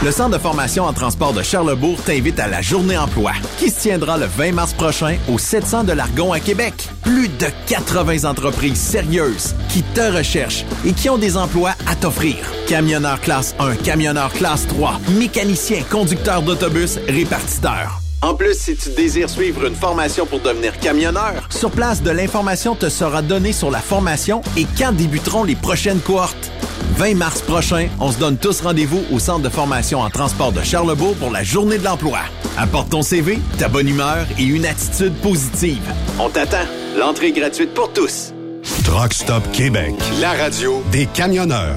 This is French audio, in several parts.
Le Centre de formation en transport de Charlebourg t'invite à la Journée emploi, qui se tiendra le 20 mars prochain au 700 de l'Argon à Québec. Plus de 80 entreprises sérieuses qui te recherchent et qui ont des emplois à t'offrir. Camionneur classe 1, camionneur classe 3, mécanicien, conducteur d'autobus, répartiteur. En plus, si tu désires suivre une formation pour devenir camionneur, sur place, de l'information te sera donnée sur la formation et quand débuteront les prochaines cohortes. 20 mars prochain, on se donne tous rendez-vous au Centre de formation en transport de Charlebourg pour la Journée de l'emploi. Apporte ton CV, ta bonne humeur et une attitude positive. On t'attend. L'entrée est gratuite pour tous. Truck Stop Québec, la radio des camionneurs.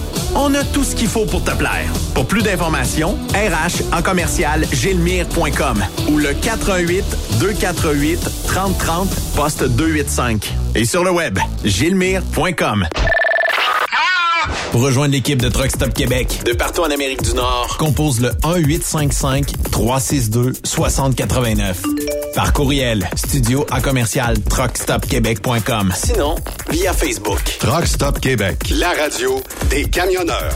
On a tout ce qu'il faut pour te plaire. Pour plus d'informations, RH en commercial gilmire.com ou le 418 248 3030 poste 285 et sur le web gilmire.com. Pour rejoindre l'équipe de Truck Stop Québec, De partout en Amérique du Nord, compose le 1-855-362-6089. Par courriel, studio à commercial truckstopquebec.com. Sinon, via Facebook. Truck Stop Québec, la radio des camionneurs.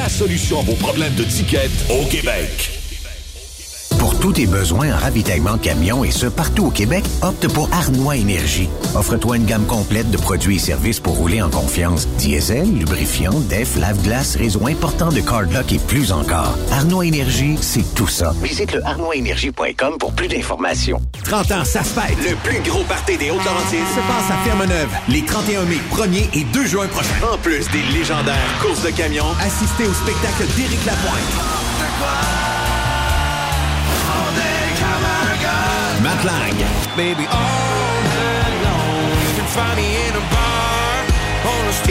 solution à vos problèmes de ticket au Québec. Tous tes besoins en ravitaillement de camions et ce partout au Québec, opte pour Arnois Énergie. Offre-toi une gamme complète de produits et services pour rouler en confiance. Diesel, lubrifiant, def, lave-glace, réseau important de cardlock et plus encore. Arnois Énergie, c'est tout ça. Visite le arnoisénergie.com pour plus d'informations. 30 ans, ça se fête. Le plus gros party des Hautes-Laurentides se passe à Ferme-Neuve les 31 mai, 1er et 2 juin prochains. En plus des légendaires courses de camions, assistez au spectacle d'Éric Lapointe.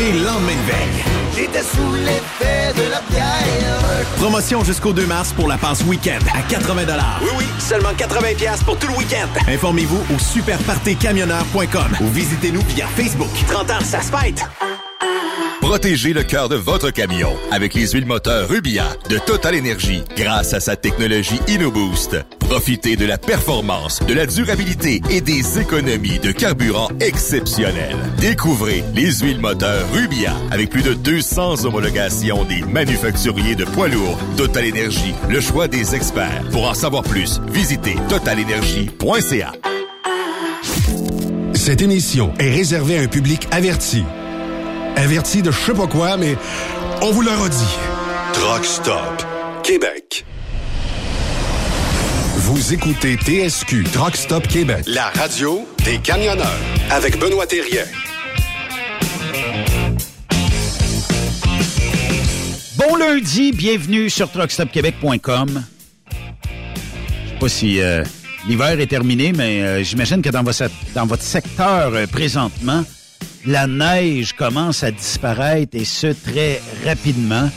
Et lendemain de veille. J'étais sous l'effet de la bière. Promotion jusqu'au 2 mars pour la passe week-end à 80 Oui, oui, seulement 80 pour tout le week-end. Informez-vous au superpartycamionneur.com ou visitez-nous via Facebook. 30 ans, ça se fête! Protégez le cœur de votre camion avec les huiles moteurs Rubia de Total Energy grâce à sa technologie InnoBoost. Profitez de la performance, de la durabilité et des économies de carburant exceptionnelles. Découvrez les huiles moteurs Rubia avec plus de 200 homologations des manufacturiers de poids lourds. Total Energy, le choix des experts. Pour en savoir plus, visitez totalenergy.ca. Cette émission est réservée à un public averti. Averti de je sais pas quoi, mais on vous le redit. Truck Stop Québec. Vous écoutez TSQ Truck Stop Québec, la radio des camionneurs avec Benoît Thérien. Bon lundi, bienvenue sur truckstopquebec.com. Je sais pas si euh, l'hiver est terminé, mais euh, j'imagine que dans votre, dans votre secteur euh, présentement, la neige commence à disparaître et ce très rapidement.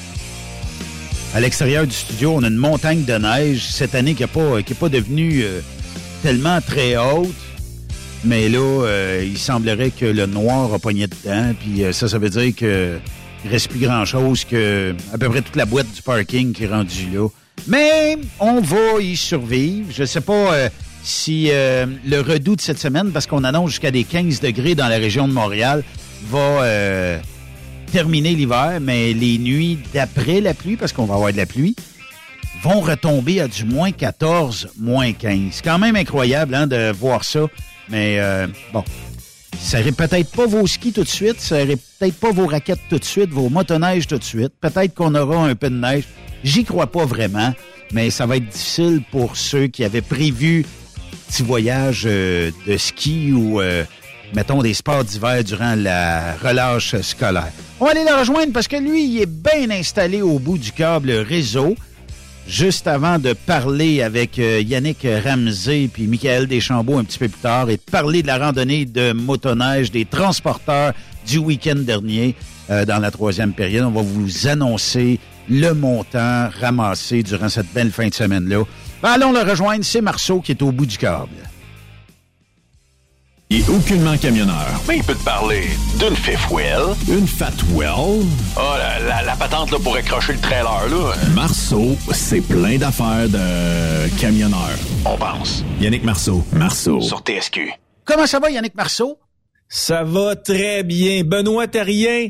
À l'extérieur du studio, on a une montagne de neige cette année qui n'est pas, devenue euh, tellement très haute. Mais là, euh, il semblerait que le noir a pogné dedans. Puis euh, ça, ça veut dire que il reste plus grand-chose que à peu près toute la boîte du parking qui est rendue là. Mais on va y survivre. Je sais pas si euh, le redout de cette semaine, parce qu'on annonce jusqu'à des 15 degrés dans la région de Montréal, va euh, terminer l'hiver, mais les nuits d'après la pluie, parce qu'on va avoir de la pluie, vont retomber à du moins 14, moins 15. C'est quand même incroyable hein, de voir ça, mais euh, bon. Ça peut-être pas vos skis tout de suite, ça peut-être pas vos raquettes tout de suite, vos motoneiges tout de suite. Peut-être qu'on aura un peu de neige. J'y crois pas vraiment, mais ça va être difficile pour ceux qui avaient prévu petit voyage euh, de ski ou, euh, mettons, des sports d'hiver durant la relâche scolaire. On va aller le rejoindre parce que lui, il est bien installé au bout du câble réseau. Juste avant de parler avec euh, Yannick Ramsey puis Michael Deschambault un petit peu plus tard et parler de la randonnée de motoneige des transporteurs du week-end dernier dans la troisième période, on va vous annoncer le montant ramassé durant cette belle fin de semaine-là. Ben, allons le rejoindre, c'est Marceau qui est au bout du câble. Il est aucunement camionneur. Mais il peut te parler d'une fifth wheel. Une fat well. Oh, la, la, la patente là, pour accrocher le trailer, là. Marceau, c'est plein d'affaires de camionneur. On pense. Yannick Marceau. Marceau. Sur TSQ. Comment ça va, Yannick Marceau? Ça va très bien. Benoît Terrien,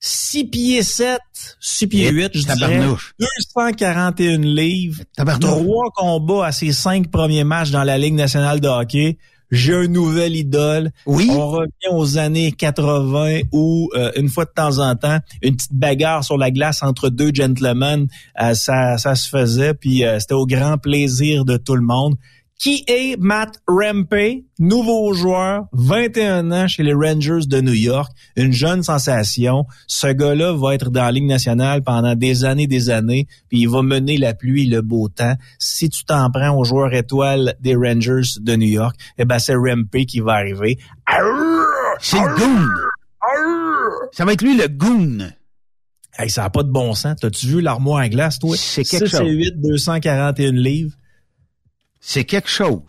6 pieds 7, 6 pieds 8, je dirais. Tabarnouche. 241 livres. Trois combats à ses cinq premiers matchs dans la Ligue nationale de hockey. j'ai un nouvel idole. Oui. On revient aux années 80 où, euh, une fois de temps en temps, une petite bagarre sur la glace entre deux gentlemen, euh, ça, ça se faisait, puis euh, c'était au grand plaisir de tout le monde. Qui est Matt Rempe, nouveau joueur, 21 ans chez les Rangers de New York, une jeune sensation. Ce gars-là va être dans la Ligue nationale pendant des années, des années, puis il va mener la pluie, le beau temps. Si tu t'en prends aux joueurs étoiles des Rangers de New York, eh ben c'est Rempe qui va arriver. C'est le goon. Ça va être lui le goon. Hey, ça n'a pas de bon sens. T'as-tu vu l'armoire à glace, toi? C'est quelque 6 chose. et 8, 241 livres. C'est quelque chose.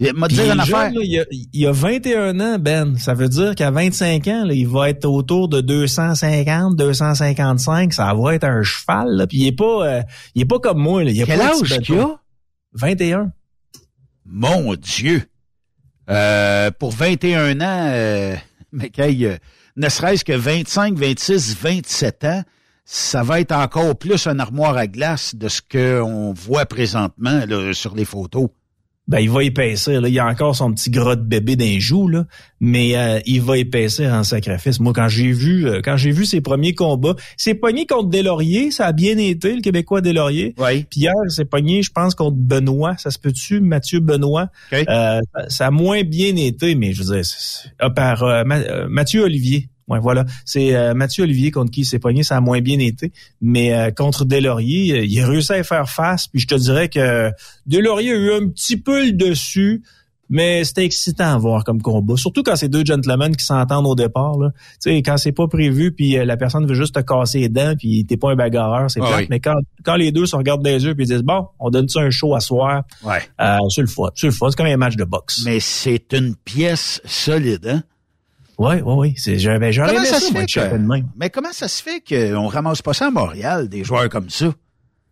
M'a dire il est une affaire. jeune, là, il, a, il a 21 ans, Ben. Ça veut dire qu'à 25 ans, là, il va être autour de 250, 255. Ça va être un cheval. Là. Puis il est pas, euh, il est pas comme moi. Là. Il a Quel pas âge qu'il a? 21. Mon Dieu. Euh, pour 21 ans, euh, mais euh, ne serait-ce que 25, 26, 27 ans, ça va être encore plus un armoire à glace de ce qu'on voit présentement là, sur les photos. Ben, il va épaissir. Là. Il a encore son petit gras de bébé d'un joue, là. mais euh, il va épaissir en sacrifice. Moi, quand j'ai vu euh, quand j'ai vu ses premiers combats, c'est pogné contre Deslauriers, ça a bien été, le Québécois Deslauriers. Oui. Puis hier, c'est pogné, je pense, contre Benoît. Ça se peut-tu, Mathieu Benoît? Euh, ça, a moins bien été, mais je veux dire, ah, par euh, euh, Mathieu Olivier. Voilà. C'est euh, Mathieu Olivier contre qui il s'est pogné, ça a moins bien été. Mais euh, contre Deslauriers, euh, il a réussi à y faire face. Puis je te dirais que Deslauriers a eu un petit peu le dessus. Mais c'était excitant à voir comme combat. Surtout quand c'est deux gentlemen qui s'entendent au départ. Là. Tu sais, quand c'est pas prévu, puis euh, la personne veut juste te casser les dents, puis t'es pas un bagarreur, c'est Ah plate. oui. Mais quand, quand les deux se regardent dans les yeux puis ils disent Bon, on donne ça un show à soir, Ouais. euh, c'est le fun. C'est le fun. C'est comme un match de boxe. Mais c'est une pièce solide, hein? Oui, oui, oui. C'est, j'aurais, j'aurais Comment aimé ça ça, moi, de même. mais comment ça se fait qu'on ramasse pas ça à Montréal, des joueurs comme ça?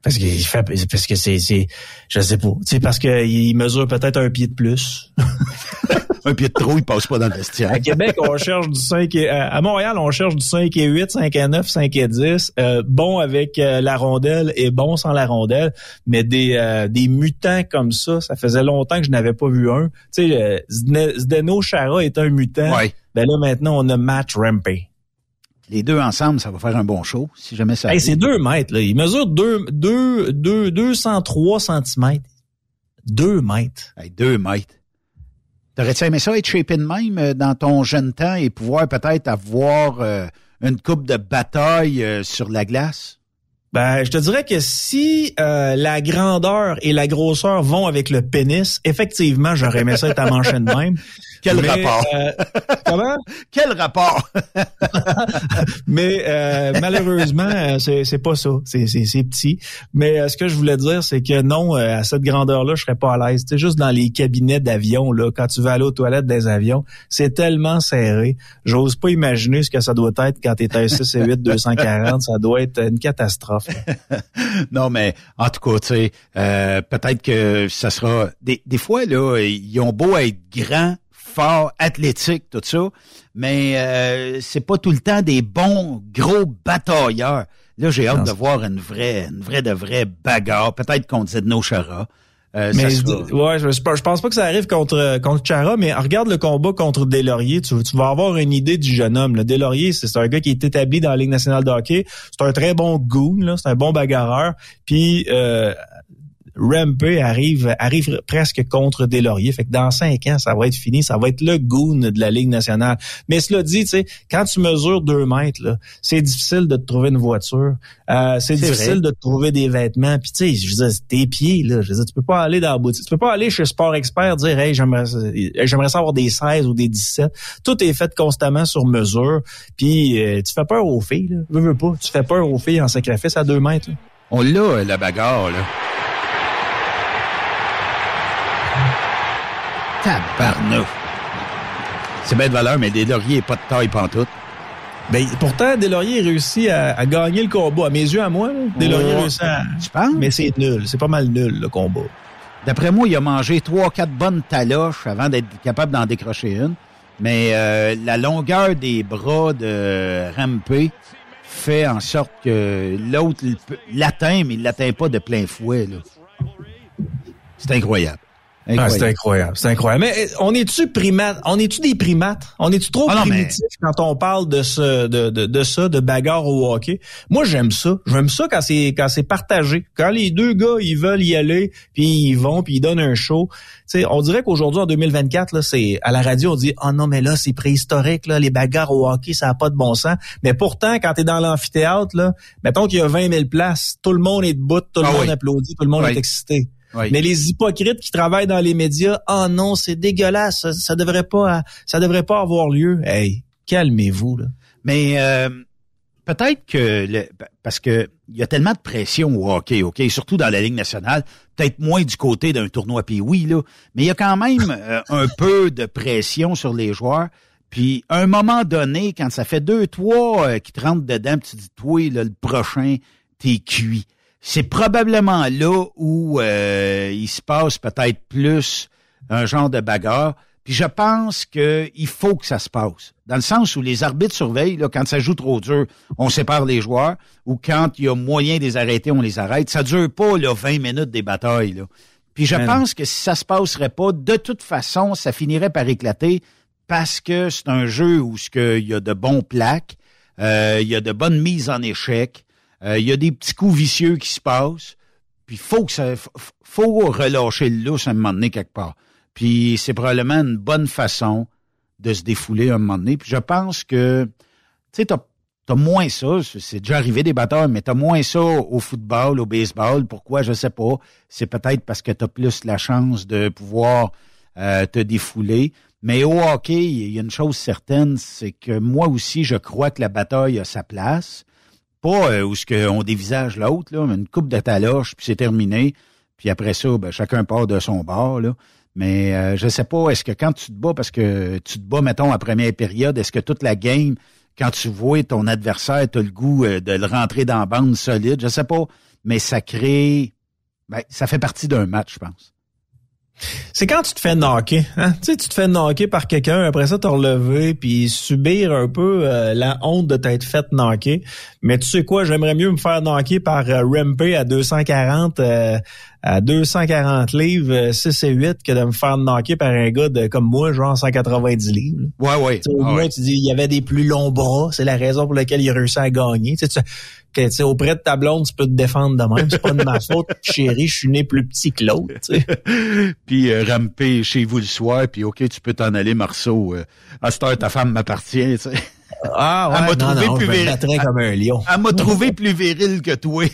Parce que, fait, parce que c'est, c'est, je sais pas. C'est parce qu'il mesure peut-être un pied de plus. un pied de trop, il passe pas dans le vestiaire. À Québec, on cherche du 5 et, à à Montréal, on cherche du 5 et 8, 5 et 9, 5 et 10. Euh, bon avec euh, la rondelle et bon sans la rondelle. Mais des, euh, des mutants comme ça, ça faisait longtemps que je n'avais pas vu un. Tu sais, euh, Zdeno- Chara est un mutant. Ouais. Ben là, maintenant, on a Matt Rempe. Les deux ensemble, ça va faire un bon show, si jamais ça Hey, c'est deux mètres, là. Il mesure deux, deux, deux, 203 centimètres. Deux mètres. Hey, deux mètres. T'aurais-tu aimé ça être shapé de même euh, dans ton jeune temps et pouvoir peut-être avoir euh, une coupe de bataille euh, sur la glace? Ben, je te dirais que si euh, la grandeur et la grosseur vont avec le pénis, effectivement, j'aurais aimé ça être à mancher de même. Quel Mais, rapport? euh, comment? Quel rapport? Mais euh, malheureusement, euh, c'est c'est pas ça. C'est c'est c'est petit. Mais euh, ce que je voulais dire, c'est que non, euh, à cette grandeur-là, je serais pas à l'aise. C'est juste dans les cabinets d'avion, là, quand tu vas aller aux toilettes des avions, c'est tellement serré. J'ose pas imaginer ce que ça doit être quand t'es un 6 et 8 240. Ça doit être une catastrophe. non, mais en tout cas, tu sais, euh, peut-être que ça sera... Des, des fois, là, ils ont beau être grands, forts, athlétiques, tout ça, mais euh, c'est pas tout le temps des bons, gros batailleurs. Là, j'ai hâte de voir une vraie, une vraie de vraie bagarre, peut-être contre Zedno Chara. Euh, Mais sera- ouais, je, je pense pas que ça arrive contre contre Chara, mais regarde le combat contre Deslauriers, tu, tu vas avoir une idée du jeune homme. Là. Deslauriers, c'est un gars qui est établi dans la Ligue nationale de hockey. C'est un très bon goon, c'est un bon bagarreur. Puis euh, Rempe arrive arrive presque contre Deslauriers. Fait que dans cinq ans, ça va être fini. Ça va être le goon de la Ligue nationale. Mais cela dit, tu sais, quand tu mesures deux mètres, là, c'est difficile de te trouver une voiture. Euh, c'est difficile vrai. de te trouver des vêtements. Puis tu sais, je veux dire, tes pieds, là. Je veux dire, tu peux pas aller dans la boutique. Tu peux pas aller chez Sport Expert dire Hey, j'aimerais j'aimerais savoir des 16 ou des 17. Tout est fait constamment sur mesure. Puis euh, tu fais peur aux filles, là. Veux, veux pas. Tu fais peur aux filles en sacrifice à deux mètres. là. On l'a, la bagarre, là. Tabarneuf. C'est bien de valeur, mais des lauriers pas de taille pantoute. Ben, pourtant, Deslauriers réussit à, à gagner le combat. À mes yeux, à moi, là, Deslauriers Ouais. réussit à... Tu penses? Mais c'est nul. C'est pas mal nul, le combat. D'après moi, il a mangé trois, quatre bonnes taloches avant d'être capable d'en décrocher une. Mais euh, la longueur des bras de Rampé fait en sorte que l'autre l'atteint, mais il l'atteint pas de plein fouet. C'est incroyable. Ah, c'est incroyable, c'est incroyable. Mais euh, on est-tu primate? On est-tu des primates? On est-tu trop ah primitifs quand on parle de ce, de, de, de, ça, de bagarre au hockey? Moi, j'aime ça. J'aime ça quand c'est, quand c'est partagé. Quand les deux gars, ils veulent y aller, puis ils vont, puis ils donnent un show. sais, on dirait qu'aujourd'hui, en 2024, là, c'est, à la radio, on dit, oh non, mais là, c'est préhistorique, là, les bagarres au hockey, ça n'a pas de bon sens. Mais pourtant, quand t'es dans l'amphithéâtre, là, mettons qu'il y a 20 000 places, tout le monde est debout, tout le ah monde applaudit, tout le monde est excité. Mais les hypocrites qui travaillent dans les médias, oh non, c'est dégueulasse, ça, ça, devrait pas, ça devrait pas avoir lieu. Hey, calmez-vous là. Mais euh, peut-être que le, parce que il y a tellement de pression au hockey, ok, surtout dans la Ligue nationale, peut-être moins du côté d'un tournoi puis oui là, mais il y a quand même euh, un peu de pression sur les joueurs. Puis, à un moment donné, quand ça fait deux, trois euh, qui te rentrent dedans, tu te dis, toi, là, le prochain, t'es cuit c'est probablement là où euh, il se passe peut-être plus un genre de bagarre. Puis je pense qu'il faut que ça se passe. Dans le sens où les arbitres surveillent, là, quand ça joue trop dur, on sépare les joueurs, ou quand il y a moyen de les arrêter, on les arrête. Ça dure pas là, 20 minutes des batailles. Là. Puis je pense que si ça se passerait pas, de toute façon, ça finirait par éclater parce que c'est un jeu où il y a de bons plaques, euh, il y a de bonnes mises en échec, il y a des petits coups vicieux qui se passent. Puis faut que ça, faut relâcher le lousse à un moment donné quelque part. Puis c'est probablement une bonne façon de se défouler à un moment donné. Puis je pense que, tu sais, t'as as moins ça, c'est déjà arrivé des batteurs, mais t'as moins ça au football, au baseball. Pourquoi? Je sais pas. C'est peut-être parce que t'as plus la chance de pouvoir euh, te défouler. Mais au hockey, il y a une chose certaine, c'est que moi aussi, je crois que la bataille a sa place. Pas euh, où ce qu'on dévisage l'autre, là, une coupe de taloche, puis c'est terminé. Puis après ça, ben, chacun part de son bord. Là. Mais euh, je sais pas, est-ce que quand tu te bats, parce que tu te bats, mettons, en première période, est-ce que toute la game, quand tu vois ton adversaire, tu as le goût euh, de le rentrer dans la bande solide? Je sais pas. Mais ça crée. Ben, ça fait partie d'un match, je pense. C'est quand tu te fais knocker, hein? Tu sais, tu te fais knocker par quelqu'un, après ça, te relever, puis subir un peu euh, la honte de t'être fait knocker. Mais tu sais quoi, j'aimerais mieux me faire knocker par euh, à 240 euh, à 240 livres, 6 et 8, que de me faire knocker par un gars de, comme moi, genre 190 livres. Ouais, ouais. Tu ah tu dis, il y avait des plus longs bras, c'est la raison pour laquelle il a réussi à gagner. Tu sais, que auprès de ta blonde, tu peux te défendre de même. C'est pas de ma faute, chérie, je suis né plus petit que l'autre. puis euh, ramper chez vous le soir, puis OK, tu peux t'en aller, Marceau. Euh, à cette heure, ta femme m'appartient. Ah ouais, elle m'a trouvé plus viril. comme un lion. Elle m'a trouvé plus viril que toi.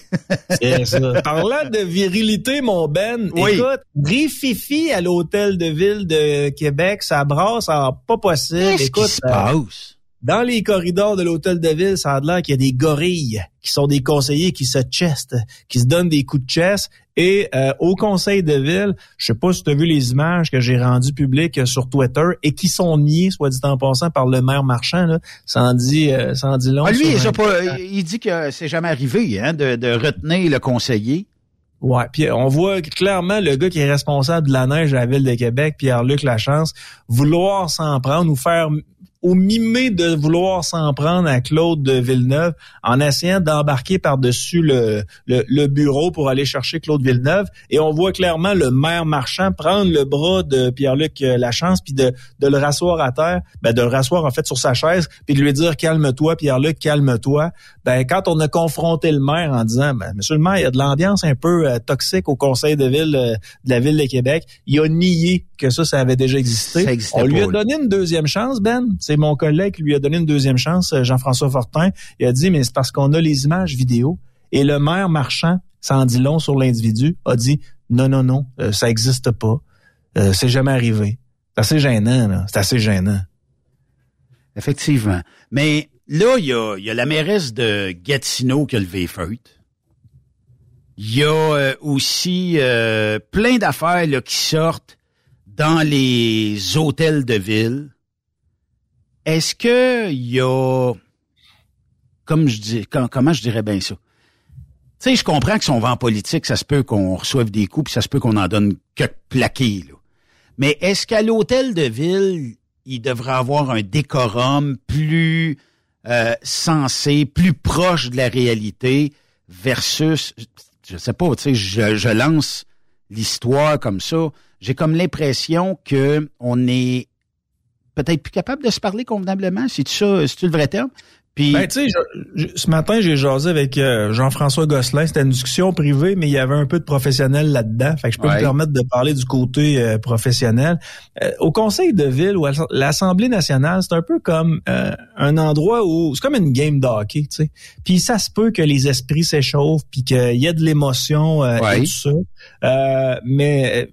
C'est ça. Parlant de virilité, mon Ben, oui. écoute, Rififi à l'hôtel de ville de Québec, ça brasse, ça pas possible. Qu'est-ce qui se passe? Dans les corridors de l'hôtel de ville, ça a l'air qu'il y a des gorilles qui sont des conseillers qui se chestent, qui se donnent des coups de chest. Et euh, au conseil de ville, je sais pas si tu as vu les images que j'ai rendues publiques sur Twitter et qui sont niées, soit dit en passant, par le maire marchand. Là. Ça en dit, euh, ça en dit long. Ah, lui, il, pas, il dit que c'est jamais arrivé hein, de, de retenir le conseiller. Ouais, puis on voit clairement le gars qui est responsable de la neige à la ville de Québec, Pierre-Luc Lachance, vouloir s'en prendre ou faire au mimé de vouloir s'en prendre à Claude de Villeneuve en essayant d'embarquer par-dessus le, le, bureau pour aller chercher Claude Villeneuve. Et on voit clairement le maire marchand prendre le bras de Pierre-Luc euh, Lachance puis de, de le rasseoir à terre, ben de le rasseoir en fait sur sa chaise puis de lui dire calme-toi Pierre-Luc, calme-toi. Ben quand on a confronté le maire en disant ben monsieur le maire, il y a de l'ambiance un peu euh, toxique au conseil de ville euh, de la ville de Québec, il a nié que ça ça avait déjà existé. on lui a donné une deuxième chance Ben, c'est mon collègue qui lui a donné une deuxième chance, euh, Jean-François Fortin. Il a dit, mais c'est parce qu'on a les images vidéo. Et le maire marchand, ça en dit long sur l'individu, a dit, non, non, non, euh, ça existe pas. Euh, c'est jamais arrivé. C'est assez gênant, là. C'est assez gênant. Effectivement. Mais là, il y a, la mairesse de Gatineau qui a levé feuille. Il y a aussi plein d'affaires qui sortent dans les hôtels de ville. Est-ce que y a, comme je dis, comment je dirais bien ça? Tu sais, je comprends que si on va en politique, ça se peut qu'on reçoive des coups, puis ça se peut qu'on en donne que plaqué, là. Mais est-ce qu'à l'hôtel de ville, il devrait avoir un décorum plus euh, sensé, plus proche de la réalité versus, je sais pas, tu sais, je, je, lance l'histoire comme ça, j'ai comme l'impression que on est peut-être plus capable de se parler convenablement. C'est ça, c'est le vrai terme? Puis, ben, tu sais, ce matin, j'ai jasé avec euh, Jean-François Gosselin. C'était une discussion privée, mais il y avait un peu de professionnel là-dedans. Fait que je peux me permettre de parler du côté euh, professionnel. Euh, au conseil de ville ou à l'Assemblée nationale, c'est un peu comme un endroit où c'est comme une game d'hockey, tu sais. Puis ça se peut que les esprits s'échauffent, puis qu'il y ait de l'émotion et tout ça. mais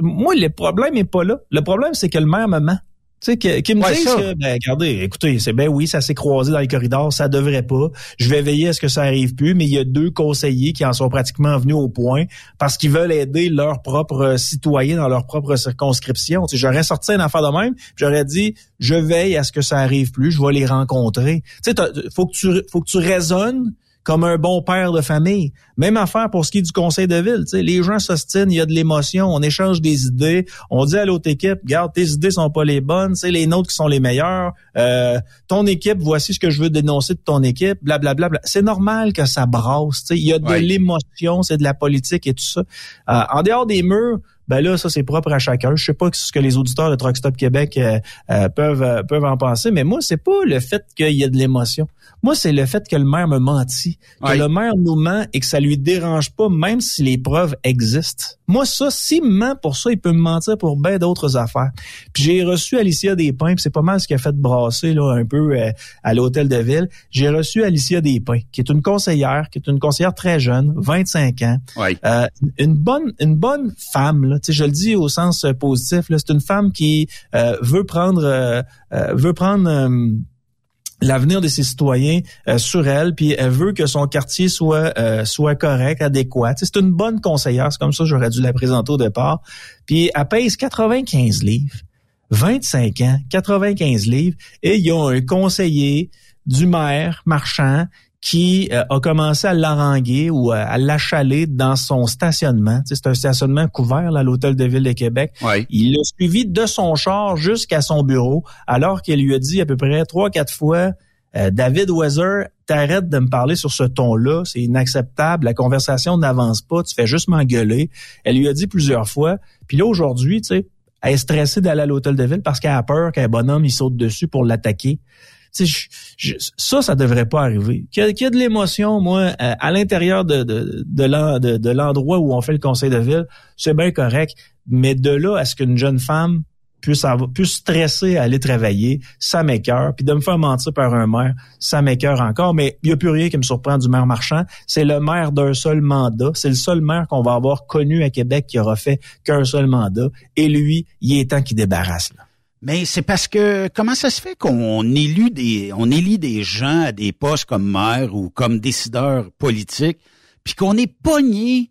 moi, le problème est pas là. Le problème, c'est que le maire me ment. Tu sais, qui me disent que, ben, regardez, écoutez, c'est ben oui, ça s'est croisé dans les corridors, ça devrait pas. Je vais veiller à ce que ça arrive plus, mais il y a deux conseillers qui en sont pratiquement venus au point parce qu'ils veulent aider leurs propres citoyens dans leur propre circonscription. Tu sais, j'aurais sorti une affaire de même, j'aurais dit, je veille à ce que ça arrive plus, je vais les rencontrer. Tu sais, faut que tu, faut que tu raisonnes comme un bon père de famille. Même affaire pour ce qui est du conseil de ville. sais, les gens s'ostinent, il y a de l'émotion, on échange des idées, on dit à l'autre équipe, regarde, tes idées sont pas les bonnes, c'est les nôtres qui sont les meilleures. Euh, ton équipe, voici ce que je veux dénoncer de ton équipe, blablabla. Bla, bla. C'est normal que ça brasse. Il y a de l'émotion, c'est de la politique et tout ça. Euh, en dehors des murs, ben là, ça, c'est propre à chacun. Je sais pas ce que les auditeurs de Truck Stop Québec euh, euh, peuvent, euh, peuvent en penser, mais moi, c'est pas le fait qu'il y ait de l'émotion. Moi, c'est le fait que le maire me mentit, que le maire nous ment et que ça lui dérange pas, même si les preuves existent. Moi, ça, s'il me ment pour ça, il peut me mentir pour bien d'autres affaires. Puis j'ai reçu Alicia Despins, c'est pas mal ce qui a fait brasser là, un peu à l'hôtel de ville. J'ai reçu Alicia Despins, qui est une conseillère, qui est une conseillère très jeune, 25 ans. une bonne une bonne femme, là, je le dis au sens euh, positif. C'est une femme qui euh, veut prendre euh, veut prendre l'avenir de ses citoyens sur elle, puis elle veut que son quartier soit soit correct, adéquat. c'est une bonne conseillère, c'est comme ça j'aurais dû la présenter au départ. Puis elle pèse 95 livres, 25 ans, 95 livres, et il y a un conseiller du maire marchand qui euh, a commencé à l'haranguer ou à, l'achaler dans son stationnement. c'est un stationnement couvert là, à l'hôtel de ville de Québec. Il l'a suivi de son char jusqu'à son bureau, alors qu'il lui a dit à peu près trois, quatre fois euh, David Weather, t'arrêtes de me parler sur ce ton-là, c'est inacceptable, la conversation n'avance pas, tu fais juste m'engueuler. Elle lui a dit plusieurs fois. Puis là, aujourd'hui, tu sais, elle est stressée d'aller à l'hôtel de ville parce qu'elle a peur qu'un bonhomme, il saute dessus pour l'attaquer ça, ça devrait pas arriver. Qu'il y, ait de l'émotion, moi, euh, à, l'intérieur de, de, de l'endroit où on fait le conseil de ville, c'est bien correct. Mais de là à ce qu'une jeune femme puisse, avoir, puisse stresser à aller travailler, ça m'écœure. Puis de me faire mentir par un maire, ça m'écœure encore. Mais il n'y a plus rien qui me surprend du maire marchand. C'est le maire d'un seul mandat. C'est le seul maire qu'on va avoir connu à Québec qui aura fait qu'un seul mandat. Et lui, il est temps qu'il débarrasse. Là. Mais c'est parce que comment ça se fait qu'on élit des on élit des gens à des postes comme maire ou comme décideur politique, puis qu'on est pogné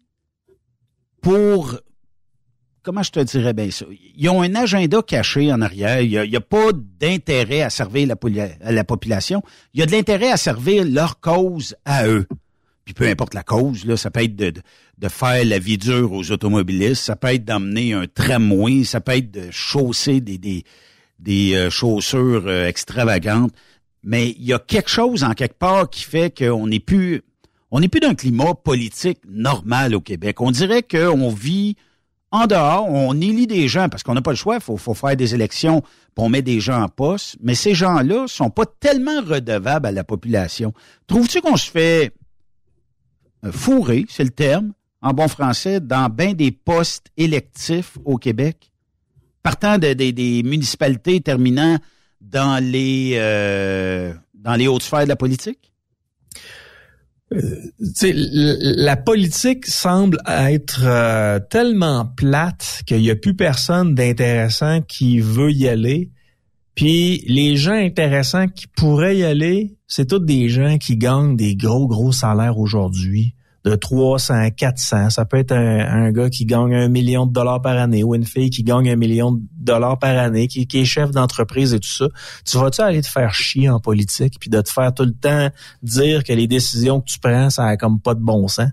pour comment je te dirais bien ça? Ils ont un agenda caché en arrière. Il n'y a, pas d'intérêt à servir la, à la population. Il y a de l'intérêt à servir leur cause à eux. Puis peu importe la cause, là, ça peut être de, de faire la vie dure aux automobilistes, ça peut être d'emmener un tramway, ça peut être de chausser des, des, des euh, chaussures euh, extravagantes. Mais il y a quelque chose en quelque part qui fait qu'on n'est plus on n'est plus d'un climat politique normal au Québec. On dirait qu'on vit en dehors, on élit des gens parce qu'on n'a pas le choix, il faut, faut, faire des élections, pour mettre des gens en poste, mais ces gens-là sont pas tellement redevables à la population. Trouves-tu qu'on se fait euh, fourrer, c'est le terme, en bon français, dans bien des postes électifs au Québec? partant des municipalités, terminant dans les euh, dans les hautes sphères de la politique? Euh, la politique semble être tellement plate qu'il n'y a plus personne d'intéressant qui veut y aller. Puis les gens intéressants qui pourraient y aller, c'est tous des gens qui gagnent des gros, gros salaires aujourd'hui de 300, 400. Ça peut être un, gars qui gagne un million de dollars par année ou une fille qui gagne un million de dollars par année, qui, est chef d'entreprise et tout ça. Tu vas-tu aller te faire chier en politique puis de te faire tout le temps dire que les décisions que tu prends, ça a comme pas de bon sens?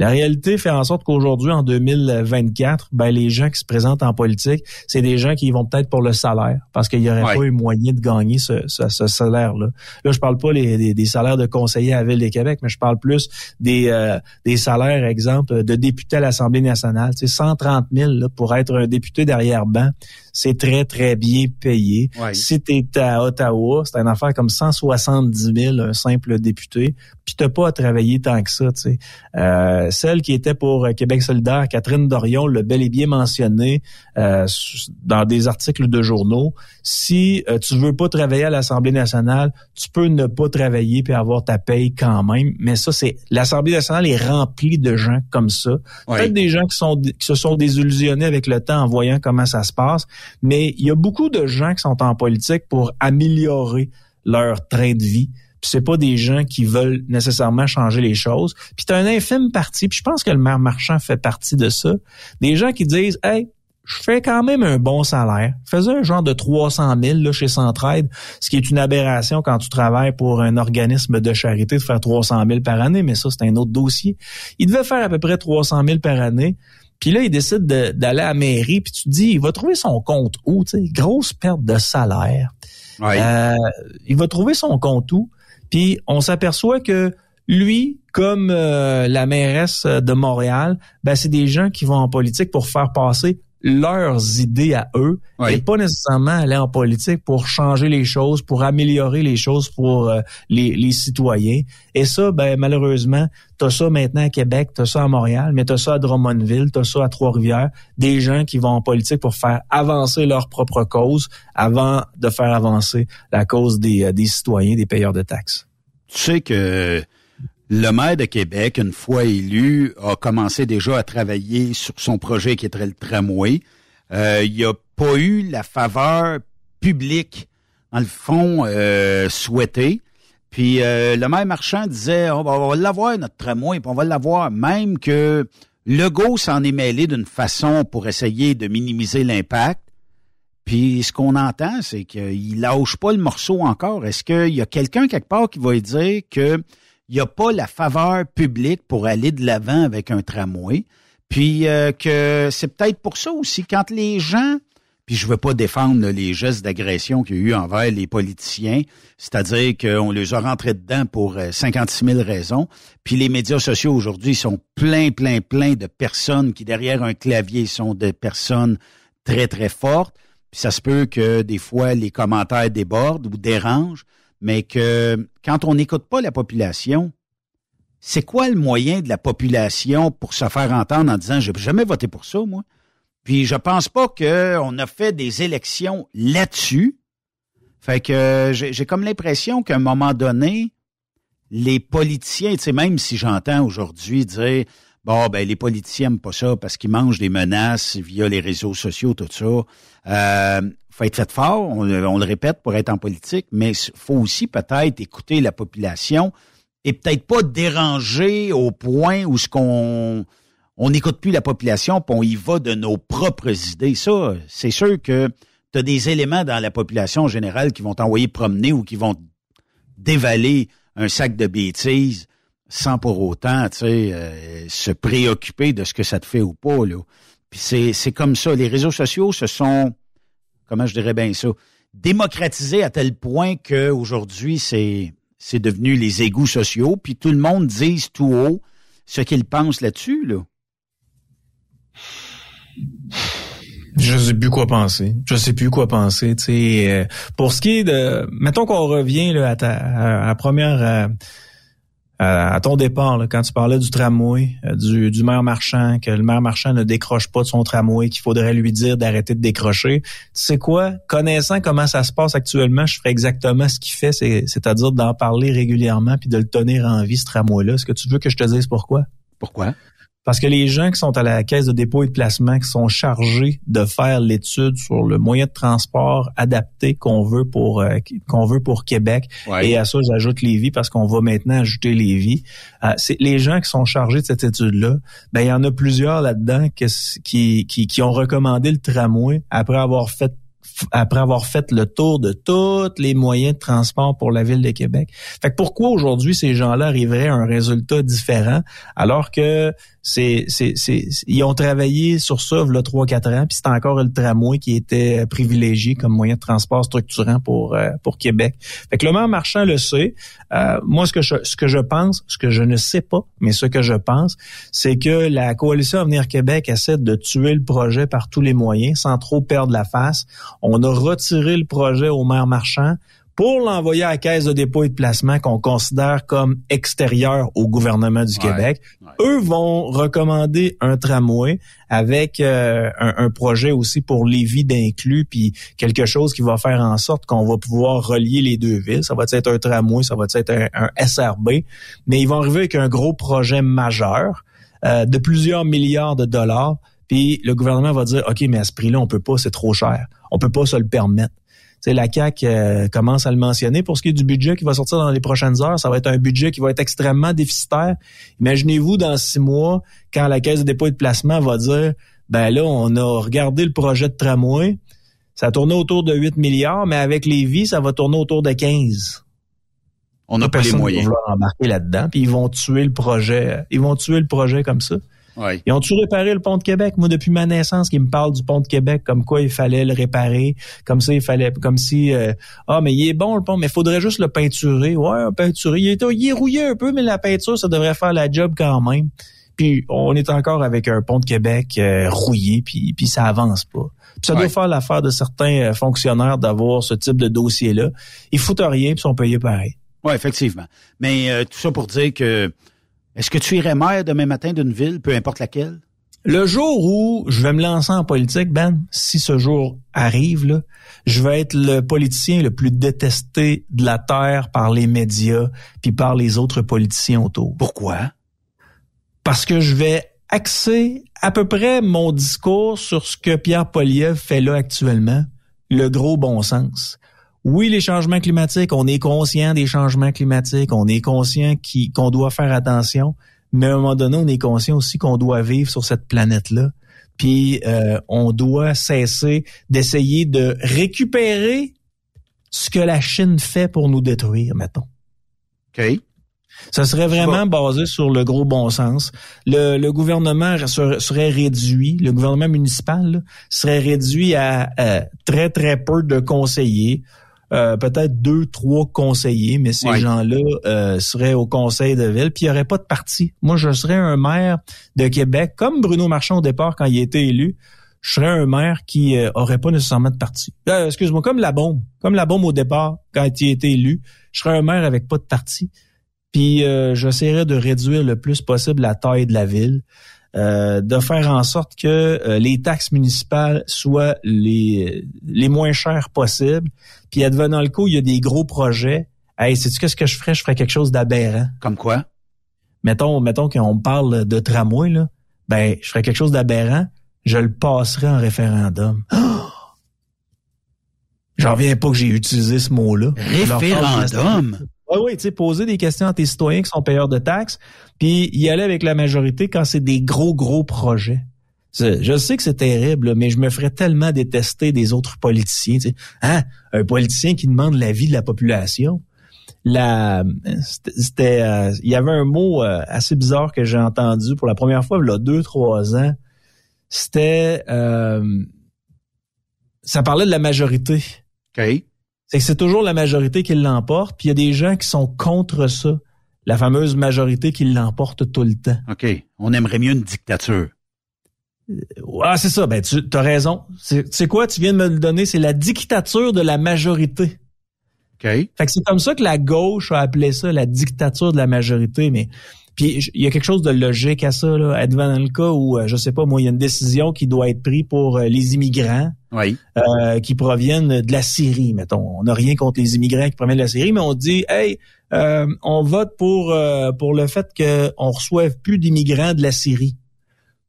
La réalité fait en sorte qu'aujourd'hui, en 2024, ben, les gens qui se présentent en politique, c'est des gens qui vont peut-être pour le salaire, parce qu'il n'y aurait pas eu moyen de gagner ce, salaire-là. Là, je parle pas des, salaires de conseillers à la Ville de Québec, mais je parle plus des, euh, des salaires, exemple, de députés à l'Assemblée nationale. C'est 130 000 là, pour être un député derrière banc c'est très, très bien payé. Si tu es à Ottawa, c'est une affaire comme 170 000, un simple député, puis t'as pas à travailler tant que ça. Tu euh, celle qui était pour Québec solidaire, Catherine Dorion, l'a bel et bien mentionné euh, dans des articles de journaux. Si euh, tu veux pas travailler à l'Assemblée nationale, tu peux ne pas travailler puis avoir ta paye quand même. Mais ça, c'est l'Assemblée nationale est remplie de gens comme ça. Peut-être des gens qui sont qui se sont désillusionnés avec le temps en voyant comment ça se passe, mais il y a beaucoup de gens qui sont en politique pour améliorer leur train de vie. Puis c'est pas des gens qui veulent nécessairement changer les choses. Puis c'est un infime parti, puis je pense que le maire Marchand fait partie de ça. Des gens qui disent Hey, je fais quand même un bon salaire. Faisais un genre de 300 000 là, chez Centraide, ce qui est une aberration quand tu travailles pour un organisme de charité de faire 300 000 par année, mais ça, c'est un autre dossier. Il devait faire à peu près 300 000 par année. Puis là, il décide d'aller à la mairie, puis tu te dis, il va trouver son compte où? Tu sais, grosse perte de salaire. Euh, il va trouver son compte où? Puis on s'aperçoit que lui, comme euh, la mairesse de Montréal, ben, c'est des gens qui vont en politique pour faire passer leurs idées à eux et pas nécessairement aller en politique pour changer les choses, pour améliorer les choses pour euh, les, les, citoyens. Et ça, ben malheureusement, t'as ça maintenant à Québec, t'as ça à Montréal, mais t'as ça à Drummondville, t'as ça à Trois-Rivières, des gens qui vont en politique pour faire avancer leur propre cause avant de faire avancer la cause des, euh, des citoyens, des payeurs de taxes. Tu sais que le maire de Québec, une fois élu, a commencé déjà à travailler sur son projet qui était le tramway. Euh, il n'y a pas eu la faveur publique, dans le fond, euh, souhaitée. Puis euh, le maire Marchand disait oh, ben, on va l'avoir, notre tramway, puis on va l'avoir. Même que Legault s'en est mêlé d'une façon pour essayer de minimiser l'impact. Puis ce qu'on entend, c'est qu'il lâche pas le morceau encore. Est-ce qu'il y a quelqu'un quelque part qui va dire que il n'y a pas la faveur publique pour aller de l'avant avec un tramway. Puis euh, que c'est peut-être pour ça aussi, quand les gens, puis je veux pas défendre les gestes d'agression qu'il y a eu envers les politiciens, c'est-à-dire qu'on les a rentrés dedans pour 56 euh, 000 raisons, puis les médias sociaux aujourd'hui sont plein, plein, plein de personnes qui, derrière un clavier, sont des personnes très, très fortes. Puis ça se peut que des fois, les commentaires débordent ou dérangent mais que quand on n'écoute pas la population, c'est quoi le moyen de la population pour se faire entendre en disant je n'ai jamais voté pour ça, moi? Puis je pense pas qu'on a fait des élections là-dessus. Fait que j'ai comme l'impression qu'à un moment donné, les politiciens, tu sais, même si j'entends aujourd'hui dire bon, ben les politiciens n'aiment pas ça parce qu'ils mangent des menaces via les réseaux sociaux, tout ça. Euh, faut être fait fort, on, le répète pour être en politique, mais faut aussi peut-être écouter la population et peut-être pas déranger au point où ce qu'on on n'écoute plus la population, puis on y va de nos propres idées. Ça, c'est sûr que tu as des éléments dans la population en général qui vont t'envoyer promener ou qui vont dévaler un sac de bêtises sans pour autant, tu sais, euh, se préoccuper de ce que ça te fait ou pas. Là. Puis c'est, c'est comme ça. Les réseaux sociaux, ce sont comment je dirais bien ça, démocratisé à tel point qu'aujourd'hui, c'est, c'est devenu les égouts sociaux, puis tout le monde dise tout haut ce qu'il pense là-dessus, là. Je sais plus quoi penser. Je sais plus quoi penser. Euh, pour ce qui est de, mettons qu'on revient là, à, ta, première, euh, à ton départ, quand tu parlais du tramway, euh, du, du maire marchand, que le maire marchand ne décroche pas de son tramway, qu'il faudrait lui dire d'arrêter de décrocher. Tu sais quoi? Connaissant comment ça se passe actuellement, je ferais exactement ce qu'il fait, c'est-à-dire d'en parler régulièrement puis de le tenir en vie, ce tramway-là. Est-ce que tu veux que je te dise pourquoi? Pourquoi? Parce que les gens qui sont à la caisse de dépôt et de placement, qui sont chargés de faire l'étude sur le moyen de transport adapté qu'on veut pour euh, qu'on veut pour Québec, et à ça j'ajoute Lévis parce qu'on va maintenant ajouter Lévis. Euh, c'est les gens qui sont chargés de cette étude-là. Ben il y en a plusieurs là-dedans qui, qui, qui ont recommandé le tramway après avoir fait après avoir fait le tour de tous les moyens de transport pour la ville de Québec. Fait que pourquoi aujourd'hui ces gens-là arriveraient à un résultat différent alors que c'est c'est ils ont travaillé sur ça a 3 4 ans puis c'est encore le tramway qui était privilégié comme moyen de transport structurant pour euh, pour Québec. Fait que le maire marchand le sait. Euh, moi ce que je ce que je pense, ce que je ne sais pas, mais ce que je pense, c'est que la coalition Avenir Québec essaie de tuer le projet par tous les moyens sans trop perdre la face. On a retiré le projet au maire marchand pour l'envoyer à la caisse de dépôt et de placement qu'on considère comme extérieur au gouvernement du Québec. Eux vont recommander un tramway avec euh, un, projet aussi pour Lévis d'inclus, puis quelque chose qui va faire en sorte qu'on va pouvoir relier les deux villes. Ça va être un tramway, ça va être un, SRB, mais ils vont arriver avec un gros projet majeur euh, de plusieurs milliards de dollars. Puis le gouvernement va dire, OK, mais à ce prix-là, on peut pas, c'est trop cher. On peut pas se le permettre sais, la CAC euh, commence à le mentionner. Pour ce qui est du budget qui va sortir dans les prochaines heures, ça va être un budget qui va être extrêmement déficitaire. Imaginez-vous dans six mois, quand la Caisse de dépôt et de placement va dire, ben là, on a regardé le projet de tramway, ça a tourné autour de 8 milliards, mais avec les vies, ça va tourner autour de 15. On n'a pas les moyens. Va embarquer là-dedans, puis ils vont tuer le projet. Ils vont tuer le projet comme ça. Ils ont toujours réparé le pont de Québec? Moi, depuis ma naissance, qui me parle du pont de Québec, comme quoi il fallait le réparer, comme ça il fallait, comme si euh, ah mais il est bon le pont, mais il faudrait juste le peinturer. Ouais, peinturer. Il est, il est rouillé un peu, mais la peinture ça devrait faire la job quand même. Puis on est encore avec un pont de Québec euh, rouillé, puis puis ça avance pas. Puis ça doit faire l'affaire de certains euh, fonctionnaires d'avoir ce type de dossier là. Ils foutent rien puis sont payés pareil. Oui, effectivement. Mais tout ça pour dire que est-ce que tu irais maire demain matin d'une ville, peu importe laquelle? Le jour où je vais me lancer en politique, Ben, si ce jour arrive, là, je vais être le politicien le plus détesté de la Terre par les médias puis par les autres politiciens autour. Pourquoi? Parce que je vais axer à peu près mon discours sur ce que Pierre Poliev fait là actuellement, le gros bon sens oui, les changements climatiques, on est conscient des changements climatiques, on est conscient qu'on doit faire attention, mais à un moment donné, on est conscient aussi qu'on doit vivre sur cette planète-là. Puis euh, on doit cesser d'essayer de récupérer ce que la Chine fait pour nous détruire, mettons. OK. Ça serait vraiment basé sur le gros bon sens. Le, gouvernement serait réduit, le gouvernement municipal serait réduit à très, très peu de conseillers. Euh, peut-être deux, trois conseillers, mais ces gens-là euh, seraient au conseil de ville, puis il n'y aurait pas de parti. Moi, je serais un maire de Québec, comme Bruno Marchand au départ quand il a été élu, je serais un maire qui euh, aurait pas nécessairement de parti. Excuse-moi, comme la bombe, comme la bombe au départ quand il été élu, je serais un maire avec pas de parti. Puis j'essaierais de réduire le plus possible la taille de la ville. Euh, de faire en sorte que euh, les taxes municipales soient les, les moins chères possibles. Puis advenant le coup, il y a des gros projets. Hey, sais-tu qu'est-ce que je ferais? Je ferais quelque chose d'aberrant. Comme quoi? Mettons, mettons qu'on parle de tramway, là. Ben, je ferais quelque chose d'aberrant. Je le passerais en référendum. J'en reviens pas que j'ai utilisé ce mot-là. Référendum? Oui, oui, tu sais, poser des questions à tes citoyens qui sont payeurs de taxes, puis y aller avec la majorité quand c'est des gros, gros projets. Je sais que c'est terrible, mais je me ferais tellement détester des autres politiciens. Hein? Un politicien qui demande l'avis de la population. La, c'était, euh, il y avait un mot euh, assez bizarre que j'ai entendu pour la première fois il y a deux, trois ans. C'était, euh, ça parlait de la majorité. OK c'est que c'est toujours la majorité qui l'emporte, puis il y a des gens qui sont contre ça, la fameuse majorité qui l'emporte tout le temps. OK. On aimerait mieux une dictature. Ah, c'est ça. Ben, tu as raison. C'est quoi? Tu viens de me le donner. C'est la dictature de la majorité. OK. Fait que c'est comme ça que la gauche a appelé ça la dictature de la majorité. Mais puis il y a quelque chose de logique à ça, là. Advenant le cas où, euh, je sais pas, moi, il y a une décision qui doit être prise pour euh, les immigrants oui. euh, qui proviennent de la Syrie, mettons. On n'a rien contre les immigrants qui proviennent de la Syrie, mais on dit, hey, euh, on vote pour pour le fait qu'on reçoive plus d'immigrants de la Syrie.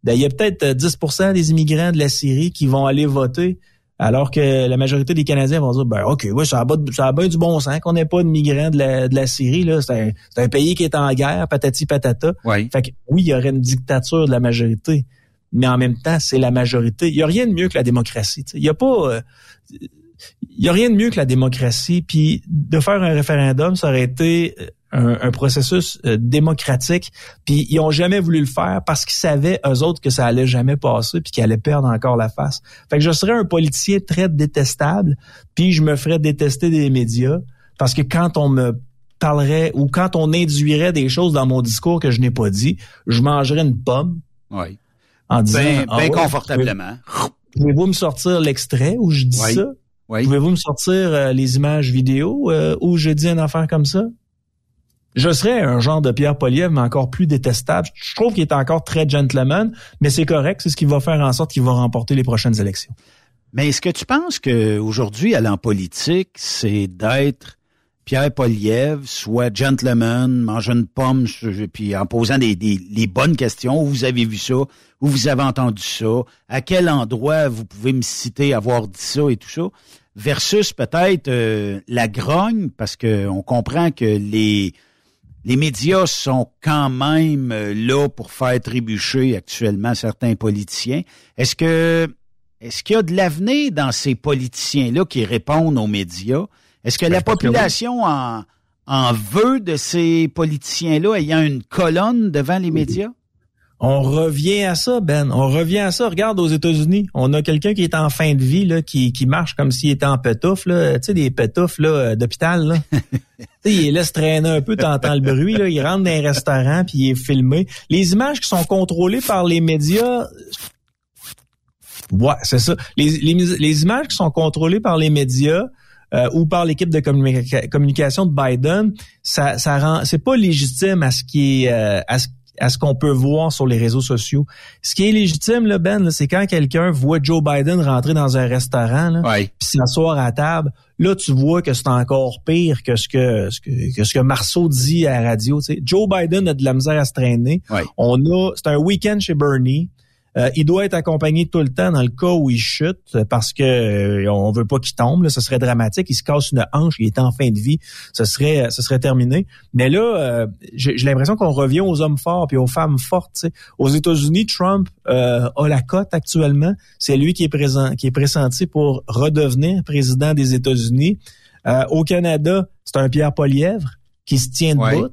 Ben, il y a peut-être 10% des immigrants de la Syrie qui vont aller voter alors que la majorité des Canadiens vont dire, ben OK, ouais, ça a, ça a bien du bon sens qu'on n'ait pas de migrants de la, de la Syrie. Là. C'est, un, pays qui est en guerre, patati patata. Oui. Fait que oui, il y aurait une dictature de la majorité. Mais en même temps, c'est la majorité. Il y a rien de mieux que la démocratie. Il y a pas... Euh, il y a rien de mieux que la démocratie. Puis de faire un référendum, ça aurait été un, processus euh, démocratique. Puis ils ont jamais voulu le faire parce qu'ils savaient eux autres que ça allait jamais passer puis qu'ils allaient perdre encore la face. Fait que je serais un politicien très détestable, puis je me ferais détester des médias parce que quand on me parlerait ou quand on induirait des choses dans mon discours que je n'ai pas dit, je mangerais une pomme. Oui. En disant bien, ah confortablement. Pouvez-vous me sortir l'extrait où je dis ça? Oui. Pouvez-vous me sortir euh, les images vidéo euh, où je dis une affaire comme ça? je serais un genre de Pierre Poliev, mais encore plus détestable. Je trouve qu'il est encore très gentleman, mais c'est correct, c'est ce qui va faire en sorte qu'il va remporter les prochaines élections. Mais est-ce que tu penses qu'aujourd'hui, aller en politique, c'est d'être Pierre Poliev, soit gentleman, manger une pomme, puis en posant des, les bonnes questions, où vous avez vu ça, où vous avez entendu ça, à quel endroit vous pouvez me citer avoir dit ça et tout ça, versus peut-être euh, la grogne, parce que on comprend que les les médias sont quand même euh, là pour faire trébucher actuellement certains politiciens. Est-ce que est-ce qu'il y a de l'avenir dans ces politiciens-là qui répondent aux médias? Est-ce que ben, la population en, en veut de ces politiciens-là ayant une colonne devant les médias? On revient à ça, Ben. On revient à ça. Regarde aux États-Unis, on a quelqu'un qui est en fin de vie, là, qui, qui marche comme s'il était en pétoufle, là. Tu sais, des pétoufles là, d'hôpital. Il laisse traîner un peu, t'entends le bruit. Là. Il rentre dans un restaurant, puis il est filmé. Les images qui sont contrôlées par les médias... Ouais, c'est ça. Les, les, les, images qui sont contrôlées par les médias... Euh, ou par l'équipe de communication de Biden, ça, ça rend, c'est pas légitime à ce qui est, euh, à ce à ce qu'on peut voir sur les réseaux sociaux. Ce qui est légitime, là, Ben, c'est quand quelqu'un voit Joe Biden rentrer dans un restaurant, puis s'asseoir à table, là, tu vois que c'est encore pire que ce que, ce que, ce que Marceau dit à la radio. Joe Biden a de la misère à se traîner. On a, c'est un week-end chez Bernie. Euh, il doit être accompagné tout le temps dans le cas où il chute parce que euh, on veut pas qu'il tombe. Là, ce serait dramatique. Il se casse une hanche, il est en fin de vie. Ce serait, ce serait terminé. Mais là, euh, j'ai l'impression qu'on revient aux hommes forts puis aux femmes fortes. Aux États-Unis, Trump a la cote actuellement. C'est lui qui est présent, qui est pressenti pour redevenir président des États-Unis. au Canada, c'est un Pierre Polièvre qui se tient debout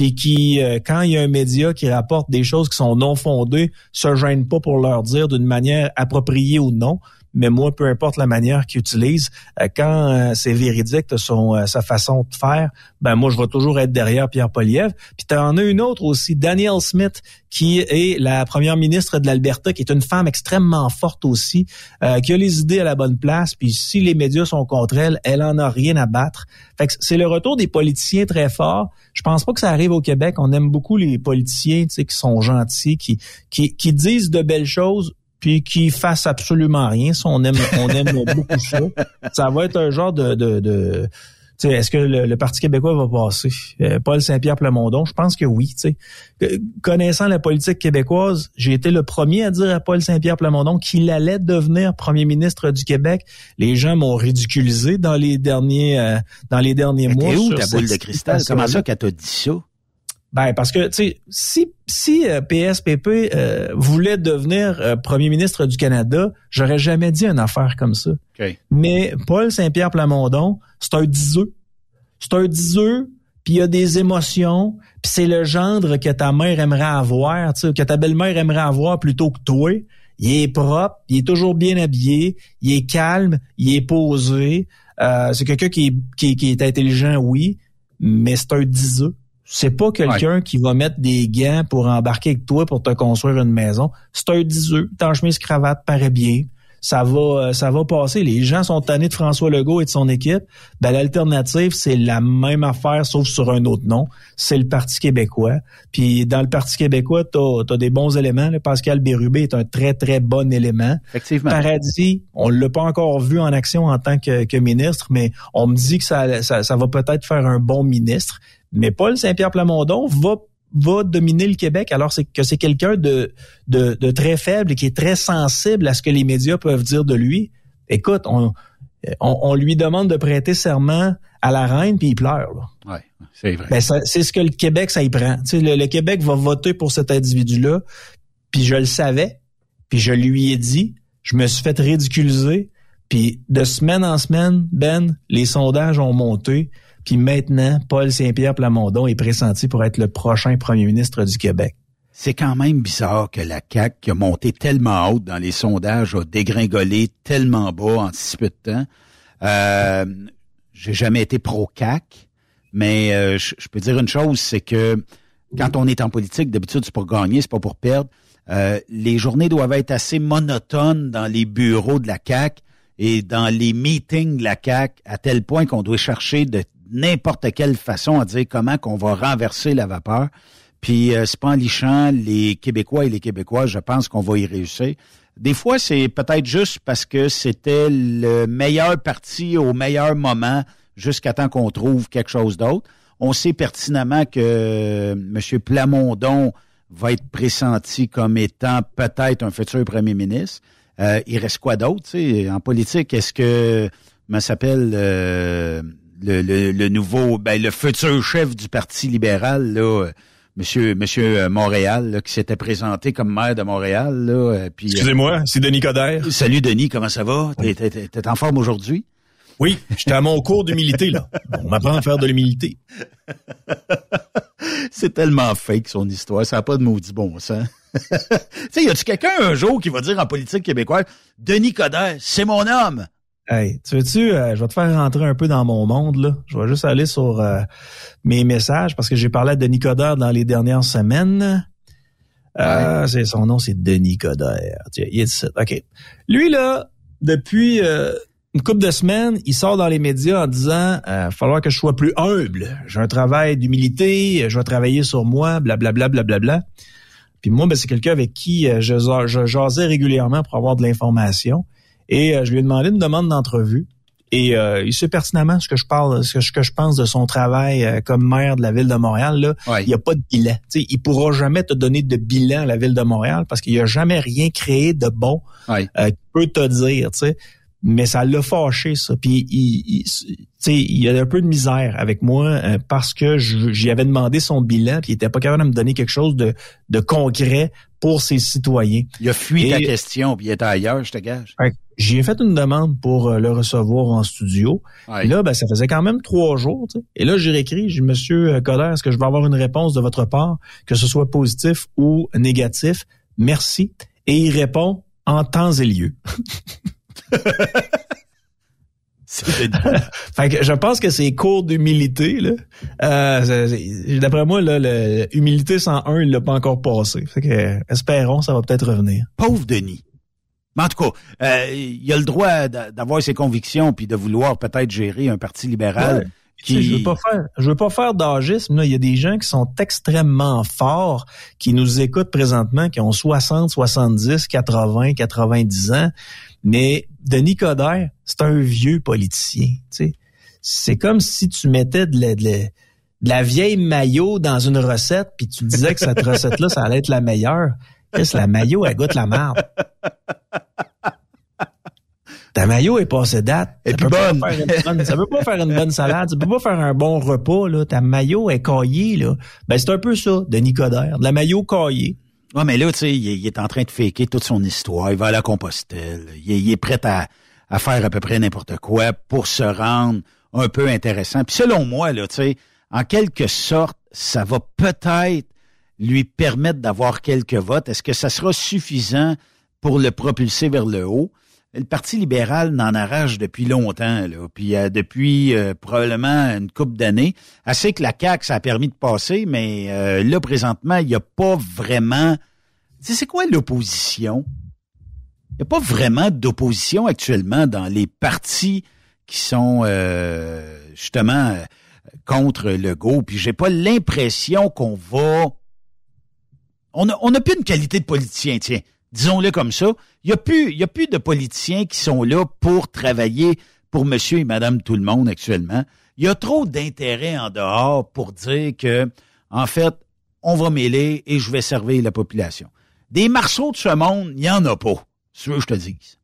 puis qui, euh, quand il y a un média qui rapporte des choses qui sont non fondées, se gêne pas pour leur dire d'une manière appropriée ou non. Mais moi, peu importe la manière qu'il utilise, euh, quand euh, c'est véridique de son, sa façon de faire, ben moi, je vais toujours être derrière Pierre Poliev. Puis tu en as une autre aussi, Danielle Smith, qui est la première ministre de l'Alberta, qui est une femme extrêmement forte aussi, qui a les idées à la bonne place. Puis si les médias sont contre elle, elle en a rien à battre. Fait que c'est le retour des politiciens très forts. Je pense pas que ça arrive au Québec. On aime beaucoup les politiciens, tu sais, qui sont gentils, qui, qui disent de belles choses puis qui fassent absolument rien. Ça, on aime, on aime beaucoup ça. Ça va être un genre de, de, de est-ce que le, Parti québécois va passer? Euh, Paul Saint-Pierre Plamondon, je pense que oui. Connaissant la politique québécoise, j'ai été le premier à dire à Paul Saint-Pierre Plamondon qu'il allait devenir premier ministre du Québec. Les gens m'ont ridiculisé dans les derniers euh, dans les derniers mois. où ta boule de cristal? Comment ça qu'elle t'a dit ça? Ben parce que tu sais si si PSPP euh, voulait devenir premier ministre du Canada, j'aurais jamais dit une affaire comme ça. Mais Paul Saint-Pierre Plamondon, c'est un diseux. C'est un diseux, puis il a des émotions, puis c'est le gendre que ta mère aimerait avoir, que ta belle-mère aimerait avoir plutôt que toi. Il est propre, il est toujours bien habillé, il est calme, il est posé. Euh, c'est quelqu'un qui, qui, qui, est intelligent, oui, mais c'est un diseux. C'est pas quelqu'un qui va mettre des gants pour embarquer avec toi pour te construire une maison. C'est un diseux. T'en chemise cravate paraît bien ça va euh, ça va passer. Les gens sont tannés de François Legault et de son équipe. Ben, l'alternative, c'est la même affaire, sauf sur un autre nom. C'est le Parti québécois. Puis dans le Parti québécois, tu as, des bons éléments. Pascal Bérubé est un très, très bon élément. Effectivement. Paradis, on l'a pas encore vu en action en tant que, ministre, mais on me dit que ça, ça, ça va peut-être faire un bon ministre. Mais Paul Saint-Pierre Plamondon va va dominer le Québec alors c'est que c'est quelqu'un de, de, très faible et qui est très sensible à ce que les médias peuvent dire de lui. Écoute, on, on, lui demande de prêter serment à la reine puis il pleure. Oui, c'est vrai. Ben, c'est ce que le Québec ça y prend. Tu sais, le, Québec va voter pour cet individu-là. Puis je le savais. Puis je lui ai dit, je me suis fait ridiculiser. Puis de semaine en semaine, Ben, les sondages ont monté. Puis maintenant, Paul Saint-Pierre Plamondon est pressenti pour être le prochain premier ministre du Québec. C'est quand même bizarre que la CAQ, qui a monté tellement haut dans les sondages, a dégringolé tellement bas en si peu de temps. Euh, J'ai jamais été pro-CAQ, mais euh, je, peux dire une chose, c'est que quand on est en politique, d'habitude, c'est pour gagner, c'est pas pour perdre. Euh, les journées doivent être assez monotones dans les bureaux de la CAQ et dans les meetings de la CAQ, à tel point qu'on doit chercher de n'importe quelle façon à dire comment qu'on va renverser la vapeur. Puis euh, c'est pas en lichant les Québécois et les Québécois, je pense qu'on va y réussir. Des fois, c'est peut-être juste parce que c'était le meilleur parti au meilleur moment jusqu'à temps qu'on trouve quelque chose d'autre. On sait pertinemment que euh, M. Plamondon va être pressenti comme étant peut-être un futur premier ministre. Euh, il reste quoi d'autre? En politique, est-ce que comment s'appelle euh, le, le, nouveau ben, le futur chef du Parti libéral, là, Monsieur, Monsieur euh, Montréal, qui s'était présenté comme maire de Montréal. Là, euh, puis, Excusez-moi, c'est Denis Coderre. Salut Denis, comment ça va? T'es en forme aujourd'hui? Oui, j'étais à mon cours d'humilité, là. On m'apprend à faire de l'humilité. c'est tellement fake, son histoire. Ça n'a pas de maudit bon sens. tu sais, y a-tu quelqu'un un jour qui va dire en politique québécoise, Denis Coderre, c'est mon homme? Hey, tu veux-tu, euh, je vais te faire rentrer un peu dans mon monde, là. Je vais juste aller sur euh, mes messages parce que j'ai parlé à Denis Coderre dans les dernières semaines. Euh, c'est son nom, c'est Denis Coderre. Tiens, il est OK. Lui, là, depuis une couple de semaines, il sort dans les médias en disant il va falloir que je sois plus humble. J'ai un travail d'humilité, je vais travailler sur moi, blablabla, blablabla. Bla, bla, bla. Puis moi, ben, c'est quelqu'un avec qui je, je jasais régulièrement pour avoir de l'information. Et euh, je lui ai demandé une demande d'entrevue. Et euh, il sait pertinemment ce que je parle, ce que, je pense de son travail euh, comme maire de la ville de Montréal. Là, il n'y a pas de bilan. T'sais, il pourra jamais te donner de bilan à la ville de Montréal parce qu'il n'y a jamais rien créé de bon ouais. qu'il peut te dire. sais mais ça l'a fâché ça. Puis il, il, il, a un peu de misère avec moi parce que j'y avais demandé son bilan, puis il était pas capable de me donner quelque chose de, de concret pour ses citoyens. Il a fui ta question, puis il était ailleurs, je te gage. J'ai fait une demande pour euh, le recevoir en studio. là, ben, ça faisait quand même trois jours. Et là, j'ai réécrit, j'ai Monsieur euh, Coder, est-ce que je vais avoir une réponse de votre part, que ce soit positif ou négatif? Merci. Et il répond en temps et lieu. fait que je pense que c'est cours d'humilité. Là. Euh, D'après moi, là, l'humilité 101, il l'a pas encore passé. Fait que, espérons, ça va peut-être revenir. Pauvre Denis. Mais en tout cas, euh, il a le droit d'avoir ses convictions puis de vouloir peut-être gérer un parti libéral. Qui... Je veux pas faire, je veux pas faire d'âgisme. Il y a des gens qui sont extrêmement forts, qui nous écoutent présentement, qui ont 60, 70, 80, 90 ans. Mais Denis Coderre, c'est un vieux politicien. C'est comme si tu mettais de la, de, la, vieille maillot dans une recette, puis tu disais que cette recette-là, ça allait être la meilleure. Qu'est-ce la maillot, elle goûte la merde. Ta maillot est passée date. Et puis bonne. bonne. Ça peut pas faire une bonne salade. Ça peut pas faire un bon repas, là. Ta maillot est caillée, là. Ben, c'est un peu ça, Denis Coderre. De la maillot caillée. Ouais, mais là, tu sais, il, est en train de faker toute son histoire. Il va à la Compostelle. Il, est prêt à, à, faire à peu près n'importe quoi pour se rendre un peu intéressant. Puis selon moi, là, tu sais, en quelque sorte, ça va peut-être lui permettre d'avoir quelques votes. Est-ce que ça sera suffisant pour le propulser vers le haut? Le Parti libéral n'en arrache depuis longtemps, là, puis euh, depuis euh, probablement une couple d'années. Assez que la CAQ, ça a permis de passer, mais euh, là, présentement, il n'y a pas vraiment... Tu sais, c'est quoi l'opposition? Il n'y a pas vraiment d'opposition actuellement dans les partis qui sont justement contre le go. Puis j'ai pas l'impression qu'on va... On n'a on a plus une qualité de politicien, tiens disons-le comme ça. Il n'y a, plus, y a plus de politiciens qui sont là pour travailler pour monsieur et madame tout le monde actuellement. Il y a trop d'intérêts en dehors pour dire que, en fait, on va mêler et je vais servir la population. Des marceaux de ce monde, il n'y en a pas. Si je te dis.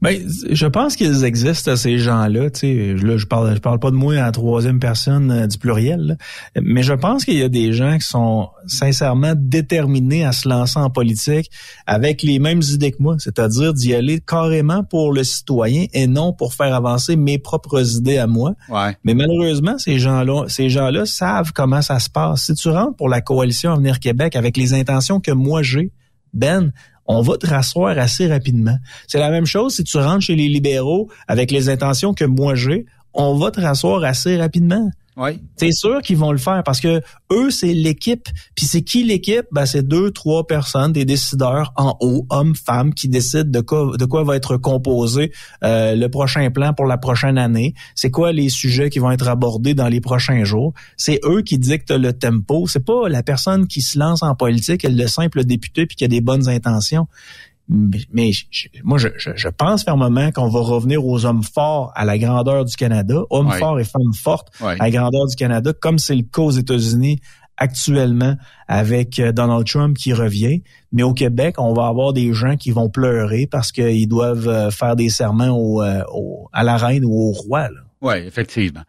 Ben, je pense qu'ils existent ces gens-là. Tu sais, là, je parle, je parle pas de moi en troisième personne euh, du pluriel, mais je pense qu'il y a des gens qui sont sincèrement déterminés à se lancer en politique avec les mêmes idées que moi, c'est-à-dire d'y aller carrément pour le citoyen et non pour faire avancer mes propres idées à moi. Ouais. Mais malheureusement, ces gens-là, ces gens-là savent comment ça se passe. Si tu rentres pour la coalition Avenir Québec avec les intentions que moi j'ai, Ben, on va te rasseoir assez rapidement. C'est la même chose si tu rentres chez les libéraux avec les intentions que moi j'ai, on va te rasseoir assez rapidement. Oui. C'est sûr qu'ils vont le faire parce que eux, c'est l'équipe. Puis c'est qui l'équipe? Ben, c'est deux, trois personnes, des décideurs en haut, hommes, femmes, qui décident de quoi, de quoi va être composé euh, le prochain plan pour la prochaine année. C'est quoi les sujets qui vont être abordés dans les prochains jours? C'est eux qui dictent le tempo. C'est pas la personne qui se lance en politique, le simple député puis qui a des bonnes intentions mais moi, je, je, pense fermement qu'on va revenir aux hommes forts à la grandeur du Canada, hommes forts et femmes fortes à la grandeur du Canada, comme c'est le cas aux États-Unis actuellement avec euh, Donald Trump qui revient. Mais au Québec, on va avoir des gens qui vont pleurer parce qu'ils doivent euh, faire des serments euh, au, à la reine ou au roi. Oui, effectivement.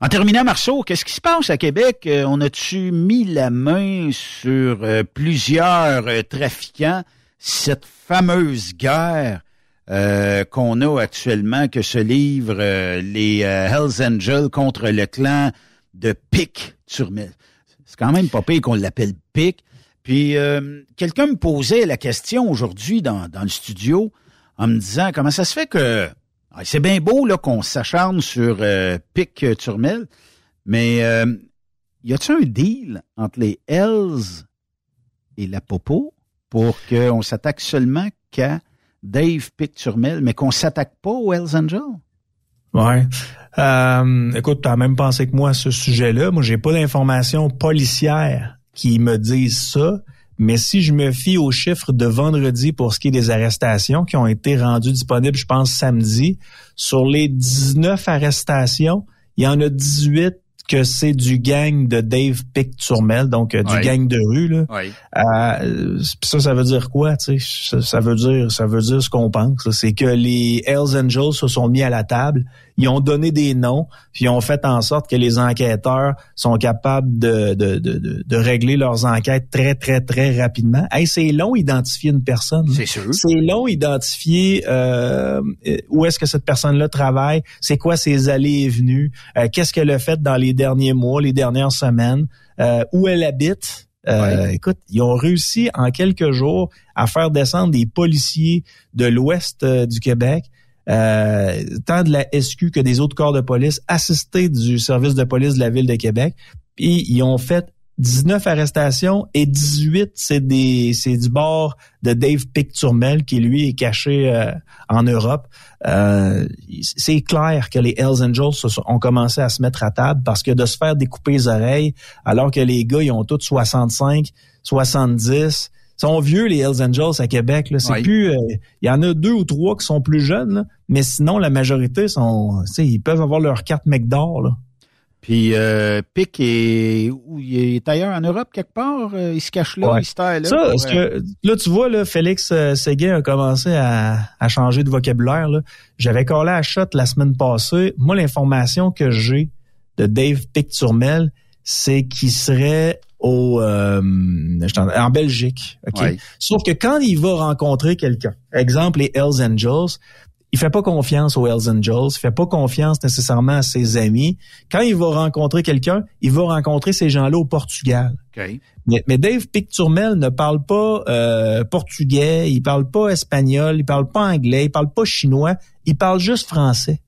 En terminant, Marceau, qu'est-ce qui se passe à Québec? On a-tu mis la main sur plusieurs trafiquants? Cette fameuse guerre euh, qu'on a actuellement, que se livrent euh, les euh, Hells Angels contre le clan de Pic Turmel. C'est quand même pas pire qu'on l'appelle Pic. Puis quelqu'un me posait la question aujourd'hui dans, dans le studio en me disant comment ça se fait que ah, c'est bien beau là qu'on s'acharne sur Pic Turmel, mais y a-t-il un deal entre les Hells et la Popo? Pour qu'on s'attaque seulement qu'à Dave Picturmel, mais qu'on s'attaque pas aux Hells Angels? Ouais. Euh, écoute, tu as même pensé que moi à ce sujet-là. Moi, j'ai pas d'informations policières qui me disent ça. Mais si je me fie aux chiffres de vendredi pour ce qui est des arrestations qui ont été rendues disponibles, je pense samedi, sur les 19 arrestations, il y en a 18 que c'est du gang de Dave Picturmel, donc euh, du gang de rue. Là. Euh, ça, ça veut dire quoi, tu sais? Ça, veut dire ça veut dire ce qu'on pense. C'est que les Hells Angels se sont mis à la table, ils ont donné des noms, puis ils ont fait en sorte que les enquêteurs sont capables de, de, de, de régler leurs enquêtes très, très, très rapidement. Hey, c'est long identifier une personne. C'est sûr. C'est long identifier euh, où est-ce que cette personne-là travaille, c'est quoi ses allées et venues, euh, qu'est-ce qu'elle a fait dans les derniers mois, les dernières semaines, euh, où elle habite. Euh, écoute, ils ont réussi en quelques jours à faire descendre des policiers de l'ouest du Québec euh, tant de la SQ que des autres corps de police assistés du service de police de la ville de Québec. Puis ils ont fait 19 arrestations et 18 c'est des c'est du bord de Dave Picturmel qui lui est caché euh, en Europe. Euh, c'est clair que les Hells Angels ont commencé à se mettre à table parce que de se faire découper les oreilles alors que les gars ils ont tous 65, 70, sont vieux les Hells Angels à Québec. Là. C'est plus, euh, il y en a deux ou trois qui sont plus jeunes, mais sinon la majorité sont, ils peuvent avoir leur carte McDor. Là. Puis euh, Pic est, il est ailleurs en Europe quelque part. Euh, il se cache là, il se taille là. Ça, euh, là tu vois là, Félix Séguin a commencé à, à changer de vocabulaire. J'avais collé à shot la semaine passée. Moi, l'information que j'ai de Dave Picturmel, c'est qu'il serait au euh, en Belgique. ok? Sauf que quand il va rencontrer quelqu'un, exemple les Hells Angels, il fait pas confiance aux Hells Angels, il fait pas confiance nécessairement à ses amis. Quand il va rencontrer quelqu'un, il va rencontrer ces gens-là au Portugal. Mais, mais, Dave Picturmel ne parle pas euh, portugais, il parle pas espagnol, il parle pas anglais, il parle pas chinois, il parle juste français.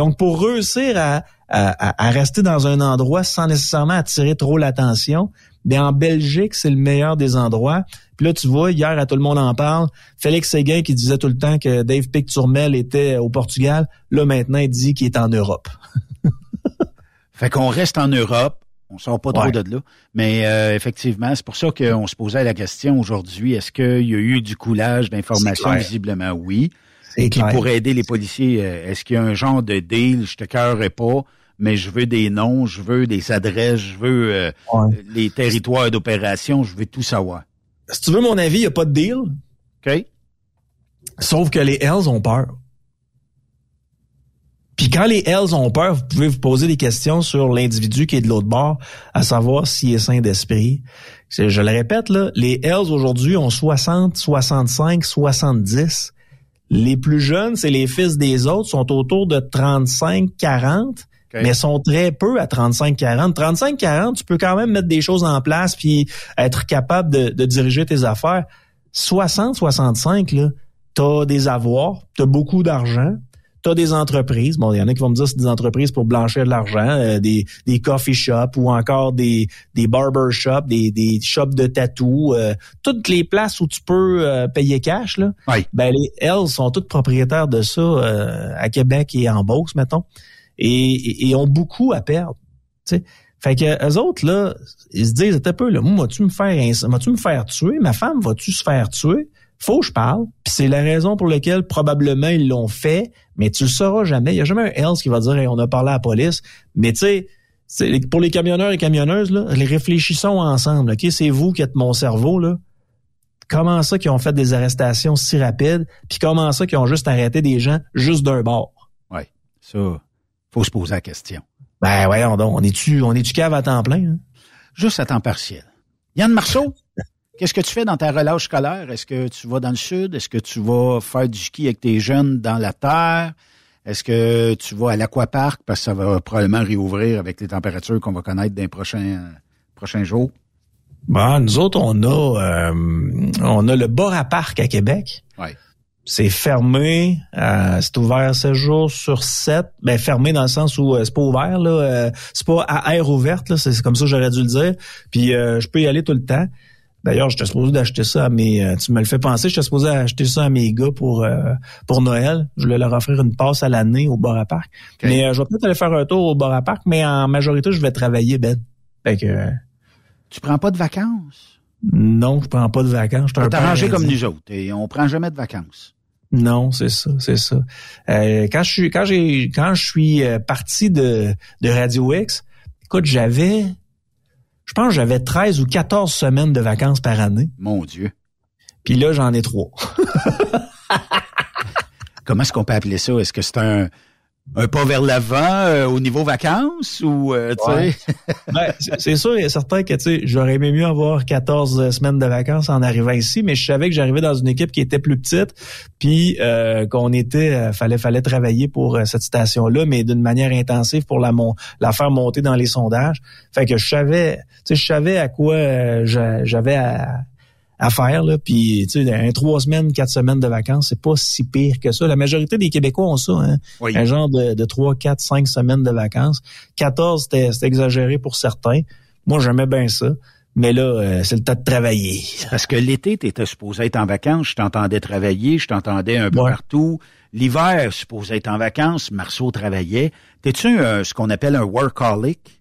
Donc, pour réussir à, à, à, rester dans un endroit sans nécessairement attirer trop l'attention, bien en Belgique, c'est le meilleur des endroits. Puis là, tu vois, hier, à tout le monde en parle, Félix Séguin qui disait tout le temps que Dave Picturmel était au Portugal, là, maintenant, il dit qu'il est en Europe. fait qu'on reste en Europe, on sort pas trop de là. Mais euh, effectivement, c'est pour ça qu'on se posait la question aujourd'hui, est-ce qu'il y a eu du coulage d'informations? Visiblement, oui. Et qui pourrait aider les policiers. Euh, est-ce qu'il y a un genre de deal, je te cœurerai pas, mais je veux des noms, je veux des adresses, je veux euh, les territoires d'opération, je veux tout savoir. Si tu veux mon avis, il n'y a pas de deal. OK. Sauf que les Hells ont peur. Puis quand les Hells ont peur, vous pouvez vous poser des questions sur l'individu qui est de l'autre bord, à savoir s'il est sain d'esprit. Je le répète, là, les Hells aujourd'hui ont 60, 65, 70. Les plus jeunes, c'est les fils des autres, sont autour de 35, 40. mais sont très peu à 35-40. 35-40, tu peux quand même mettre des choses en place puis être capable de, de diriger tes affaires. 60-65, là, t'as des avoirs, t'as beaucoup d'argent, t'as des entreprises. Bon, il y en a qui vont me dire c'est des entreprises pour blanchir de l'argent, euh, des, des coffee shops ou encore des, des barber shops, des, des shops de tatou, euh, toutes les places où tu peux euh, payer cash, là, ben les Hells sont toutes propriétaires de ça à Québec et en Beauce, mettons, et, et, ont beaucoup à perdre. sais. Fait que eux autres, là, ils se disent, un peu, là, moi, vas-tu me faire, vas-tu me faire tuer? Ma femme, vas-tu se faire tuer? Faut que je parle. Puis c'est la raison pour laquelle probablement ils l'ont fait, mais tu le sauras jamais. Il y a jamais un else qui va dire on a parlé à la police. Mais tu sais, pour les camionneurs et camionneuses, là, les réfléchissons ensemble. Ok, c'est vous qui êtes mon cerveau là. Comment ça qu'ils ont fait des arrestations si rapides, puis comment ça qu'ils ont juste arrêté des gens juste d'un bord? Oui, ça, faut se poser la question. Ben voyons donc, on est-tu, on est-tu cave à temps plein? Hein? Juste à temps partiel. Yann Marceau, Qu'est-ce que tu fais dans ta relâche scolaire? Est-ce que tu vas dans le sud? Est-ce que tu vas faire du ski avec tes jeunes dans la terre? Est-ce que tu vas à l'aquapark parce que ça va probablement réouvrir avec les températures qu'on va connaître dans les prochains, prochains jours? Bon, nous autres, on a euh, on a le bar à parc à Québec. Ouais. C'est fermé, euh, c'est ouvert 7 jours sur 7. Ben fermé dans le sens où euh, c'est pas ouvert là, c'est pas à air ouverte c'est comme ça que j'aurais dû le dire. Puis je peux y aller tout le temps. D'ailleurs, j'étais supposé d'acheter ça à mes. Euh, tu me le fais penser, j'étais supposé acheter ça à mes gars pour euh, pour Noël. Je voulais leur offrir une passe à l'année au bar à parc. Mais euh, je vais peut-être aller faire un tour au bar à parc, mais en majorité, je vais travailler, Ben. Fait que. Tu prends pas de vacances? Non, je prends pas de vacances. Je arrangé comme nous autres et on prend jamais de vacances. Non, c'est ça, c'est ça. quand je suis quand j'ai quand je suis parti de, de Radio X, écoute, j'avais je pense que j'avais 13 ou 14 semaines de vacances par année. Mon Dieu. Puis là, j'en ai trois. Comment est-ce qu'on peut appeler ça? Est-ce que c'est un, un pas vers l'avant euh, au niveau vacances ou euh, tu sais? Ben, c'est sûr et certain que tu sais j'aurais aimé mieux avoir 14 semaines de vacances en arrivant ici mais je savais que j'arrivais dans une équipe qui était plus petite puis euh, qu'on était fallait fallait travailler pour cette station là mais d'une manière intensive pour la la faire monter dans les sondages. Fait que je savais tu sais je savais à quoi j'avais à à faire. Là. Puis, tu sais, un trois semaines, quatre semaines de vacances, c'est pas si pire que ça. La majorité des Québécois ont ça, hein? un genre de, trois, quatre, cinq semaines de vacances. 14, c'était exagéré pour certains. Moi, j'aimais bien ça. Mais là, euh, c'est le temps de travailler. Parce que l'été, tu étais supposé être en vacances, je t'entendais travailler, je t'entendais un peu partout. L'hiver, supposé être en vacances, Marceau travaillait. T'es-tu ce qu'on appelle un workaholic?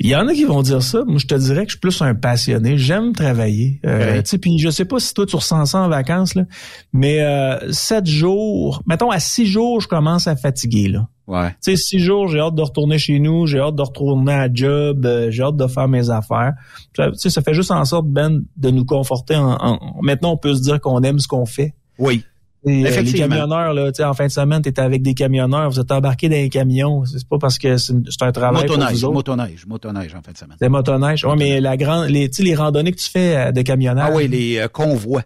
Il y en a qui vont dire ça. Moi, je te dirais que je suis plus un passionné. J'aime travailler. Euh, sais, Puis je sais pas si toi, tu ressens ça en vacances, là, mais euh, sept jours, mettons à six jours, je commence à fatiguer. Là. Ouais. Tu sais, six jours, j'ai hâte de retourner chez nous, j'ai hâte de retourner à job, euh, j'ai hâte de faire mes affaires. Tu sais, ça fait juste en sorte, Ben, de nous conforter. En, Maintenant, on peut se dire qu'on aime ce qu'on fait. Oui. Euh, les camionneurs, là, en fin de semaine, tu étais avec des camionneurs, vous êtes embarqués dans les camions. C'est pas parce que c'est un travail motoneige, pour vous Motoneige, motoneige en fin de semaine. C'est motoneige. Oui, mais la grande, les, les randonnées que tu fais euh, de camionneurs. Ah oui, les euh, convois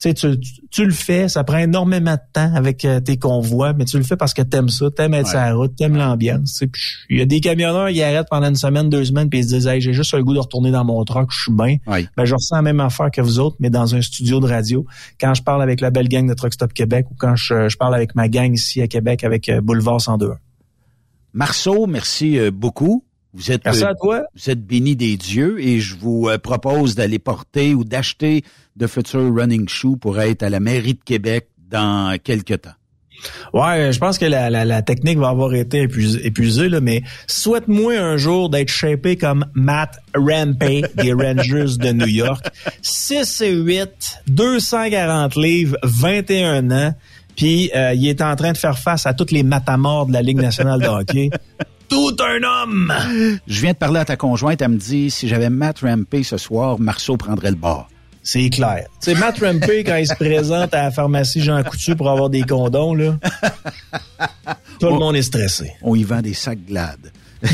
tu, tu, tu, le fais, ça prend énormément de temps avec euh, tes convois, mais tu le fais parce que t'aimes ça, t'aimes être sur la route, t'aimes l'ambiance. Il y a des camionneurs, ils arrêtent pendant une semaine, deux semaines, puis ils se disent hey, j'ai juste le goût de retourner dans mon truck, je suis bien. Ben, je ressens la même affaire que vous autres, mais dans un studio de radio. Quand je parle avec la belle gang de Truck Stop Québec ou quand je, je parle avec ma gang ici à Québec avec euh, Boulevard 102. Marceau, merci euh, beaucoup. Vous êtes, Merci à toi. Vous êtes béni des dieux et je vous propose d'aller porter ou d'acheter de futurs running shoes pour être à la mairie de Québec dans quelques temps? Ouais, je pense que la, la, technique va avoir été épuisée, là, mais souhaite-moi un jour d'être shapé comme Matt Rampey des Rangers de New York. 6 et 8, 240 livres, 21 ans, puis euh, il est en train de faire face à toutes les matamores de la Ligue nationale de hockey. Tout un homme! Je viens de parler à ta conjointe, elle me dit, si j'avais Matt Rampey ce soir, Marceau prendrait le bord. C'est clair. Tu sais, Matt Rampey, quand il se présente à la pharmacie Jean Coutu pour avoir des condoms, là, tout le monde est stressé. On y vend des sacs glades.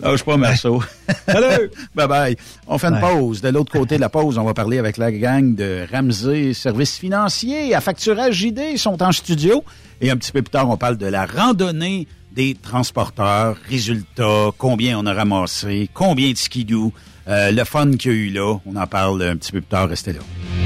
Lâche pas, Marceau. Salut! Bye bye. On fait une pause. De l'autre côté de la pause, on va parler avec la gang de Ramsey Services financiers à facturage JD. Ils sont en studio. Et un petit peu plus tard, on parle de la randonnée des transporteurs. Résultats, combien on a ramassé, combien de skidoo, euh, le fun qu'il y a eu là. On en parle un petit peu plus tard. Restez là.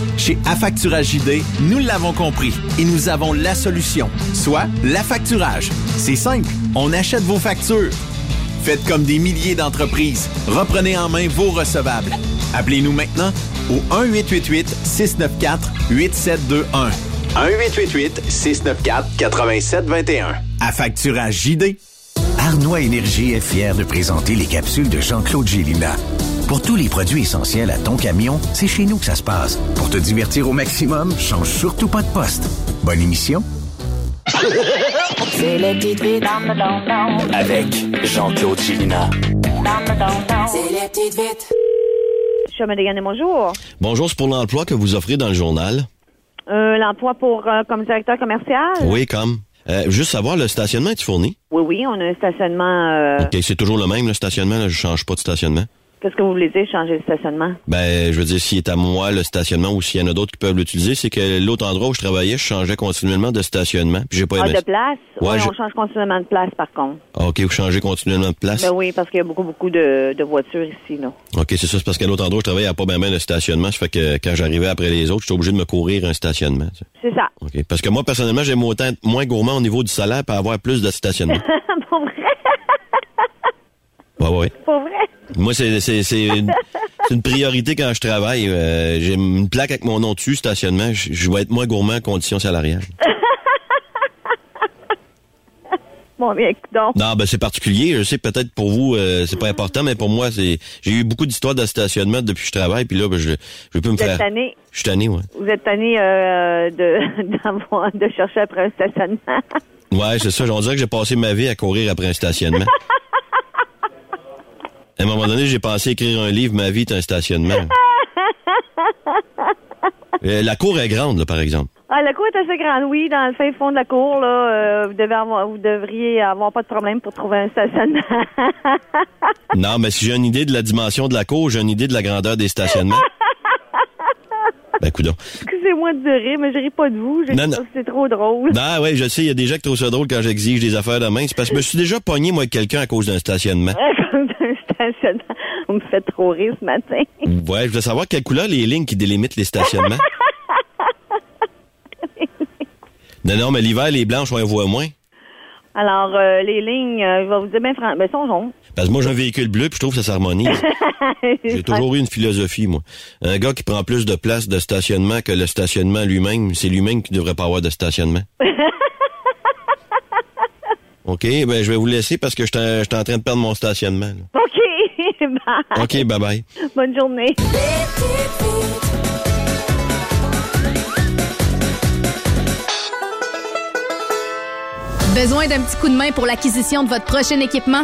Chez Affacturage JD, nous l'avons compris et nous avons la solution, soit l'affacturage. C'est simple, on achète vos factures. Faites comme des milliers d'entreprises. Reprenez en main vos recevables. Appelez-nous maintenant au 1-888-694-8721. 1-888-694-8721. Affacturage JD. Arnois Énergie est fier de présenter les capsules de Jean-Claude Gélina. Pour tous les produits essentiels à ton camion, c'est chez nous que ça se passe. Pour te divertir au maximum, change surtout pas de poste. Bonne émission. C'est les petites vites dans le don Avec Jean-Claude Chilina. C'est les petites vites. Bonjour. Bonjour, c'est pour l'emploi que vous offrez dans le journal. Euh, L'emploi pour euh, comme directeur commercial? Oui, comme. Euh, juste savoir, le stationnement est fourni? Oui, oui, on a un stationnement. euh, OK, c'est toujours le même, le stationnement, là, je change pas de stationnement. Qu'est-ce que vous voulez dire, changer de stationnement? Ben, je veux dire, s'il est à moi, le stationnement, ou s'il y en a d'autres qui peuvent l'utiliser, c'est que l'autre endroit où je travaillais, je changeais continuellement de stationnement, puis j'ai pas Ah, aimé de place? Ouais, Oui, je- on change continuellement de place, par contre. Ah, OK, vous changez continuellement de place? Ben oui, parce qu'il y a beaucoup, beaucoup de, de voitures ici, là. OK, c'est ça, c'est parce qu'à l'autre endroit où je travaillais, il n'y a pas bien ben de stationnement, ça fait que quand j'arrivais après les autres, j'étais obligé de me courir un stationnement. tu sais. C'est ça. OK, parce que moi, personnellement, j'aime autant être moins gourmand au niveau du salaire pour avoir plus de stationnement. Pour vrai? Ouais, ouais. Pour vrai? Moi, c'est c'est c'est une, c'est une priorité quand je travaille. Euh, J'ai une plaque avec mon nom dessus, stationnement. Je, je vais être moins gourmand en conditions salariales. Bon, bien, donc. Non, ben c'est particulier. Je sais peut-être pour vous, euh, c'est pas important, mais pour moi, c'est j'ai eu beaucoup d'histoires de stationnement depuis que je travaille, puis là, ben, je je peux me Vous êtes faire. tanné, Je suis tanné, ouais. vous êtes tanné euh, de, d'avoir- de chercher après un stationnement. Ouais, c'est ça. On dirait que j'ai passé ma vie à courir après un stationnement. À un moment donné, j'ai pensé écrire un livre, Ma vie est un stationnement. Euh, la cour est grande, là, par exemple. Ah, la cour est assez grande, oui. Dans le fin fond de la cour, là, euh, vous, devez avoir, vous devriez avoir pas de problème pour trouver un stationnement. Non, mais si j'ai une idée de la dimension de la cour, j'ai une idée de la grandeur des stationnements. Ben, coudonc. Excusez-moi de rire, mais je ris pas de vous. Je Non, non. c'est trop drôle. Non, ouais, je sais, il y a des gens qui trouvent ça drôle quand j'exige des affaires de main. C'est parce que je me suis déjà pogné, moi, avec quelqu'un à cause d'un stationnement. Stationnement. Vous me faites trop rire ce matin. Ouais, je voulais savoir quelle couleur les lignes qui délimitent les stationnements. non, non, mais l'hiver, les blanches, on les voit moins. Alors, euh, les lignes, euh, je vais vous dire franchement, ben, sont jaunes. Parce que moi, j'ai un véhicule bleu, puis je trouve que ça s'harmonise. J'ai toujours eu une philosophie, moi. Un gars qui prend plus de place de stationnement que le stationnement lui-même, c'est lui-même qui devrait pas avoir de stationnement. OK, ben je vais vous laisser parce que je suis en train de perdre mon stationnement. là. OK. Bye. OK, bye-bye. Bonne journée. Besoin d'un petit coup de main pour l'acquisition de votre prochain équipement?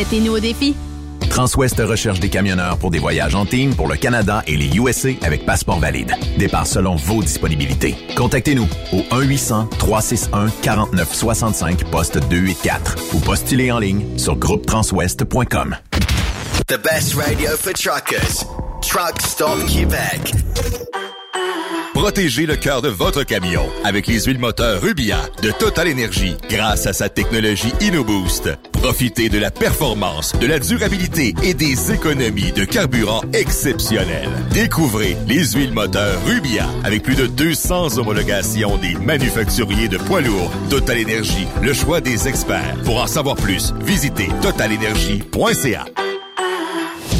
mettez-nous au défi. Transwest recherche des camionneurs pour des voyages en team pour le Canada et les USA avec passeport valide. Départ selon vos disponibilités. Contactez-nous au 1-800-361-4965, poste 284 ou postulez en ligne sur groupetranswest.com. The best radio for truckers. Truck Stop Québec. Protégez le cœur de votre camion avec les huiles moteurs Rubia de Total Energy grâce à sa technologie InnoBoost. Profitez de la performance, de la durabilité et des économies de carburant exceptionnelles. Découvrez les huiles moteurs Rubia avec plus de 200 homologations des manufacturiers de poids lourds. Total Energy, le choix des experts. Pour en savoir plus, visitez totalenergy.ca.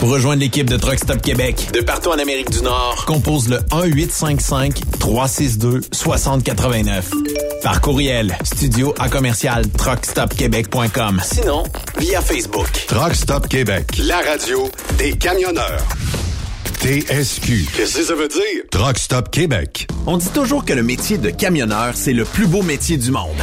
Pour rejoindre l'équipe de Truck Stop Québec, de partout en Amérique du Nord, compose le 1-855-362-6089. Par courriel, studio à commercial truckstopquebec.com. Sinon, via Facebook. Truck Stop Québec, la radio des camionneurs. TSQ. Qu'est-ce que ça veut dire? Truck Stop Québec. On dit toujours que le métier de camionneur, c'est le plus beau métier du monde.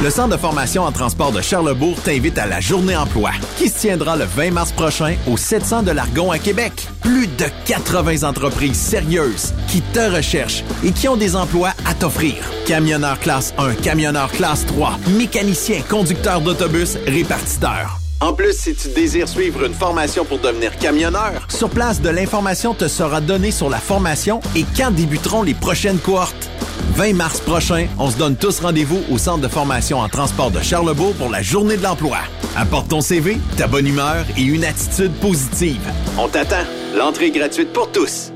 Le Centre de formation en transport de Charlebourg t'invite à la Journée emploi, qui se tiendra le 20 mars prochain au 700 de l'Argon à Québec. Plus de 80 entreprises sérieuses qui te recherchent et qui ont des emplois à t'offrir. Camionneur classe 1, camionneur classe 3, mécanicien, conducteur d'autobus, répartiteur. En plus, si tu désires suivre une formation pour devenir camionneur, sur place, de l'information te sera donnée sur la formation et quand débuteront les prochaines cohortes. 20 mars prochain, on se donne tous rendez-vous au Centre de formation en transport de Charlebourg pour la Journée de l'emploi. Apporte ton CV, ta bonne humeur et une attitude positive. On t'attend. L'entrée est gratuite pour tous.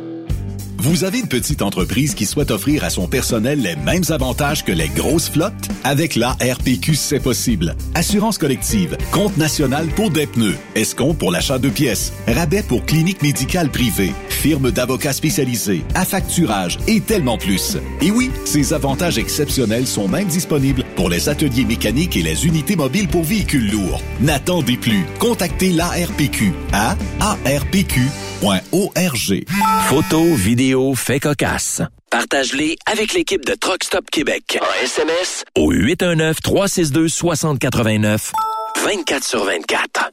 Vous avez une petite entreprise qui souhaite offrir à son personnel les mêmes avantages que les grosses flottes? Avec la RPQ, c'est possible. Assurance collective, compte national pour des pneus, escompte pour l'achat de pièces, rabais pour clinique médicale privée, firme d'avocats spécialisés, affacturage et tellement plus. Et oui, ces avantages exceptionnels sont même disponibles pour les ateliers mécaniques et les unités mobiles pour véhicules lourds. N'attendez plus. Contactez l'ARPQ à arpq.org. Photos, vidéos, faits cocasse. Partage-les avec l'équipe de Truck Stop Québec. En SMS au 819-362-6089. 24 sur 24.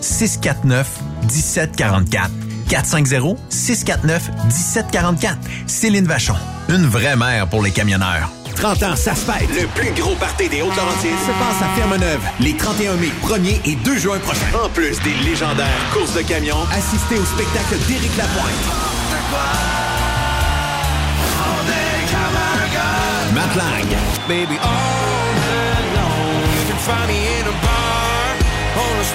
649 1744. 450 649 1744. Céline Vachon. Une vraie mère pour les camionneurs. 30 ans, ça se fête. Le plus gros party des Hautes-Laurentides se passe à Ferme-Neuve les 31 mai, 1er et 2 juin prochains. En plus des légendaires courses de camions, assistez au spectacle d'Éric Lapointe. Matt Lang. Baby, all long, you can find me in a bar on a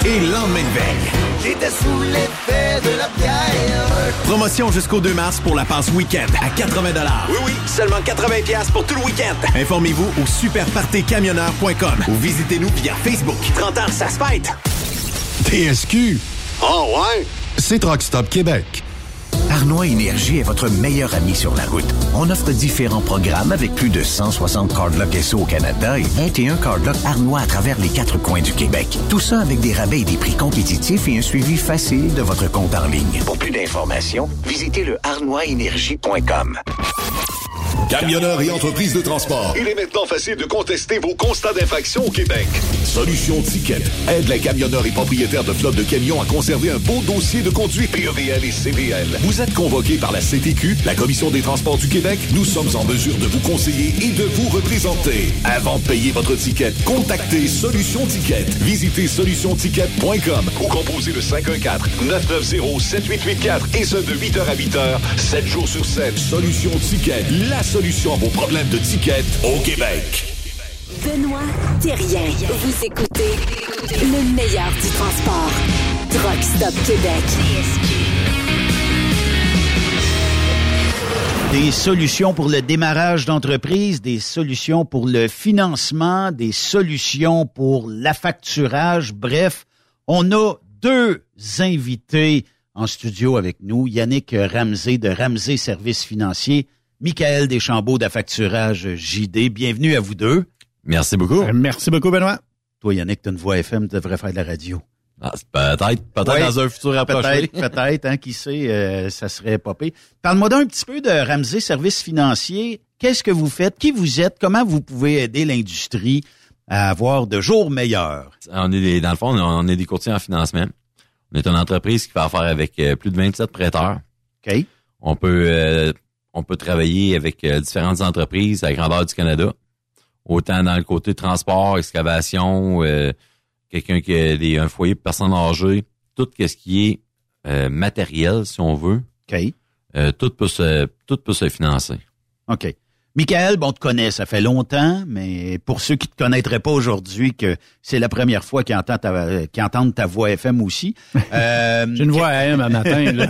Et lendemain de veille. J'étais sous l'effet de la bière. Promotion jusqu'au 2 mars pour la passe week-end à 80 Oui, oui, seulement 80 pièces pour tout le week-end. Informez-vous au superpartycamionneur.com ou visitez-nous via Facebook. 30 ans, ça se fête. TSQ. Oh ouais? C'est Truck Stop Québec. Arnois Énergie est votre meilleur ami sur la route. On offre différents programmes avec plus de 160 cardlocks SO au Canada et 21 cardlocks Arnois à travers les quatre coins du Québec. Tout ça avec des rabais et des prix compétitifs et un suivi facile de votre compte en ligne. Pour plus d'informations, visitez le arnoisénergie.com. Camionneurs et entreprises de transport. Il est maintenant facile de contester vos constats d'infraction au Québec. Solution Ticket aide les camionneurs et propriétaires de flottes de camions à conserver un beau dossier de conduite PEVL et CVL. Vous êtes convoqué par la CTQ, la Commission des transports du Québec. Nous sommes en mesure de vous conseiller et de vous représenter. Avant de payer votre ticket, contactez Solution Ticket. Visitez solutionticket.com ou composez le 514-990-7884 et ce de 8h à 8h, 7 jours sur 7. Solution Ticket, la solution à vos problèmes de ticket au Québec. Benoît Thérien. Vous écoutez le meilleur du transport. Truck Stop Québec. Des solutions pour le démarrage d'entreprise, des solutions pour le financement, des solutions pour l'affacturage. Bref, on a deux invités en studio avec nous. Yannick Ramsey de Ramsey Services Financiers, Michael Deschambault d'affacturage JD. Bienvenue à vous deux. Merci beaucoup. Merci beaucoup, Benoît. Toi, Yannick, tu as une voix FM, tu devrais faire de la radio. Ah, peut-être, peut-être Ouais, dans un futur approché. Peut-être, peut-être, hein, qui sait, euh, ça serait popé. Parle-moi d'un petit peu de Ramsey Services Financiers. Qu'est-ce que vous faites? Qui vous êtes? Comment vous pouvez aider l'industrie à avoir de jours meilleurs? On est des- dans le fond, on est des courtiers en financement. On est une entreprise qui fait affaire avec euh, plus de 27 prêteurs. OK. On peut, euh, on peut travailler avec euh, différentes entreprises à la grandeur du Canada. Autant dans le côté transport, excavation, euh, quelqu'un qui a des, un foyer pour personnes âgées, tout ce qui est euh, matériel, si on veut. OK. Euh, tout peut se, tout peut se financer. OK. Michael, bon, on te connaît, ça fait longtemps, mais pour ceux qui te connaîtraient pas aujourd'hui, que c'est la première fois qu'ils entendent ta, qu'ils entendent ta voix FM aussi. Euh, J'ai une voix AM à matin, là.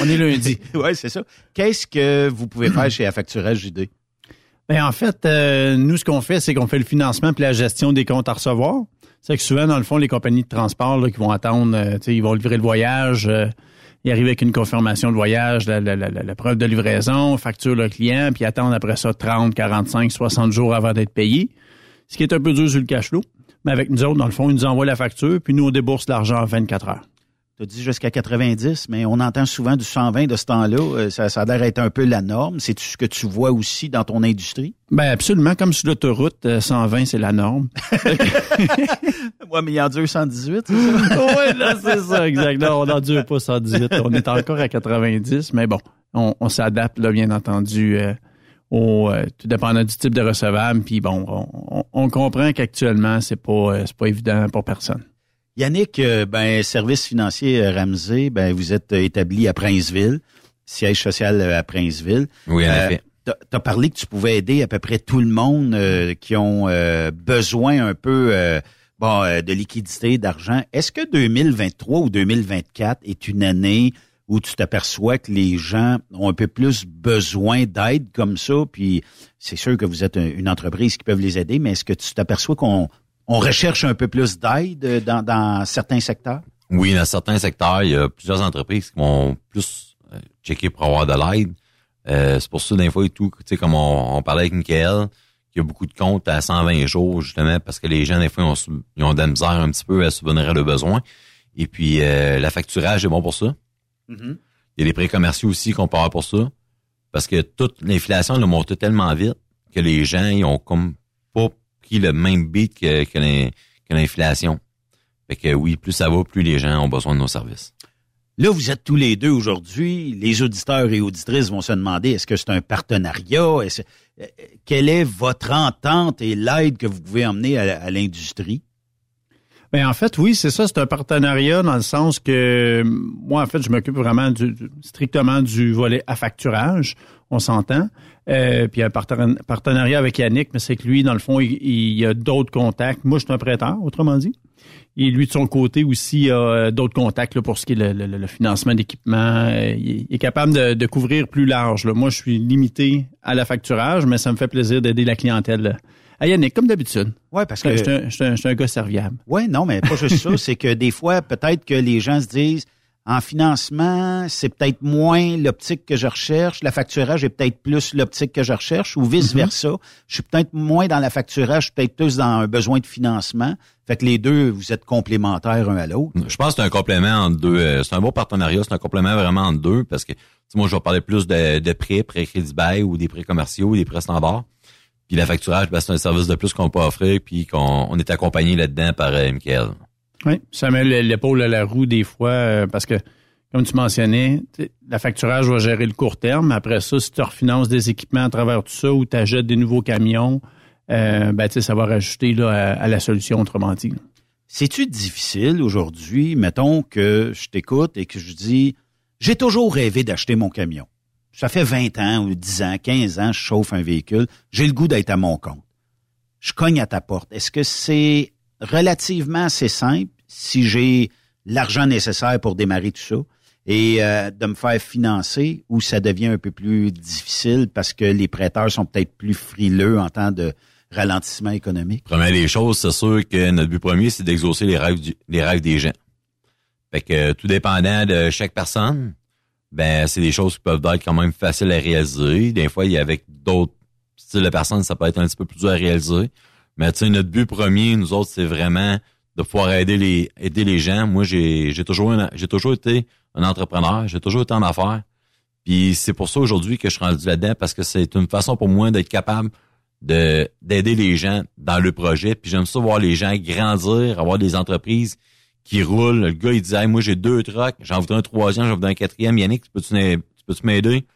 On est lundi. ouais, c'est ça. Qu'est-ce que vous pouvez faire chez Affacturage JD? Ben, en fait, euh, nous, ce qu'on fait, c'est qu'on fait le financement puis la gestion des comptes à recevoir. C'est que souvent, dans le fond, les compagnies de transport là, qui vont attendre, euh, ils vont livrer le voyage, euh, ils arrivent avec une confirmation de voyage, la, la- la- la preuve de livraison, facture le client, puis attendent après ça 30, 45, 60 jours avant d'être payé. Ce qui est un peu dur sur le cash flow. Mais avec nous autres, dans le fond, ils nous envoient la facture, puis nous, on débourse l'argent en 24 heures. Tu as dit jusqu'à 90, mais on entend souvent du 120 de ce temps-là. Euh, Ça, ça a l'air d'être un peu la norme. C'est ce que tu vois aussi dans ton industrie? Ben absolument, comme sur l'autoroute, euh, 120, c'est la norme. ouais, mais il endure 118, c'est ça? oui, là, c'est ça, exact. Là, on n'endure pas 118. On est encore à 90, mais bon, on, on s'adapte, là, bien entendu, euh, au, euh, tout dépendant du type de recevable. Puis bon, on, on- on comprend qu'actuellement, c'est pas, euh, c'est pas évident pour personne. Yannick, euh, ben, service financier euh, Ramsey, ben, vous êtes euh, établi à Princeville, siège social à Princeville. Oui, en effet. Tu as parlé que tu pouvais aider à peu près tout le monde euh, qui ont euh, besoin un peu bon, de liquidité, d'argent. Est-ce que 2023 ou 2024 est une année où tu t'aperçois que les gens ont un peu plus besoin d'aide comme ça, puis c'est sûr que vous êtes un- une entreprise qui peuvent les aider, mais est-ce que tu t'aperçois qu'on on recherche un peu plus d'aide euh, dans, dans certains secteurs? Oui, dans certains secteurs, il y a plusieurs entreprises qui vont plus euh, checker pour avoir de l'aide. Euh, c'est pour ça, des fois et tout, tu sais, comme on, on parlait avec Michael, qu'il y a beaucoup de comptes à 120 jours, justement, parce que les gens, des fois, ils ont, sub- ils ont de la misère un petit peu à subvenir à leurs besoins. Et puis, euh, la facturage est bon pour ça. Il y a des prêts commerciaux aussi qu'on peut avoir pour ça. Parce que toute l'inflation elle a monté tellement vite que les gens, ils ont comme pas le même beat que, que l'in- que l'inflation. Fait que oui, plus ça va, plus les gens ont besoin de nos services. Là, vous êtes tous les deux aujourd'hui. Les auditeurs et auditrices vont se demander est-ce que c'est un partenariat? Est-ce- euh, quelle est votre entente et l'aide que vous pouvez emmener à l'industrie? Ben en fait, oui, c'est ça, c'est un partenariat dans le sens que moi, en fait, je m'occupe vraiment du, strictement du volet à facturage, on s'entend. Euh, puis un parten- partenariat avec Yannick, mais c'est que lui, dans le fond, il, il a d'autres contacts. Moi, je suis un prêteur, autrement dit. Et lui, de son côté aussi, a euh, d'autres contacts là, pour ce qui est le, le- le financement d'équipement. Euh, Il, est capable de, de couvrir plus large. là. Moi, je suis limité à la facturage, mais ça me fait plaisir d'aider la clientèle euh, à Yannick, comme d'habitude. Ouais, parce Je que- suis un- je suis un, je suis un gars serviable. Oui, non, mais pas juste ça. C'est que des fois, peut-être que les gens se disent, En financement, c'est peut-être moins l'optique que je recherche. La facturage est peut-être plus l'optique que je recherche ou vice-versa. Je suis peut-être moins dans la facturage, je suis peut-être plus dans un besoin de financement. Fait que les deux, vous êtes complémentaires un à l'autre. Je pense que c'est un complément entre deux. euh, C'est un beau partenariat, c'est un complément vraiment entre deux parce que tu sais, moi, je vais parler plus de, de prêts, prêts crédit bail ou des prêts commerciaux ou des prêts standards. Puis la facturage, ben, c'est un service de plus qu'on peut offrir puis qu'on on est accompagné là-dedans par euh, Michael. Oui, ça met l'épaule à la roue des fois euh, parce que, comme tu mentionnais, la facturage va gérer le court terme. Après ça, si tu refinances des équipements à travers tout ça ou tu achètes des nouveaux camions, euh, ben, tu sais, ça va rajouter là, à, à la solution, autrement dit. C'est-tu difficile aujourd'hui, mettons que je t'écoute et que je dis, j'ai toujours rêvé d'acheter mon camion? Ça fait 20 ans ou 10 ans, 15 ans, je chauffe un véhicule. J'ai le goût d'être à mon compte. Je cogne à ta porte. Est-ce que c'est relativement assez simple si j'ai l'argent nécessaire pour démarrer tout ça et euh, de me faire financer ou ça devient un peu plus difficile parce que les prêteurs sont peut-être plus frileux en temps de ralentissement économique? Première des choses, c'est sûr que notre but premier, c'est d'exaucer les rêves du- les rêves des gens. Fait que euh, tout dépendant de chaque personne, ben c'est des choses qui peuvent être quand même faciles à réaliser. Des fois, il y a avec d'autres styles de personnes, ça peut être un petit peu plus dur à réaliser. Mais tu sais, notre but premier, nous autres, c'est vraiment de pouvoir aider les aider les gens. Moi, j'ai j'ai toujours j'ai toujours été un entrepreneur, j'ai toujours été en affaires. Puis c'est pour ça aujourd'hui que je suis rendu là-dedans parce que c'est une façon pour moi d'être capable de d'aider les gens dans le projet. Puis j'aime ça voir les gens grandir, avoir des entreprises qui roulent. Le gars, il Hey, moi j'ai deux trucks, j'en voudrais un troisième, j'en voudrais un quatrième. Yannick, tu peux-tu? Tu peux-tu m'aider?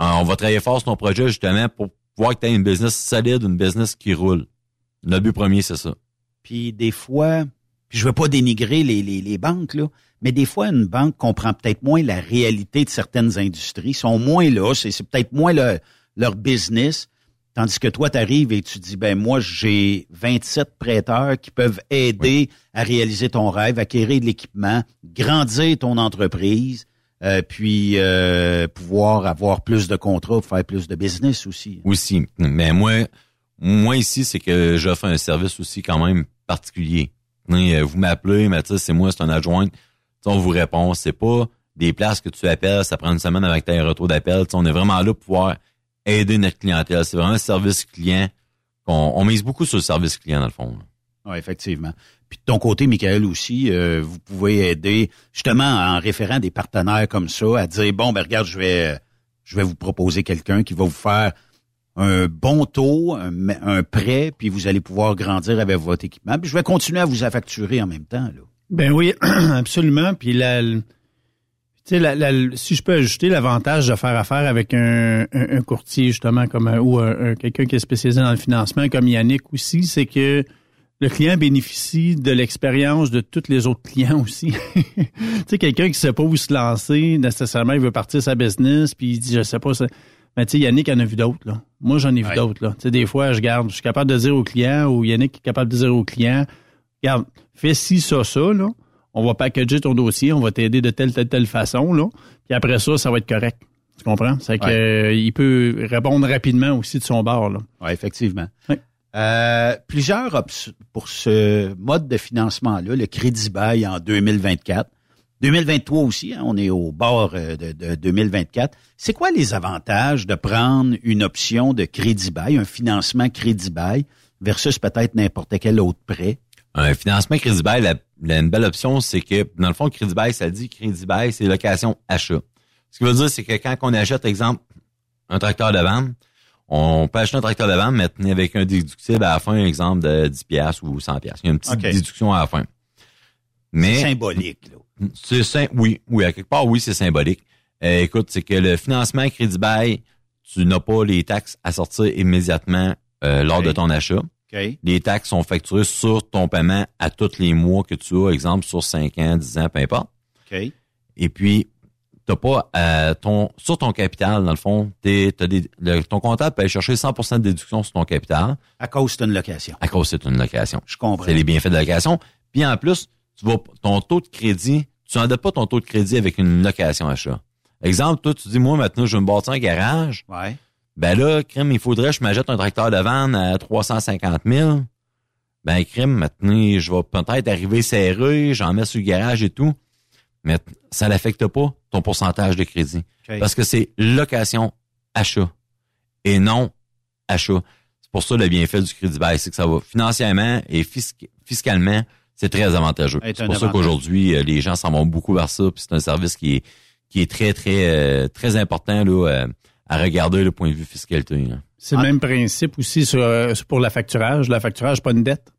Euh, on va travailler fort sur ton projet justement pour voir que tu as une business solide, une business qui roule. Notre but premier, c'est ça. Puis des fois, puis je veux pas dénigrer les, les, banques, là, mais des fois, une banque comprend peut-être moins la réalité de certaines industries, sont moins là, c'est, peut-être moins le- leur business. Tandis que toi, tu arrives et tu dis, ben moi, j'ai 27 prêteurs qui peuvent aider à réaliser ton rêve, acquérir de l'équipement, grandir ton entreprise, euh, puis euh, pouvoir avoir plus de contrats, faire plus de business aussi. Aussi. Mais moi, moi ici, c'est que j'offre un service aussi quand même particulier. Sais, euh, Vous m'appelez, Mathis, c'est moi, c'est un adjoint. On vous répond. C'est pas des places que tu appelles, ça prend une semaine avec tes retours d'appel. On est vraiment là pour pouvoir aider notre clientèle. C'est vraiment un service client. qu'on on mise beaucoup sur le service client, dans le fond. Oui, effectivement. Puis de ton côté, Michael aussi, euh, vous pouvez aider justement en référant des partenaires comme ça à dire bon ben regarde, je vais je vais vous proposer quelqu'un qui va vous faire un bon taux, un, un prêt, puis vous allez pouvoir grandir avec votre équipement. Puis je vais continuer à vous facturer en même temps. Là. Ben oui, absolument. Puis la, tu sais, la- la- si je peux ajouter l'avantage de faire affaire avec un, un- un courtier justement comme un- ou un- un- quelqu'un qui est spécialisé dans le financement comme Yannick aussi, c'est que le client bénéficie de l'expérience de tous les autres clients aussi. tu sais, quelqu'un qui sait pas où se lancer, nécessairement, il veut partir sa business, puis il dit, je sais pas, ça. Mais tu sais, Yannick en a vu d'autres, là. Moi, j'en ai vu Ouais. d'autres, là. Tu sais, des fois, je garde, je suis capable de dire au client, ou Yannick est capable de dire au client, regarde, fais ci, ça, ça, là. On va packager ton dossier, on va t'aider de telle, telle, telle façon, là. Puis après ça, ça va être correct. Tu comprends? C'est que, Ouais. euh, il peut répondre rapidement aussi de son bord, là. Oui, effectivement. Oui. Euh, plusieurs options pour ce mode de financement-là, le crédit bail en 2024. 2023 aussi, hein, on est au bord euh, de, de 2024. C'est quoi les avantages de prendre une option de crédit bail, un financement crédit bail, versus peut-être n'importe quel autre prêt? Un financement crédit bail, la- une belle option, c'est que, dans le fond, crédit bail, ça dit crédit bail, c'est location achat. Ce qui veut dire, c'est que quand on achète, exemple, un tracteur de vente, on peut acheter un tracteur de vente, mais avec un déductible à la fin, exemple, de 10 piastres ou 100 piastres. Il y a une petite déduction à la fin. Mais, C'est symbolique. Là. c'est oui, oui, à quelque part, oui, c'est symbolique. Euh, écoute, c'est que le financement crédit bail, tu n'as pas les taxes à sortir immédiatement euh, lors de ton achat. Les taxes sont facturées sur ton paiement à tous les mois que tu as, exemple, sur 5 ans, 10 ans, peu importe. OK. Et puis, t'as pas euh, ton sur ton capital, dans le fond, t'es, t'as des, le- ton comptable peut aller chercher 100% de déduction sur ton capital À cause d'une location. à cause c'est une location. Je comprends. C'est les bienfaits de la location. Puis en plus, tu vas ton taux de crédit, tu n'endettes pas ton taux de crédit avec une location achat. Exemple, toi, tu dis, moi, maintenant, je vais me bâtir un garage. Ouais. Ben là, crime, il faudrait que je m'achète un tracteur de vente à 350 000. Ben, crime, maintenant, je vais peut-être arriver serré, j'en mets sur le garage et tout. mais ça n'affecte pas ton pourcentage de crédit. Parce que c'est location achat et non achat. C'est pour ça le bienfait du crédit bail, c'est que ça va financièrement et fisc- fiscalement, c'est très avantageux. Est C'est pour ça qu'aujourd'hui, euh, les gens s'en vont beaucoup vers ça, puis c'est un service qui est qui est très, très, euh, très important là, euh, à regarder le point de vue fiscalité. là. C'est le même principe aussi sur, euh, pour la facturage. La facturage, c'est pas une dette.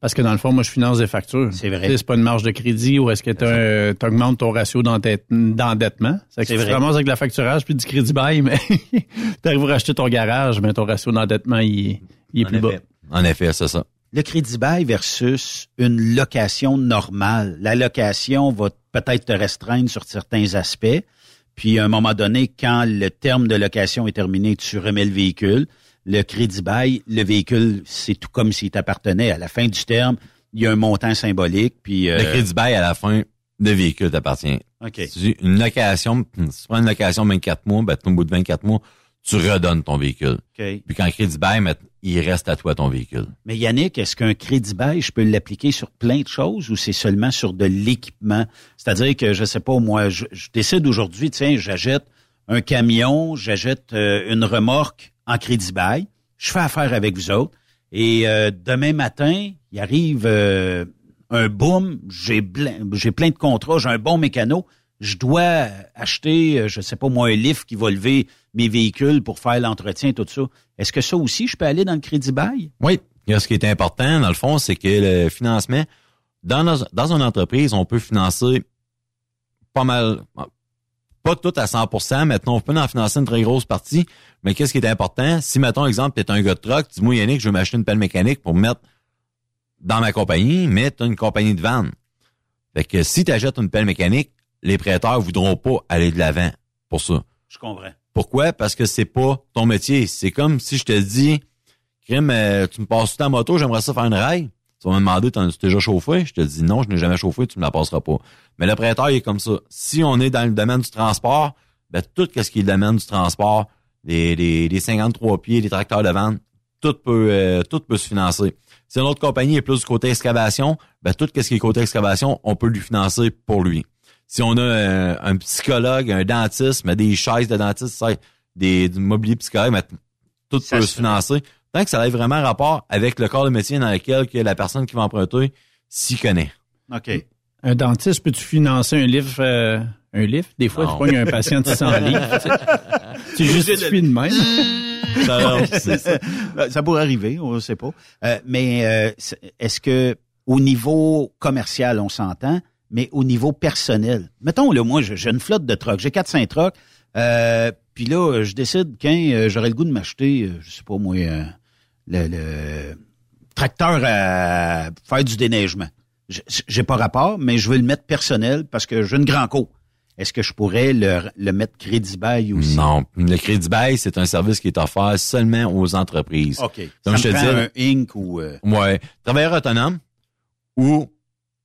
Parce que dans le fond, moi, je finance des factures. C'est vrai. Tu sais, C'est pas une marge de crédit ou est-ce que tu augmentes ton ratio d'endette- d'endettement. C'est que C'est tu ramasses avec la facturage puis du crédit bail, mais tu arrives à acheter ton garage, mais ton ratio d'endettement, il, est- il est En plus effet. bas. En effet, c'est ça. Le crédit bail versus une location normale. La location va peut-être te restreindre sur certains aspects. Puis à un moment donné, quand le terme de location est terminé, tu remets le véhicule. Le crédit bail, le véhicule, c'est tout comme s'il t'appartenait. À la fin du terme, il y a un montant symbolique. Puis euh, Le crédit bail, à la fin, le véhicule t'appartient. OK. Une location, si tu prends une location de 24 mois, ben, au bout de 24 mois, tu redonnes ton véhicule. OK. Puis quand le crédit bail, il reste à toi ton véhicule. Mais Yannick, est-ce qu'un crédit bail, je peux l'appliquer sur plein de choses ou c'est seulement sur de l'équipement? C'est-à-dire que, je sais pas, moi, je, je décide aujourd'hui, tiens, j'achète un camion, j'achète euh, une remorque en crédit bail, je fais affaire avec vous autres, et euh, demain matin, il arrive euh, un boom, j'ai plein, j'ai plein de contrats, j'ai un bon mécano, je dois acheter, euh, je sais pas moi, un lift qui va lever mes véhicules pour faire l'entretien, tout ça. Est-ce que ça aussi, je peux aller dans le crédit bail? Oui. A ce qui est important, dans le fond, c'est que le financement, dans, dans une entreprise, on peut financer pas mal, pas tout à 100% Maintenant, on peut en financer une très grosse partie. Mais qu'est-ce qui est important? Si, mettons, exemple, tu es un gars de truck, dis-moi, Yannick, je veux m'acheter une pelle mécanique pour me mettre dans ma compagnie, mais tu une compagnie de vanne. Fait que si tu achètes une pelle mécanique, les prêteurs voudront pas aller de l'avant pour ça. Je comprends. Pourquoi? Parce que c'est pas ton métier. C'est comme si je te dis, Crime, euh, tu me passes ta moto, j'aimerais ça faire une rail. Tu vas me demander, t'en as déjà chauffé? Je te dis non, je n'ai jamais chauffé, tu me la passeras pas. Mais le prêteur, il est comme ça. Si on est dans le domaine du transport, ben, tout ce qui est le domaine du transport, les, les, les 53 pieds, les tracteurs de vente, tout peut, euh, tout peut se financer. Si une autre compagnie est plus du côté excavation, ben, tout ce qui est côté excavation, on peut lui financer pour lui. Si on a euh, un psychologue, un dentiste, mais des chaises de dentiste, ça, des, du mobilier psychologue, mais tout peut se financer. Tant que ça ait vraiment rapport avec le corps de métier dans lequel que la personne qui va emprunter s'y connaît. OK. Un dentiste, peux-tu financer un livre, euh, un livre? Des fois, Non. tu pognes un patient de 600 livres. tu. Tu justifies de même. Ça, c'est ça. Ça pourrait arriver, on ne sait pas. Euh, mais euh, est-ce que au niveau commercial, on s'entend, mais au niveau personnel, mettons là, moi, j'ai une flotte de trucks, j'ai 4-5 trucks, euh, puis là, je décide quand j'aurais le goût de m'acheter, euh, je sais pas moi, euh, le, le tracteur à faire du déneigement. J'ai pas rapport, mais je veux le mettre personnel parce que j'ai une grand cour. Est-ce que je pourrais le, le mettre crédit bail aussi? Non. Le crédit bail, c'est un service qui est offert seulement aux entreprises. OK. Comme Ça je me te prend dis. un Inc. ou... euh, Ouais. Travailleur autonome ou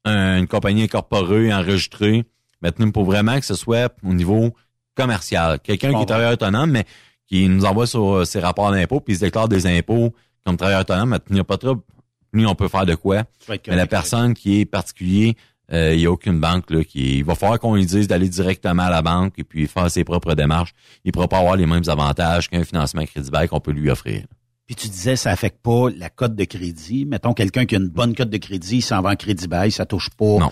un- une compagnie incorporée, enregistrée. Maintenant, pour vraiment que ce soit au niveau commercial. Quelqu'un qui est travailleur autonome, mais qui nous envoie sur euh, ses rapports d'impôts, puis il se déclare des impôts comme travailleur autonome, maintenant, il n'y a pas trop. Lui, on peut faire de quoi. Mais la personne qui est particulier, euh, il n'y a aucune banque là, qui. Il va falloir qu'on lui dise d'aller directement à la banque et puis faire ses propres démarches. Il ne pourra pas avoir les mêmes avantages qu'un financement crédit qu'on peut lui offrir. Puis tu disais, ça affecte pas la cote de crédit. Mettons, quelqu'un qui a une bonne cote de crédit, il s'en va en crédit bail, ça touche pas. Non.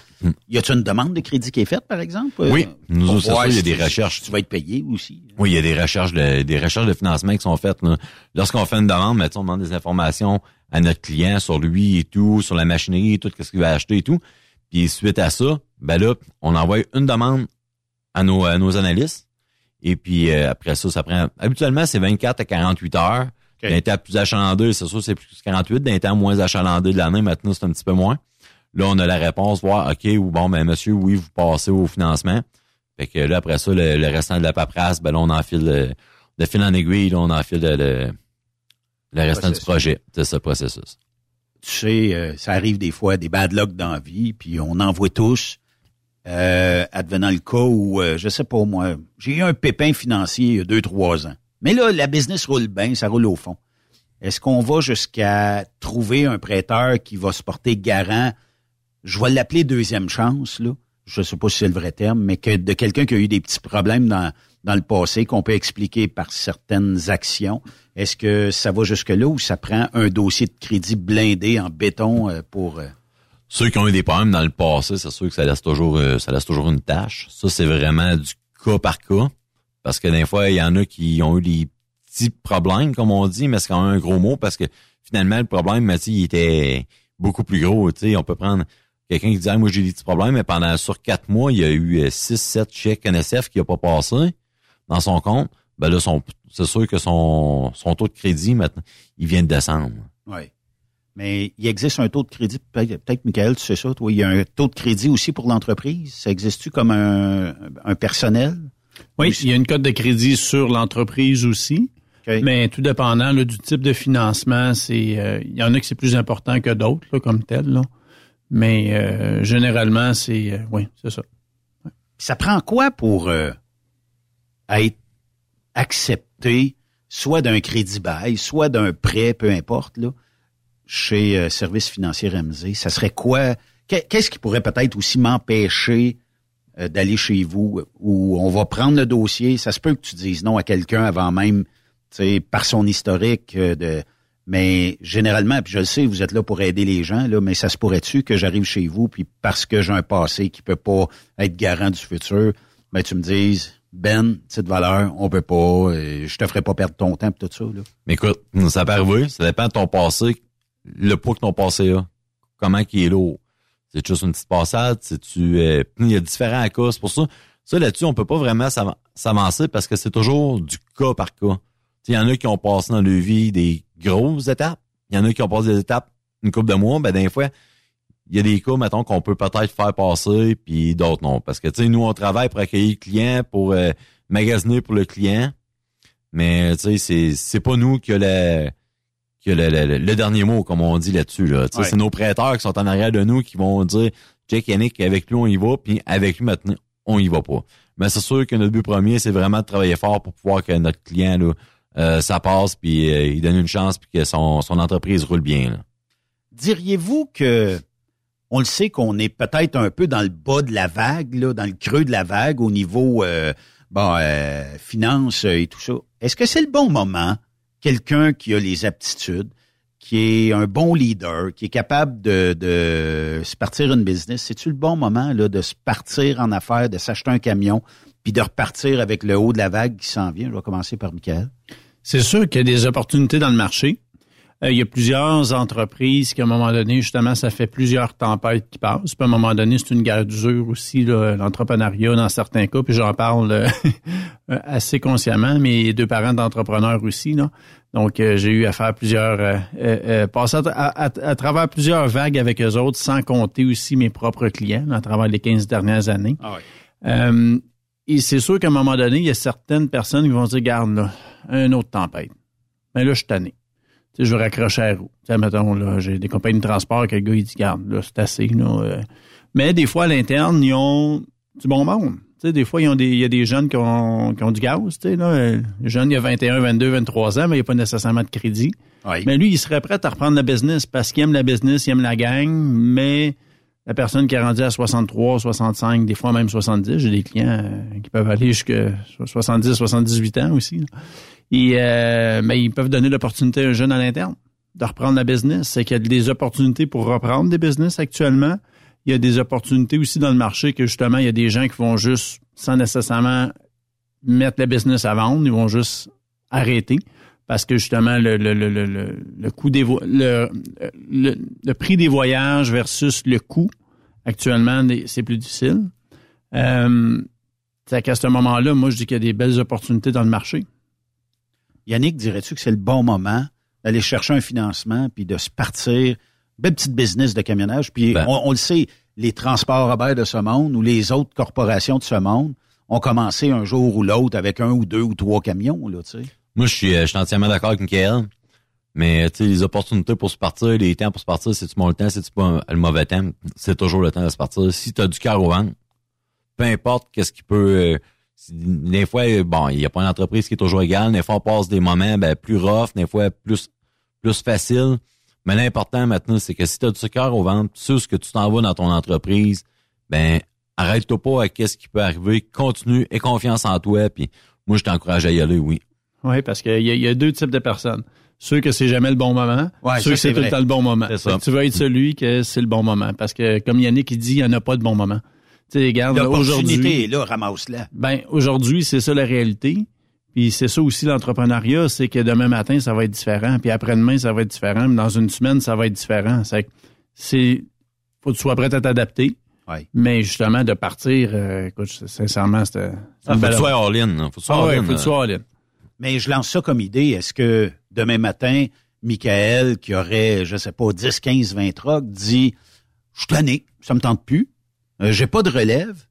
Y a-t-il une demande de crédit qui est faite, par exemple? Oui. Euh, Nous autres, c'est il y a des recherches. Tu vas être payé aussi. Oui, il y a des recherches de, des recherches de financement qui sont faites. Lorsqu'on fait une demande, mettons, on demande des informations à notre client sur lui et tout, sur la machinerie et tout, qu'est-ce qu'il va acheter et tout. Puis suite à ça, ben là, on envoie une demande à nos, à nos analystes. Et puis euh, après ça, ça prend. Habituellement, c'est 24 à 48 heures. D'un temps plus achalandé, c'est sûr, c'est plus 48. D'un temps moins achalandé de l'année, maintenant, c'est un petit peu moins. Là, on a la réponse, voir, OK, ou bon, ben monsieur, oui, vous passez au financement. Fait que là, après ça, le, le restant de la paperasse, ben là, on enfile le, de fil en aiguille, là, on enfile le, le, le restant du projet. C'est le processus. Tu sais, euh, ça arrive des fois, des bad luck dans la vie, puis on en voit tous. Euh, advenant le cas où, euh, je sais pas moi, j'ai eu un pépin financier il y a deux, trois ans. Mais là, la business roule bien, ça roule au fond. Est-ce qu'on va jusqu'à trouver un prêteur qui va se porter garant? Je vais l'appeler deuxième chance, là. je sais pas si c'est le vrai terme, mais que de quelqu'un qui a eu des petits problèmes dans, dans le passé qu'on peut expliquer par certaines actions. Est-ce que ça va jusque-là ou ça prend un dossier de crédit blindé en béton euh, pour... euh, Ceux qui ont eu des problèmes dans le passé, c'est sûr que ça laisse toujours euh, ça laisse toujours une tâche. Ça, c'est vraiment du cas par cas. Parce que des fois, il y en a qui ont eu des petits problèmes, comme on dit, mais c'est quand même un gros mot parce que finalement, le problème, sais, il était beaucoup plus gros. Tu sais, on peut prendre quelqu'un qui dit Ah, moi j'ai des petits problèmes, mais pendant sur quatre mois, il y a eu 6-7 chèques NSF qui n'a pas passé dans son compte. Ben là, son, c'est sûr que son, son taux de crédit, maintenant, il vient de descendre. Oui. Mais il existe un taux de crédit, peut-être, peut-être, Michael, tu sais ça, toi, il y a un taux de crédit aussi pour l'entreprise? Ça existe-tu comme un, un personnel? Oui, il y a une cote de crédit sur l'entreprise aussi. Mais tout dépendant là, du type de financement, c'est euh, il y en a que c'est plus important que d'autres comme tel. Là. Mais euh, généralement, c'est euh, oui, c'est ça. Ça prend quoi pour être accepté, soit d'un crédit bail, soit d'un prêt, peu importe, là, chez Service financier RMZ? Ça serait quoi? Qu'est- Qu'est-ce qui pourrait peut-être aussi m'empêcher euh, d'aller chez vous où on va prendre le dossier? Ça se peut que tu dises non à quelqu'un avant même, tu sais, par son historique euh, de... Mais généralement, puis je le sais, vous êtes là pour aider les gens, là, mais ça se pourrait-tu que j'arrive chez vous, puis parce que j'ai un passé qui peut pas être garant du futur, ben tu me dises, Ben, petite valeur, on peut pas, euh, je te ferai pas perdre ton temps, pis tout ça. Là. Mais écoute, ça peut arriver, ça dépend de ton passé, le poids que ton passé a, comment qui est lourd. C'est juste une petite passade, tu euh, il y a différents cas, c'est pour ça. Ça là-dessus, on peut pas vraiment s'avan- s'avancer parce que c'est toujours du cas par cas. Il y en a qui ont passé dans leur vie des grosses étapes, il y en a qui ont passé des étapes une couple de mois, ben des fois il y a des cas, mettons, qu'on peut peut-être faire passer, puis d'autres non. Parce que, tu sais, nous, on travaille pour accueillir le client, pour euh, magasiner pour le client. Mais, tu sais, c'est, c'est pas nous qui a le, qui a le, le- le dernier mot, comme on dit là-dessus. Là. Ouais. C'est nos prêteurs qui sont en arrière de nous qui vont dire, Jake Yannick, avec lui, on y va, puis avec lui, maintenant, on y va pas. Mais c'est sûr que notre but premier, c'est vraiment de travailler fort pour pouvoir que notre client, là, euh, ça passe, puis euh, il donne une chance, puis que son, son entreprise roule bien. Là. Diriez-vous que on le sait qu'on est peut-être un peu dans le bas de la vague, là, dans le creux de la vague au niveau euh, bon, euh, finance et tout ça. Est-ce que c'est le bon moment, quelqu'un qui a les aptitudes, qui est un bon leader, qui est capable de, de se partir une business, c'est-tu le bon moment là, de se partir en affaires, de s'acheter un camion, puis de repartir avec le haut de la vague qui s'en vient? Je vais commencer par Michael. C'est sûr qu'il y a des opportunités dans le marché. Euh, il y a plusieurs entreprises qui, à un moment donné, justement, ça fait plusieurs tempêtes qui passent. Puis, à un moment donné, c'est une guerre d'usure aussi, l'entrepreneuriat dans certains cas. Puis j'en parle euh, assez consciemment. Mes deux parents d'entrepreneurs aussi. Là. Donc, euh, j'ai eu à faire plusieurs... euh, euh, passer à, à- à- travers plusieurs vagues avec eux autres, sans compter aussi mes propres clients à travers les 15 dernières années. Euh, et c'est sûr qu'à un moment donné, il y a certaines personnes qui vont se dire, garde là, un autre tempête. Mais là, je suis tanné. Sais, je vais raccrocher à la roue. Tu sais, mettons, là, j'ai des compagnies de transport que le gars, il dit, garde, là, c'est assez, là. euh. Mais des fois, à l'interne, ils ont du bon monde. Tu sais, des fois, ils ont des, il y a des jeunes qui ont, qui ont du gaz, tu sais, là. Le jeune, il a 21, 22, 23 ans, mais il n'y a pas nécessairement de crédit. Mais lui, il serait prêt à reprendre la business parce qu'il aime la business, il aime la gang, mais la personne qui est rendue à 63, 65, des fois même 70, j'ai des clients euh, qui peuvent aller jusqu'à 70, 78 ans aussi. là. Et, euh, mais ils peuvent donner l'opportunité à un jeune à l'interne de reprendre la business. C'est qu'il y a des opportunités pour reprendre des business actuellement. Il y a des opportunités aussi dans le marché que justement, il y a des gens qui vont juste, sans nécessairement mettre la business à vendre, ils vont juste arrêter parce que justement le le le le, le, coût des le, le prix des voyages versus le coût actuellement c'est plus difficile. Euh, c'est qu'à ce moment-là, moi je dis qu'il y a des belles opportunités dans le marché. Yannick, dirais-tu que c'est le bon moment d'aller chercher un financement puis de se partir, belle petite business de camionnage, puis Ben. on, on le sait, les transports Robert de ce monde ou les autres corporations de ce monde ont commencé un jour ou l'autre avec un ou deux ou trois camions, là, tu sais. Moi, je suis, euh, je suis entièrement d'accord avec Michael. Mais tu sais, les opportunités pour se partir, les temps pour se partir, c'est-tu bon le temps, c'est-tu pas un- le mauvais temps, c'est toujours le temps de se partir. Si tu as du cœur au ventre, peu importe qu'est-ce qui peut. Des fois, euh, bon, il n'y a pas une entreprise qui est toujours égale. Des fois, on passe des moments ben, plus rough, des fois plus plus facile. Mais l'important maintenant, c'est que si tu as du cœur au ventre, tu sais ce que tu t'en vas dans ton entreprise, ben arrête-toi pas à qu'est-ce qui peut arriver, continue, aie confiance en toi, puis moi, je t'encourage à y aller, oui. Oui, parce qu'il y, y a deux types de personnes. Ceux que c'est jamais le bon moment, Ouais, ceux ça, que c'est tout le temps le bon moment. C'est ça. Tu vas être celui que c'est le bon moment. Parce que, comme Yannick, il dit, il n'y en a pas de bon moment. L'opportunité est là, ramasse-la. Ben, aujourd'hui, c'est ça la réalité. Puis c'est ça aussi l'entrepreneuriat, c'est que demain matin, ça va être différent. Puis après-demain, ça va être différent. Puis dans une semaine, ça va être différent. C'est, que c'est, faut que tu sois prêt à t'adapter. Ouais. Mais justement, de partir, euh, écoute, sincèrement, c'était. Ah, une faut que tu sois all-in. là. Faut que tu sois Ah ouais, all-in, faut que tu sois all-in. Mais je lance ça comme idée. Est-ce que demain matin, Michael, qui aurait, je sais pas, 10, 15, 20 trucks, dit, je suis tanné, ça me tente plus, j'ai pas de relève,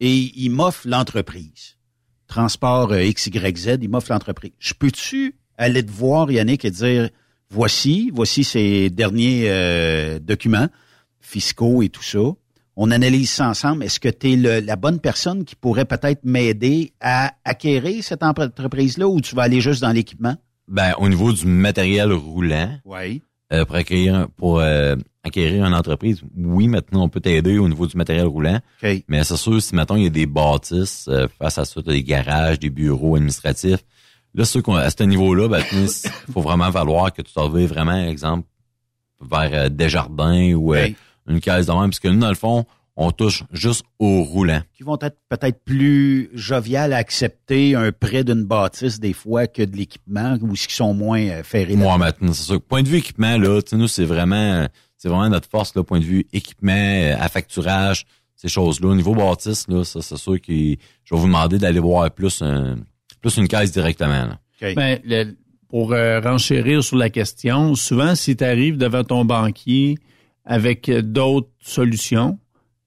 et il m'offre l'entreprise. Transport euh, XYZ, il m'offre l'entreprise. Je peux-tu aller te voir, Yannick, et dire, voici, voici ces derniers euh, documents fiscaux et tout ça. On analyse ça ensemble. Est-ce que tu es la bonne personne qui pourrait peut-être m'aider à acquérir cette entreprise-là ou tu vas aller juste dans l'équipement? Ben, au niveau du matériel roulant, Oui. Euh, pour acquérir pour euh, acquérir une entreprise, oui, maintenant on peut t'aider au niveau du matériel roulant. Mais c'est sûr, si maintenant il y a des bâtisses euh, face à ça, t'as des garages, des bureaux administratifs. Là, ceux qu'on à ce niveau-là, ben, il faut vraiment falloir que tu t'en vas vraiment, exemple, vers euh, Desjardins ou euh, une caisse de même, puisque nous, dans le fond, on touche juste au roulant. Qui vont être peut-être plus joviales à accepter un prêt d'une bâtisse des fois que de l'équipement ou ce qui sont moins euh, ferrés. Moi, maintenant, c'est sûr. Point de vue équipement, là, tu sais, nous, c'est vraiment, c'est vraiment notre force, là, point de vue équipement, euh, affacturage, ces choses-là. Au niveau bâtisse, là, ça, c'est sûr que je vais vous demander d'aller voir plus un, plus une caisse directement, là. Ben, le- pour euh, renchérir sur la question, souvent, si tu arrives devant ton banquier avec euh, d'autres solutions,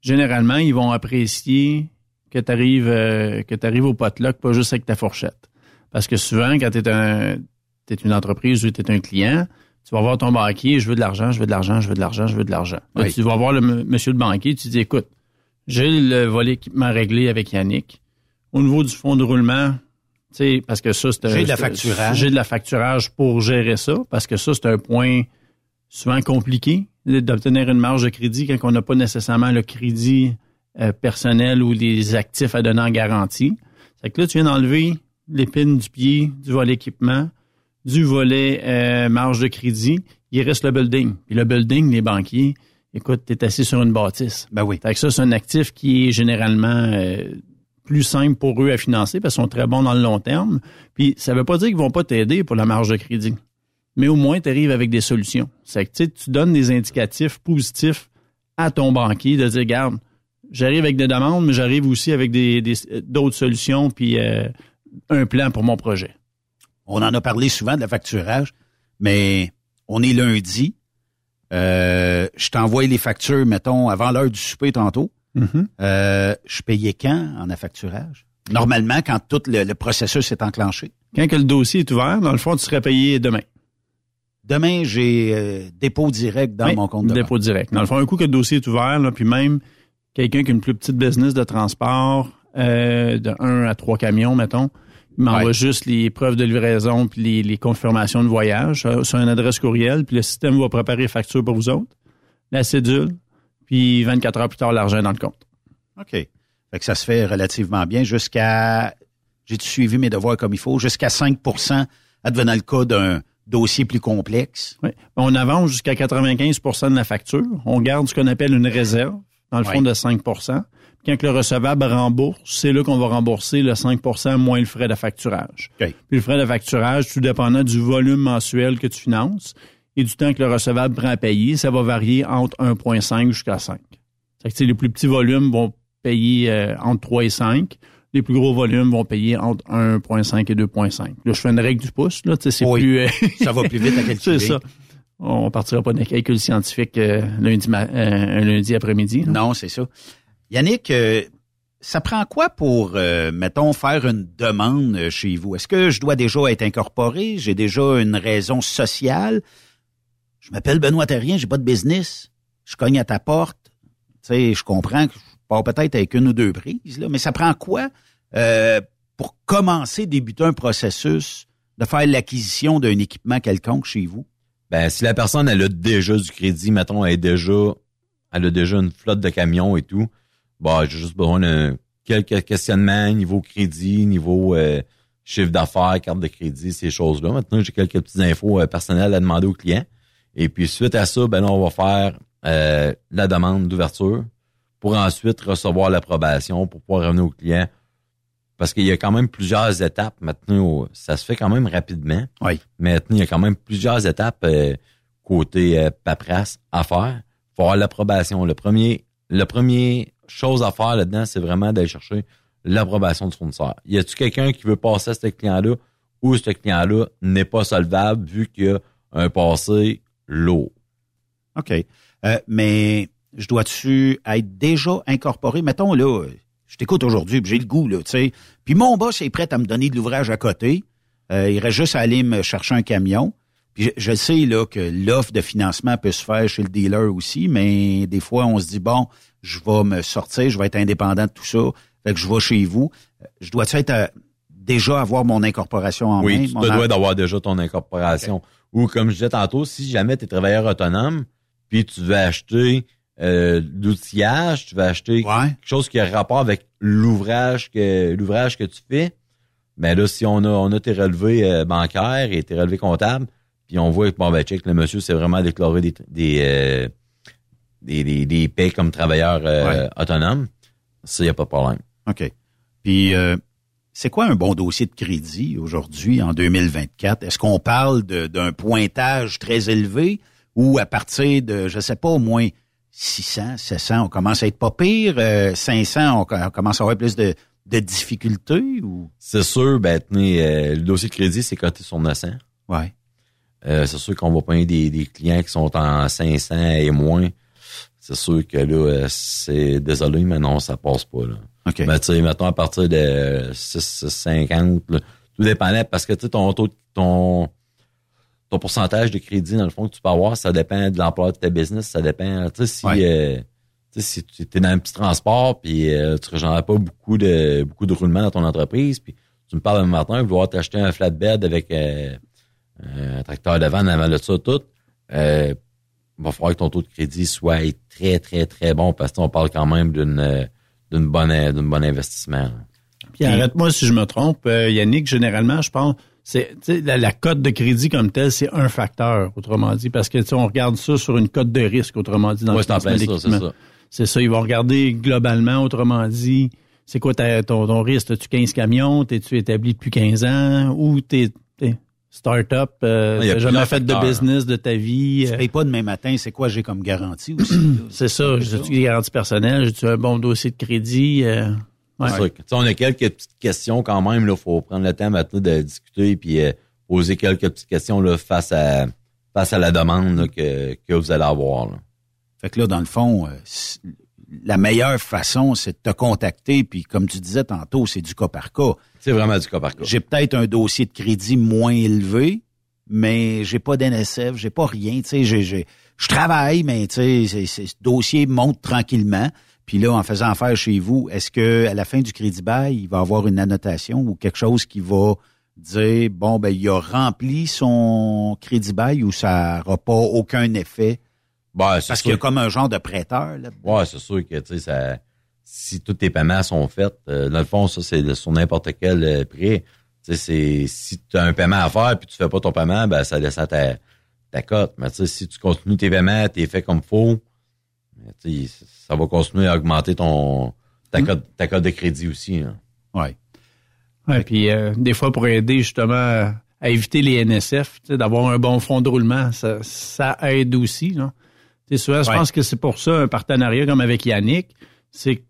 généralement, ils vont apprécier que tu arrives, que tu au potluck, pas juste avec ta fourchette. Parce que souvent, quand tu es, un, t'es une entreprise ou tu es un client, tu vas voir ton banquier, je veux de l'argent, je veux de l'argent, je veux de l'argent, je veux de l'argent. Oui. Tu vas voir le monsieur le banquier, tu dis, écoute, j'ai le volet équipement réglé avec Yannick. Au niveau du fonds de roulement, tu sais, parce que ça, c'est un- J'ai de la facturage. J'ai de la facturage pour gérer ça, parce que ça, c'est un point souvent compliqué d'obtenir une marge de crédit quand on n'a pas nécessairement le crédit euh, personnel ou les actifs à donner en garantie. C'est que là, tu viens d'enlever l'épine du pied du volet équipement, du volet euh, marge de crédit, il reste le building. Puis le building, les banquiers, écoute, tu es assis sur une bâtisse. Ben oui. Fait que ça, c'est un actif qui est généralement euh, plus simple pour eux à financer parce qu'ils sont très bons dans le long terme. Puis ça veut pas dire qu'ils vont pas t'aider pour la marge de crédit. Mais au moins, tu arrives avec des solutions. C'est que tu donnes des indicatifs positifs à ton banquier de dire, regarde, j'arrive avec des demandes, mais j'arrive aussi avec des d'autres solutions puis euh, un plan pour mon projet. On en a parlé souvent de la facturage, mais on est lundi. Euh, je t'envoie les factures, mettons, avant l'heure du souper tantôt. Mhm. Euh, je payais quand en affacturage? Normalement, quand tout le, le processus est enclenché. Quand que le dossier est ouvert, dans le fond, tu serais payé demain. Demain, j'ai euh, dépôt direct dans Oui, mon compte de dépôt banque. direct. Dans le fond, un coup que le dossier est ouvert, là, puis même quelqu'un qui a une plus petite business de transport, euh, de 1 à 3 camions, mettons, il m'envoie Ouais. juste les preuves de livraison puis les, les confirmations de voyage sur une adresse courriel, puis le système va préparer les factures pour vous autres, la cédule, puis 24 heures plus tard, l'argent est dans le compte. OK. Fait que ça se fait relativement bien jusqu'à... J'ai suivi mes devoirs comme il faut? Jusqu'à 5% advenant le cas d'un dossier plus complexe. Oui. On avance jusqu'à 95% de la facture. On garde ce qu'on appelle une réserve, dans le fond, Oui. de 5 Puis Quand le recevable rembourse, c'est là qu'on va rembourser le 5% moins le frais de facturage. Puis le frais de facturage, tout dépendant du volume mensuel que tu finances et du temps que le recevable prend à payer, ça va varier entre 1,5 jusqu'à 5. C'est que tu sais, les plus petits volumes vont payer euh, entre 3 et 5. Les plus gros volumes vont payer entre 1,5 et 2,5. Là, je fais une règle du pouce. Là, c'est Oui. plus... euh, Ça va plus vite à calculer. c'est ça. On partira pas d'un calcul scientifique euh, lundi, euh, un lundi après-midi. Non, c'est ça. Yannick, euh, ça prend quoi pour, mettons, faire une demande chez vous? Est-ce que je dois déjà être incorporé? J'ai déjà une raison sociale? Je m'appelle Benoît Terrien, j'ai pas de business. Je cogne à ta porte. Tu sais, je comprends que peut-être avec une ou deux prises, là, mais ça prend quoi euh, pour commencer, débuter un processus de faire l'acquisition d'un équipement quelconque chez vous? Ben, si la personne, elle a déjà du crédit, mettons, elle est déjà, elle a déjà une flotte de camions et tout, bah, j'ai juste besoin de quelques questionnements niveau crédit, niveau euh, chiffre d'affaires, carte de crédit, ces choses-là. Maintenant, j'ai quelques petites infos euh, personnelles à demander au client. Et puis, suite à ça, ben là, on va faire euh, la demande d'ouverture pour ensuite recevoir l'approbation pour pouvoir revenir au client. Parce qu'il y a quand même plusieurs étapes maintenant. Ça se fait quand même rapidement. Oui. Mais maintenant, il y a quand même plusieurs étapes euh, côté euh, paperasse à faire. faut avoir l'approbation. Le premier, le premier chose à faire là-dedans, c'est vraiment d'aller chercher l'approbation du fournisseur. Y a-tu quelqu'un qui veut passer à ce client-là ou ce client-là n'est pas solvable vu qu'il y a un passé lourd? OK. Euh, mais je dois-tu être déjà incorporé? Mettons, là, je t'écoute aujourd'hui, j'ai le goût, là, tu sais. Puis mon boss est prêt à me donner de l'ouvrage à côté. Euh, il reste juste à aller me chercher un camion. Puis je, je sais, là, que l'offre de financement peut se faire chez le dealer aussi, mais des fois, on se dit, bon, je vais me sortir, je vais être indépendant de tout ça. Fait que je vais chez vous. Euh, Je dois être euh, déjà avoir mon incorporation en main? Oui, tu te dois d'avoir déjà ton incorporation. Ou comme je disais tantôt, si jamais tu es travailleur autonome, puis tu veux acheter euh, l'outillage, tu veux acheter quelque chose qui a rapport avec l'ouvrage que l'ouvrage que tu fais, ben là, si on a on a tes relevés euh, bancaires et tes relevés comptables, puis on voit que bon ben check, le monsieur c'est vraiment déclaré des des, euh, des, des, des paies comme travailleur euh, autonome, ça, y a pas de problème. OK. Puis, euh, c'est quoi un bon dossier de crédit aujourd'hui, en 2024? Est-ce qu'on parle d'un pointage très élevé ou à partir de, je sais pas, au moins 600, 700, on commence à être pas pire? euh, 500, on, co- on commence à avoir plus de, de difficultés? ou? C'est sûr, ben, tenez, euh, le dossier de crédit, c'est coté sur 900. Ouais. Euh, c'est sûr qu'on va payer des, des clients qui sont en 500 et moins. C'est sûr que là, euh, c'est désolé, mais non, ça passe pas. Là. OK. Mais tu sais, mettons à partir de 6,50, là, tout dépendait parce que tu sais, ton taux, ton, ton pourcentage de crédit, dans le fond, que tu peux avoir, ça dépend de l'emploi de ta business, ça dépend. Tu sais, si, euh, tu sais, si tu es dans un petit transport puis euh, tu ne pas beaucoup de beaucoup de roulement dans ton entreprise, puis tu me parles un matin, vouloir t'acheter un flatbed avec euh, un tracteur devant, avant de ça, tout, euh, il va falloir que ton taux de crédit soit très, très, très bon parce qu'on parle quand même d'une euh, d'une bonne d'une bon investissement. Puis arrête-moi si je me trompe, euh, Yannick, généralement, je pense, c'est tu sais, la, la cote de crédit comme telle, c'est un facteur, autrement dit, parce que tu sais, on regarde ça sur une cote de risque, autrement dit, dans Ouais, le c'est en financement plein ça, c'est ça. C'est ça, ils vont regarder globalement, autrement dit, c'est quoi ta- ton, ton risque? As-tu 15 camions? T'es-tu établi depuis 15 ans? Ou t'es t'es start-up? Euh, t'as jamais fait de facteurs. business de ta vie? Tu euh, payes pas demain matin, c'est quoi j'ai comme garantie aussi? c'est ça. J'ai-tu des garanties personnelles? J'ai-tu un bon dossier de crédit? Euh, ouais. Sûr que, on a quelques petites questions quand même. Il faut prendre le temps maintenant de discuter puis euh, poser quelques petites questions là, face à face à la demande là, que, que vous allez avoir. là. Fait que là, dans le fond, euh, la meilleure façon, c'est de te contacter, puis comme tu disais tantôt, c'est du cas par cas. C'est vraiment du cas par cas. J'ai peut-être un dossier de crédit moins élevé, mais j'ai pas d'NSF, j'ai pas rien, tu sais, j'ai, j'ai- je travaille, mais tu sais, ce dossier monte tranquillement. Puis là, en faisant affaire chez vous, est-ce que à la fin du crédit bail, il va avoir une annotation ou quelque chose qui va dire bon ben il a rempli son crédit bail ou ça n'aura pas aucun effet? Ben, c'est parce qu'il y a comme un genre de prêteur là. Ouais, c'est sûr que tu sais, ça, si tous tes paiements sont faits, euh, dans le fond, ça, c'est sur n'importe quel euh, prêt. Tu sais, c'est si tu as un paiement à faire puis tu fais pas ton paiement, ben ça laisse à ta, ta cote. Mais tu sais, si tu continues tes paiements, t'es fait comme faut, ça va continuer à augmenter ton ta ta cote de crédit aussi. Hein. Ouais. Ouais, puis euh, des fois pour aider justement à, éviter les NSF, d'avoir un bon fonds de roulement, ça, ça aide aussi. Là. Souvent, je Ouais. pense que c'est pour ça un partenariat comme avec Yannick, c'est que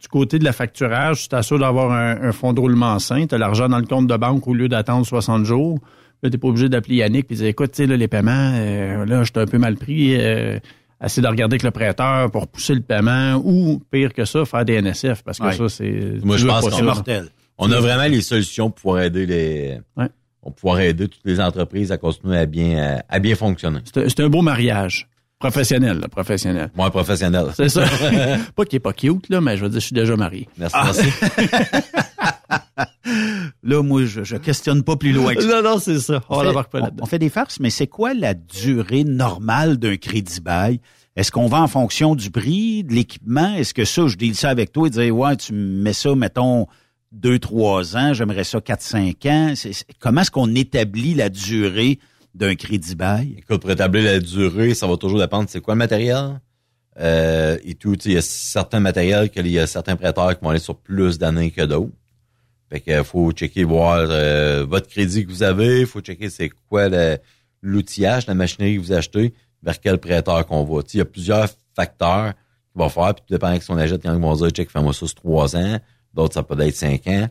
du côté de la facturage, tu t'assures d'avoir un, un fonds de roulement sain, tu as l'argent dans le compte de banque au lieu d'attendre 60 jours. Là, t'es pas obligé d'appeler Yannick et dire écoute, tu sais, les paiements, euh, là, j'étais un peu mal pris. Euh, essayer de regarder avec le prêteur pour pousser le paiement ou pire que ça, faire des NSF parce que Ouais. ça, c'est. Moi, je pense pas qu'on ça. On a vraiment les solutions pour pouvoir aider les Ouais. pour pouvoir aider toutes les entreprises à continuer à bien à, à bien fonctionner. C'est un- c'est beau mariage. Professionnel, là, professionnel. Moi, professionnel. C'est ça. pas qu'il est pas cute, là, mais je veux dire, je suis déjà marié. Merci, Ah. merci. Là, moi, je, je questionne pas plus loin que ça. Non, non, c'est ça. On On fait, pas on- on fait des farces, mais c'est quoi la durée normale d'un crédit bail? Est-ce qu'on va en fonction du prix, de l'équipement? Est-ce que ça, je dis ça avec toi et dire, ouais, tu mets ça, mettons, deux, trois ans, j'aimerais ça quatre, cinq ans. Comment est-ce qu'on établit la durée d'un crédit bail? Écoute, pour établir la durée, ça va toujours dépendre c'est quoi le matériel? Euh, et tout, il y a certains matériels qu'il y a certains prêteurs qui vont aller sur plus d'années que d'autres. Fait que faut checker voir euh, votre crédit que vous avez, faut checker c'est quoi l'outillage, la machinerie que vous achetez, vers quel prêteur qu'on va. Il y a plusieurs facteurs qu'il va faire, puis tout dépend de ce qu'on achète, il y en a qui vont dire check, fais-moi ça sur trois ans, d'autres ça peut être cinq ans.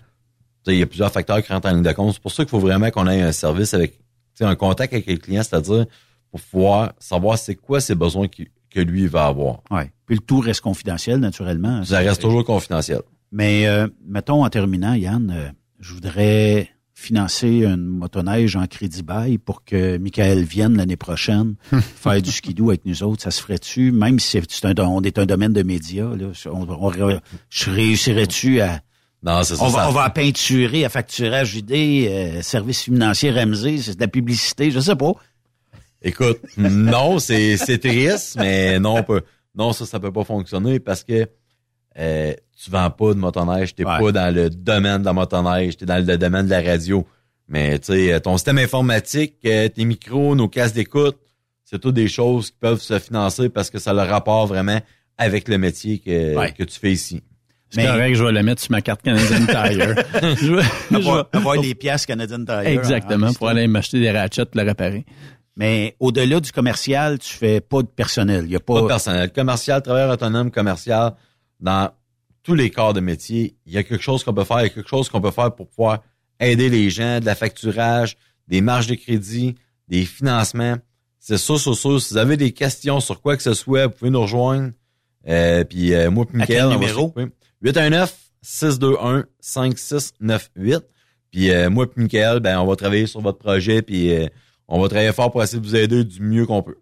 Il y a plusieurs facteurs qui rentrent en ligne de compte. C'est pour ça qu'il faut vraiment qu'on ait un service avec un contact avec le client, c'est-à-dire pour pouvoir savoir c'est quoi ses besoins qui- que lui va avoir. Ouais. Puis le tout reste confidentiel, naturellement. Ça reste toujours confidentiel. Mais euh, mettons en terminant, Yann, euh, je voudrais financer une motoneige en crédit bail pour que Michael vienne l'année prochaine faire du skidoo avec nous autres. Ça se ferait-tu, même si c'est un, on est un domaine de médias, là, on, on- je réussirais-tu à... Non, c'est ça. On va, ça- on va peinturer, à facturage JD, euh, service financier RMZ, c'est de la publicité, je sais pas. Écoute, non, c'est c'est triste, mais non, on peut, non, ça, ça peut pas fonctionner parce que euh, tu vends pas de motoneige, t'es Ouais. pas dans le domaine de la motoneige, t'es dans le domaine de la radio. Mais tu sais, ton système informatique, euh, tes micros, nos casques d'écoute, c'est toutes des choses qui peuvent se financer parce que ça a le rapport vraiment avec le métier que, que tu fais ici. C'est correct, je vais la mettre sur ma carte Canadian Tire. je vais, je Avoir, vais- avoir les pièces Canadian Tire. Exactement, hein, pour aller m'acheter des ratchets, le réparer. Mais au-delà du commercial, tu fais pas de personnel. Il y a pas, Pas de personnel. Commercial, travailleur autonome, commercial, dans tous les corps de métier, il y a quelque chose qu'on peut faire, il y a quelque chose qu'on peut faire pour pouvoir aider les gens, de la facturage, des marges de crédit, des financements. C'est sûr, sûr, sûr. Si vous avez des questions sur quoi que ce soit, vous pouvez nous rejoindre. Euh, puis euh, moi puis À Mickaël, quel numéro? s'occuper. 819-621-5698. Puis euh, moi puis Mickaël, ben, on va travailler sur votre projet, puis euh, on va travailler fort pour essayer de vous aider du mieux qu'on peut.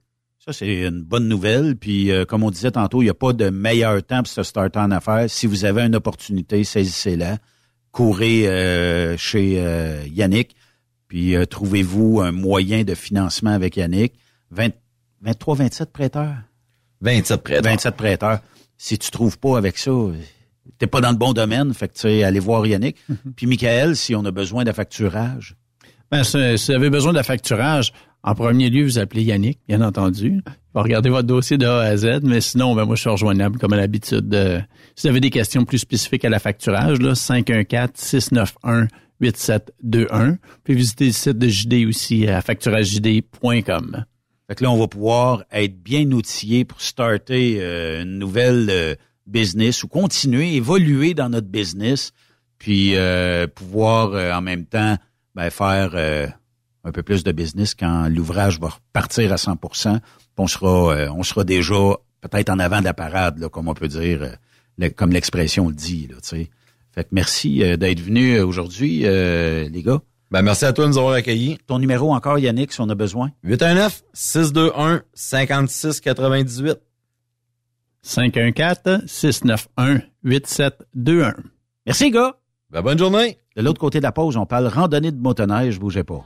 Ça, c'est une bonne nouvelle. Puis, euh, comme on disait tantôt, il n'y a pas de meilleur temps pour se starter en affaires. Si vous avez une opportunité, saisissez-la. Courez euh, chez euh, Yannick. Puis, euh, trouvez-vous un moyen de financement avec Yannick. 20 23, 27 prêteurs. 27 prêteurs. 27 prêteurs. Si tu trouves pas avec ça, t'es pas dans le bon domaine. Fait que, tu sais, allez voir Yannick. Puis, Michael, si on a besoin de facturage. Ben, si, si vous avez besoin de facturage, en premier lieu, vous appelez Yannick, bien entendu. Il va regarder votre dossier de A à Z, mais sinon, ben, moi, je suis rejoignable comme à l'habitude. Euh, si vous avez des questions plus spécifiques à la facturage, là, 514-691-8721. Puis visiter le site de JD aussi à facturagejd.com. Fait que là, on va pouvoir être bien outillé pour starter euh, une nouvelle euh, business ou continuer, évoluer dans notre business, puis euh, pouvoir euh, en même temps ben, faire un peu plus de business quand l'ouvrage va repartir à 100 puis on sera, euh, on sera déjà peut-être en avant de la parade, là, comme on peut dire, euh, le- comme l'expression le dit. Là, tu sais. fait que merci euh, d'être venu aujourd'hui, euh, les gars. Ben, merci à toi de nous avoir accueillis. Ton numéro encore, Yannick, si on a besoin. 819-621-5698. 514-691-8721. Merci, gars. Ben, bonne journée. De l'autre côté de la pause, on parle randonnée de motoneige, bougez pas.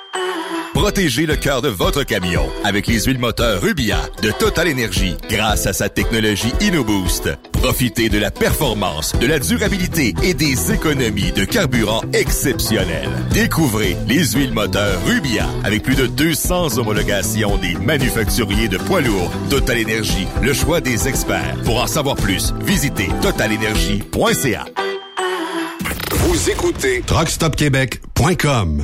Protégez le cœur de votre camion avec les huiles moteurs Rubia de Total Energy grâce à sa technologie InnoBoost. Profitez de la performance, de la durabilité et des économies de carburant exceptionnelles. Découvrez les huiles moteurs Rubia avec plus de 200 homologations des manufacturiers de poids lourds. Total Energy, le choix des experts. Pour en savoir plus, visitez totalenergy.ca. Vous écoutez TruckStopQuébec.com.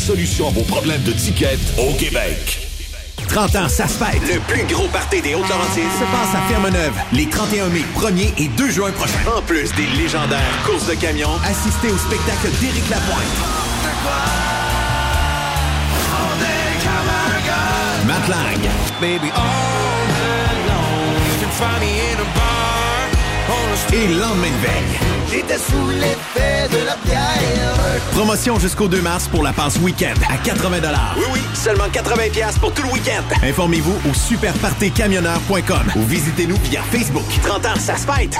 solution à vos problèmes de ticket au Québec. 30 ans, ça se fête. Le plus gros party des Hautes-Laurentides se passe à Ferme-Neuve les 31 mai, 1er et 2 juin prochains. En plus des légendaires courses de camions, assistez au spectacle d'Éric Lapointe. Matt Lang. Baby, all long, you can find me in a bar on a Et lendemain de veille. J'étais sous l'effet de la bière. Promotion jusqu'au 2 mars pour la passe week-end à 80 Oui, oui, seulement 80 pour tout le week-end. Informez-vous au superpartycamionneur.com ou visitez-nous via Facebook. 30 ans, ça se fête!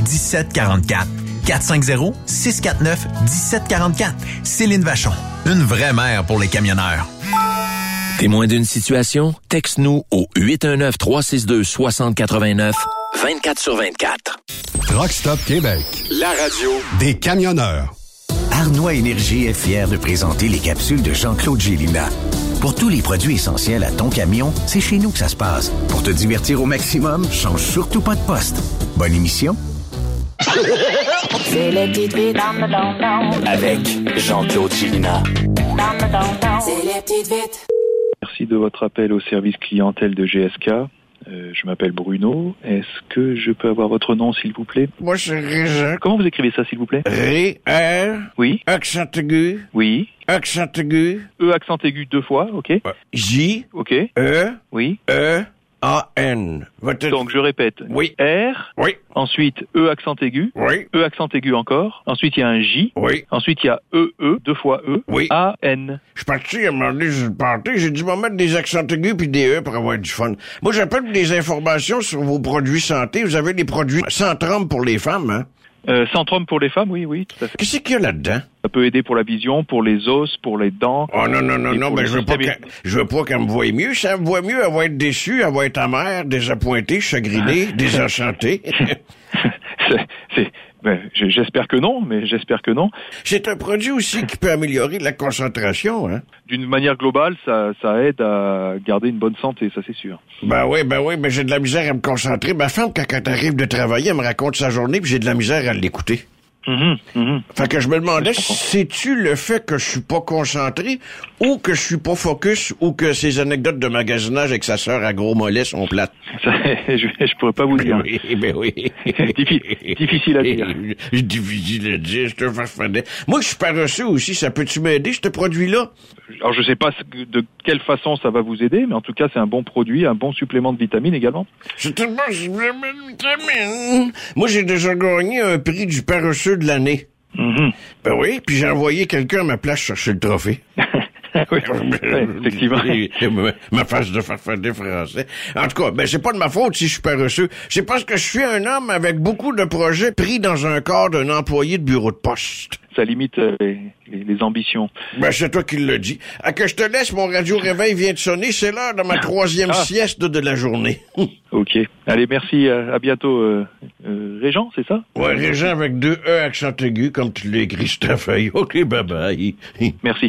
1744. 450-649-1744. Céline Vachon. Une vraie mère pour les camionneurs. Témoin d'une situation? Texte-nous au 819-362-6089, 24 sur 24. Truck Stop Québec, la radio des camionneurs. Arnois Énergie est fier de présenter les capsules de Jean-Claude Gélina. Pour tous les produits essentiels à ton camion, c'est chez nous que ça se passe. Pour te divertir au maximum, change surtout pas de poste. Bonne émission. C'est les petites vites dans le don-don. Avec Jean-Claude Chilina. Dans le don-don. C'est les petites vites. Merci de votre appel au service clientèle de GSK. Euh, je m'appelle Bruno. Est-ce que je peux avoir votre nom, s'il vous plaît? Moi, c'est Régent. Comment vous écrivez ça, s'il vous plaît? Ré, R. Oui. Accent aigu. Oui. Accent aigu. E accent aigu deux fois, ok. J. Ok. E. Oui. E. A. N. Votre- Donc je répète. Oui. R. Oui. Ensuite E accent aigu. Oui. E accent aigu encore. Ensuite il y a un J. Oui. Ensuite il y a E E deux fois E. Oui. A N. Je suis parti à le party, j'ai dû m'en mettre des accents aigus puis des E pour avoir du fun. Moi, j'appelle des informations sur vos produits santé. Vous avez des produits sans pour les femmes, hein? Euh, trompe pour les femmes, oui, oui, tout à fait. Qu'est-ce qu'il y a là-dedans? Ça peut aider pour la vision, pour les os, pour les dents. Oh non, non, non, non, mais le je veux pas je veux pas qu'elle me voie mieux. Si elle me voit mieux, elle va être déçue, elle va être amère, désappointée, chagrinée, désenchantée. C'est- ben, j'espère que non, mais j'espère que non. C'est un produit aussi qui peut améliorer la concentration, hein? D'une manière globale, ça, ça aide à garder une bonne santé, ça c'est sûr. Ben oui, ben oui, mais j'ai de la misère à me concentrer. Ma femme, quand elle arrive de travailler, elle me raconte sa journée, puis j'ai de la misère à l'écouter. Fait que je me demandais, c'est-tu le fait que je suis pas concentré, ou que je suis pas focus, ou que ces anecdotes de magasinage avec sa sœur à gros mollets sont plates? Ça, je, je pourrais pas vous dire. Oui, ben oui. Diffi- difficile à dire. difficile à dire, je te. Moi, je suis paresseux aussi, ça peut-tu m'aider, ce produit-là? Alors je sais pas de quelle façon ça va vous aider, mais en tout cas c'est un bon produit, un bon supplément de vitamines également. C'est un bon supplément de vitamines. Moi, j'ai déjà gagné un prix du paresseux de l'année. Ben oui, puis j'ai envoyé quelqu'un à ma place chercher le trophée. oui, effectivement. ma, face de farfadet français. En tout cas, ben c'est pas de ma faute si je suis paresseux. C'est parce que je suis un homme avec beaucoup de projets pris dans un corps d'un employé de bureau de poste. Ça limite euh, les, les- les ambitions. Ben, c'est toi qui le dis. À que je te laisse, mon radio-réveil vient de sonner. C'est l'heure de ma troisième Ah. sieste de la journée. Ok. Allez, merci. euh, à bientôt, euh, euh, Régent, c'est ça? Ouais, Régent avec deux E accent aigu, comme tu l'as écrit sur ta feuille. OK, bye-bye. Merci.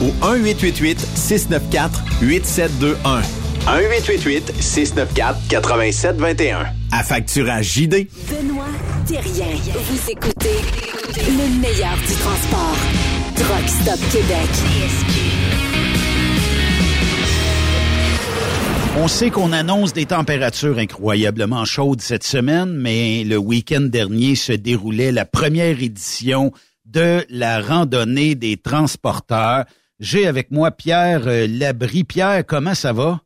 au 1-888-694-8721. 1-888-694-8721. À facturage JD. Benoît Thérien. Vous écoutez le meilleur du transport. Truck Stop Québec. On sait qu'on annonce des températures incroyablement chaudes cette semaine, mais le week-end dernier se déroulait la première édition de la randonnée des transporteurs. J'ai avec moi Pierre euh, Labrie. Pierre, comment ça va?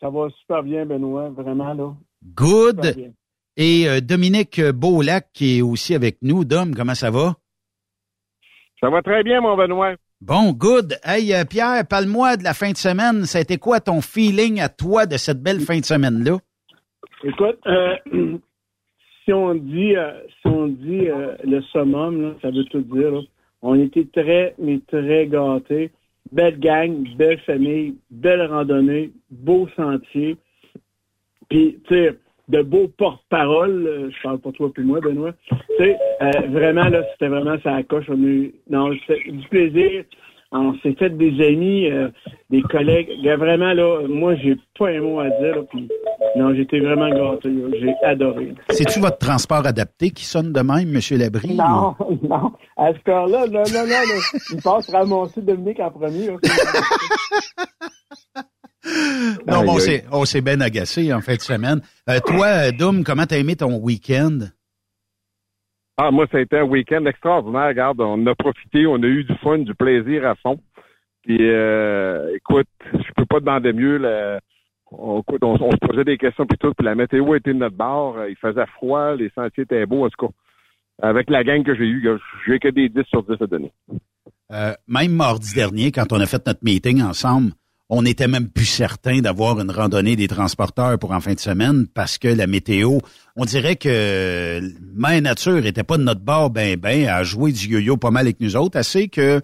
Ça va super bien, Benoît, vraiment, là. Good. Et euh, Dominique Beaulac qui est aussi avec nous. Dom, comment ça va? Ça va très bien, mon Benoît. Bon, good. Hey, euh, Pierre, parle-moi de la fin de semaine. Ça a été quoi ton feeling à toi de cette belle fin de semaine-là? Écoute, euh, si on dit, euh, si on dit euh, le summum, là, ça veut tout dire. là. On était très, mais très gâtés. Belle gang, belle famille, belle randonnée, beau sentier. Puis, tu sais, de beaux porte-paroles. euh, Je parle pour toi puis moi, Benoît. Tu sais, euh, vraiment, là, c'était vraiment ça coche. On a eu, non, du plaisir. On s'est fait des amis, euh, des collègues. Gars, Vraiment, là, moi, j'ai pas un mot à dire. là, puis, non, j'étais vraiment gâté. là. J'ai adoré. C'est-tu votre transport adapté qui sonne de même, M. Labrie? Non, non. À ce heure-là, non, non, non, là, il passe ramasser Dominique en premier. là. Non, mais on s'est, on s'est bien agacé en fin de semaine. Euh, toi, Doom, comment t'as aimé ton week-end? Ah, moi, ça a été un week-end extraordinaire. Regarde, on a profité, on a eu du fun, du plaisir à fond. Puis, euh, écoute, je peux pas demander mieux. On, on, se posait des questions puis tout. Puis la météo était de notre bord. Il faisait froid, les sentiers étaient beaux. En tout cas, avec la gang que j'ai eue, j'ai que des 10 sur 10 à donner. Euh, même mardi dernier, quand on a fait notre meeting ensemble, on n'était même plus certain d'avoir une randonnée des transporteurs pour en fin de semaine parce que la météo, on dirait que Mère Nature était pas de notre bord ben ben à jouer du yo-yo pas mal avec nous autres, assez que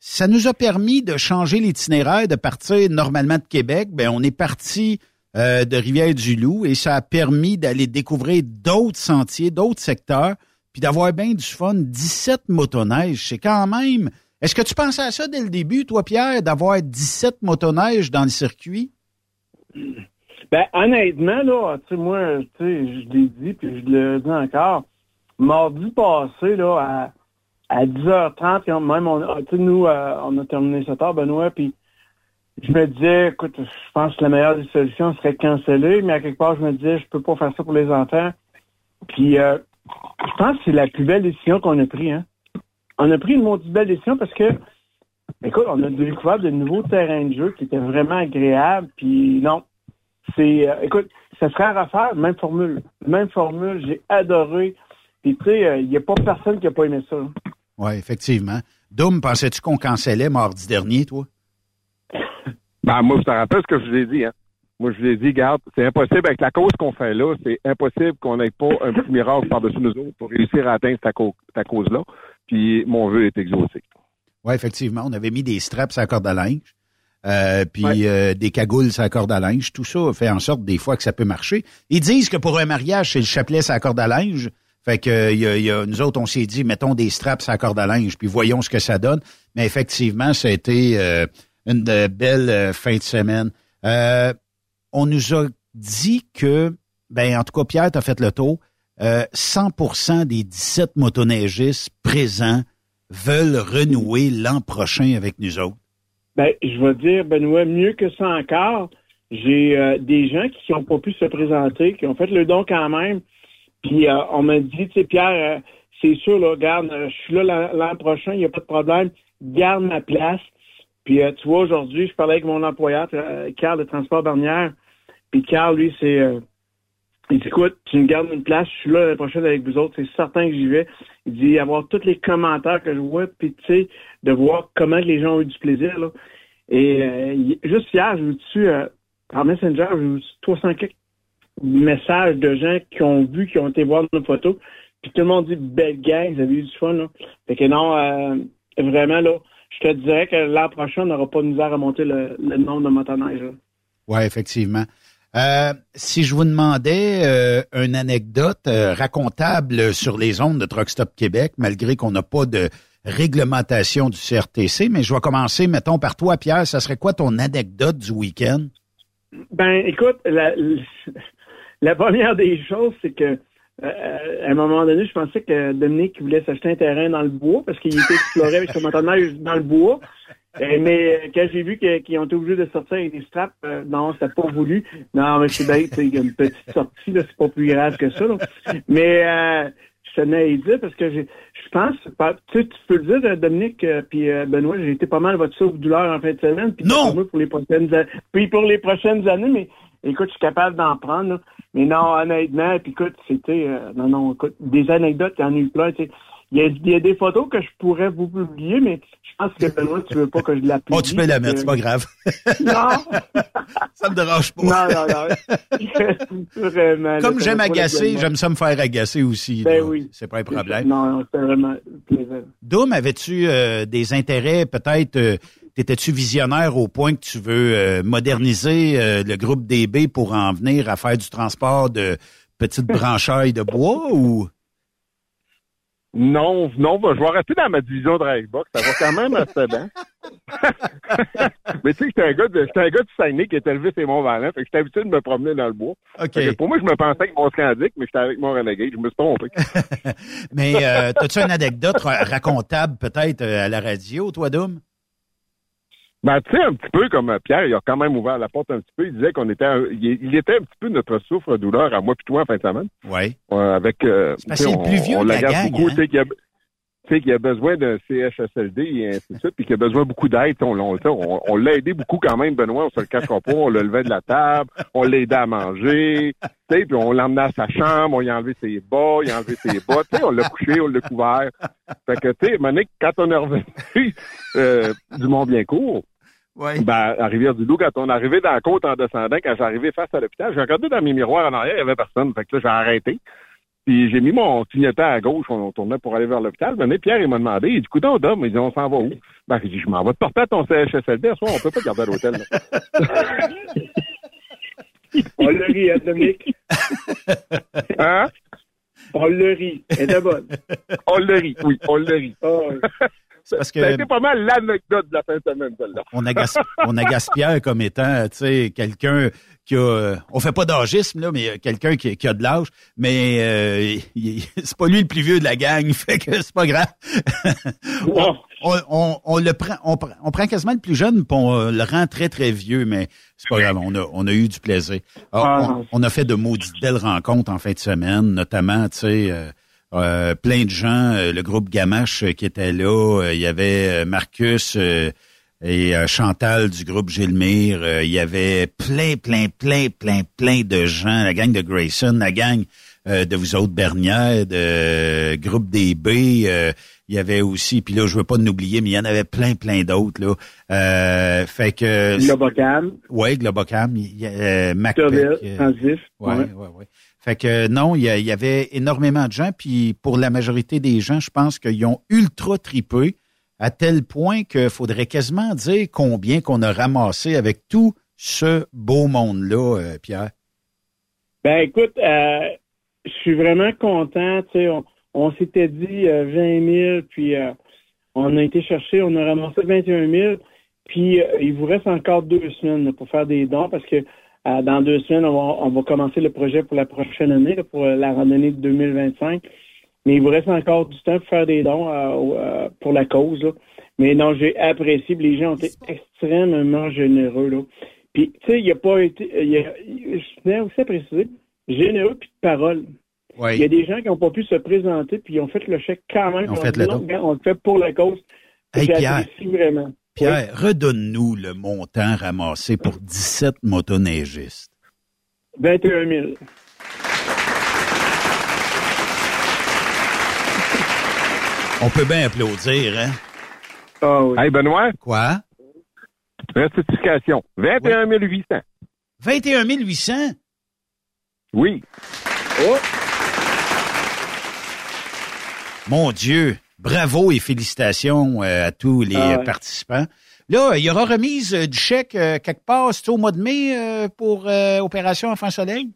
ça nous a permis de changer l'itinéraire, de partir normalement de Québec. Ben, on est parti euh, de Rivière-du-Loup et ça a permis d'aller découvrir d'autres sentiers, d'autres secteurs, puis d'avoir bien du fun. 17 motoneiges, c'est quand même... Est-ce que tu pensais à ça dès le début, toi, Pierre, d'avoir 17 motoneiges dans le circuit? Ben, honnêtement, là, tu sais, moi, tu sais, je l'ai dit, puis je le dis encore, mardi passé, là, à, à 10h30, quand même, on, nous, euh, on a terminé 7 heures, Benoît, puis je me disais, écoute, je pense que la meilleure des solutions serait de canceller, mais à quelque part, je me disais, je peux pas faire ça pour les enfants. Puis, euh, je pense que c'est la plus belle décision qu'on a prise, hein. On a pris une maudite belle décision parce que, écoute, on a découvert de nouveaux terrains de jeu qui étaient vraiment agréables, puis non, c'est, euh, écoute, ça serait à refaire, même formule. Même formule, j'ai adoré. Puis, tu sais, il n'y a pas personne qui n'a pas aimé ça. Oui, effectivement. Doom, pensais-tu qu'on cancellait mardi dernier, toi? Ben, moi, je te rappelle ce que je vous ai dit, hein. Moi, je vous ai dit, garde, c'est impossible avec la cause qu'on fait là, c'est impossible qu'on n'ait pas un petit miracle par-dessus nous autres pour réussir à atteindre ta cause-là. Puis mon vœu est exaucé. Oui, effectivement. On avait mis des straps à la corde à linge, euh, puis euh, des cagoules à corde à linge. Tout ça fait en sorte des fois que ça peut marcher. Ils disent que pour un mariage, c'est le chapelet à corde à linge. Fait que y a- y a- nous autres, on s'est dit, mettons des straps à corde à linge, puis voyons ce que ça donne. Mais effectivement, ça a été euh, une belle euh, fin de semaine. Euh, on nous a dit que, ben en tout cas, Pierre, tu as fait le tour. Euh, 100% des 17 motoneigistes présents veulent renouer l'an prochain avec nous autres. Ben, je vais dire, Benoît, mieux que ça encore, j'ai euh, des gens qui n'ont pas pu se présenter, qui ont fait le don quand même. Puis euh, on m'a dit, tu sais, Pierre, euh, c'est sûr, là, regarde, euh, je suis là l'an- prochain, il n'y a pas de problème, garde ma place. Puis tu vois, aujourd'hui, je parlais avec mon employeur, Carl de Transport Barnière. Puis Carl, lui, c'est... il dit, écoute, tu me gardes une place, je suis là l'année prochaine avec vous autres, c'est certain que j'y vais. Il dit, avoir tous les commentaires que je vois, puis tu sais, de voir comment les gens ont eu du plaisir, là. Et euh, juste hier, j'ai eu dessus, euh, par Messenger, j'ai eu 300 quelques messages de gens qui ont vu, qui ont été voir nos photos, puis tout le monde dit, belle gang, vous avez eu du fun, là. Fait que non, euh, vraiment, là, je te dirais que l'an prochain, on n'aura pas de misère à monter le, le nombre de motoneiges. Oui, effectivement. Euh, si je vous demandais euh, une anecdote euh, racontable sur les ondes de Truck Stop Québec, malgré qu'on n'a pas de réglementation du CRTC, mais je vais commencer, mettons, par toi, Pierre. Ça serait quoi ton anecdote du week-end? Ben, écoute, la, première des choses, c'est que à un moment donné, je pensais que Dominique voulait s'acheter un terrain dans le bois parce qu'il était exploré avec son dans le bois. Euh, mais quand j'ai vu qu'ils ont été obligés de sortir avec des straps, euh, non, c'était pas voulu. Non, mais c'est sais, il y a une petite sortie, là, c'est pas plus grave que ça. là. Mais euh, je tenais à y dire parce que j'ai- je pense, tu sais, tu peux le dire, euh, Dominique, euh, puis euh, Benoît, j'ai été pas mal votre sauve-douleur en fin de semaine. Puis non! Pour les prochaines, puis pour les prochaines années, mais écoute, je suis capable d'en prendre. là. Mais non, honnêtement, puis écoute, c'était, euh, non, non, écoute, des anecdotes, il y en a eu plein, tu sais. Il y, a, il y a des photos que je pourrais vous publier, mais je pense que Benoît, tu veux pas que je la publie. Oh, tu peux la mettre, c'est pas grave. Non! ça me dérange pas. Non, non, non. Vraiment. Comme j'aime agacer, j'aime ça me faire agacer aussi. Ben là. oui. C'est pas un problème. Non, non, c'était vraiment plaisant. Doom, avais-tu euh, des intérêts, peut-être, euh, t'étais-tu visionnaire au point que tu veux euh, moderniser euh, le groupe DB pour en venir à faire du transport de petites branchailles de bois ou... Non, non, je vais rester dans ma division de Racebox. Ça va quand même assez bien. Mais tu sais, j'étais un gars de, j'étais un gars de Saguenay qui était élevé sur Mont-Valent. Fait que j'étais habitué de me promener dans le bois. Pour moi, je me pensais avec mon Scandic, mais j'étais avec mon Renegade. Je me suis trompé. Mais euh, as-tu une anecdote ra- racontable peut-être euh, à la radio, toi, Doom? Ben, tu sais, un petit peu comme euh, Pierre, il a quand même ouvert la porte un petit peu. Il disait qu'on était, un- il, il était un petit peu notre souffre-douleur à moi puis toi en fin de semaine. Oui. Euh, avec, euh, c'est le plus on- vieux on de la l'agace gang, beaucoup, hein? Tu sais, qu'il a, besoin d'un CHSLD et ainsi de suite, puis qu'il a besoin beaucoup d'aide. On, on, on, on l'a aidé beaucoup quand même, Benoît, on se le cachera pas. On l'a levé de la table, on l'a aidé à manger, tu sais, puis on l'a emmené à sa chambre, on lui a enlevé ses bas, il a enlevé ses bottes, tu sais, on l'a couché, on l'a couvert. Fait que, tu sais, Monique, quand on est revenu euh, du Mont-Biencourt, ben, à Rivière-du-Loup, quand on est arrivé dans la côte en descendant, quand j'arrivais face à l'hôpital, j'ai regardé dans mes miroirs en arrière, il y avait personne. Fait que là, j'ai arrêté. Puis j'ai mis mon clignotant à gauche, on tournait pour aller vers l'hôpital. Venez, Pierre, il m'a demandé, il dit, écoute, Dom, il dit, on s'en va où? Ben, il dit, je m'en vais te porter à ton CHSLD, à soir, on peut pas te garder à l'hôtel. On le rit, hein, Dominique? Hein? On le rit. Elle est bonne. On le rit, oui, on le rit. Parce que- Ça a été pas mal l'anecdote de la fin de semaine, celle-là. On agace, on agace Pierre comme étant, tu sais, quelqu'un qui a, on fait pas d'âgisme, là, mais quelqu'un qui, qui a de l'âge, mais euh, il- c'est pas lui le plus vieux de la gang, fait que c'est pas grave. on, on, on, on le prend, on, prend- on prend quasiment le plus jeune, puis on le rend très, très vieux, mais c'est pas grave, on a, on a eu du plaisir. Ah, on, on a fait de maudites belles rencontres en fin de semaine, notamment, tu sais, euh, euh, plein de gens, euh, le groupe Gamache euh, qui était là, il y avait Marcus et Chantal du groupe Gilmire, il y avait plein, plein, plein, plein, plein de gens, la gang de Grayson, la gang de vous autres Bernière, de groupe DB, il y avait aussi, puis là, je veux pas nous oublier, mais il y en avait plein, plein d'autres, là. Euh, fait que... Globocam. Oui, Globocam, il y a, euh, Macpac, Turville, euh, Transif. Ouais, ouais. ouais, ouais. Fait que non, il y, avait énormément de gens, puis pour la majorité des gens, je pense qu'ils ont ultra tripé à tel point qu'il faudrait quasiment dire combien qu'on a ramassé avec tout ce beau monde-là, euh, Pierre. Ben écoute, euh, je suis vraiment content. On, s'était dit euh, 20 000, puis euh, on a été chercher, on a ramassé 21 000. Puis euh, il vous reste encore deux semaines pour faire des dons parce que euh, dans deux semaines, on va, on va commencer le projet pour la prochaine année, là, pour euh, la randonnée de 2025. Mais il vous reste encore du temps pour faire des dons euh, pour la cause. là. Mais non, j'ai apprécié. Les gens ont été extrêmement généreux. Là. Puis, tu sais, il n'y a pas été. il y a- je tenais aussi à préciser, généreux puis de parole. Il y a des gens qui n'ont pas pu se présenter puis ils ont fait le chèque quand même. Ils fait le don. on fait pour la cause. Hey, Pierre. Vraiment. Pierre, redonne-nous le montant ramassé pour 17 motoneigistes. 21 000. On peut bien applaudir, hein? Ah oui. Hey, Benoît? Quoi? Rectification. 21 800. 21 800? Oui. Oh! Mon Dieu, bravo et félicitations euh, à tous les Ah ouais. euh, participants. Là, il y aura remise euh, du chèque quelque part, c'est au mois de mai pour Opération Enfant Soleil?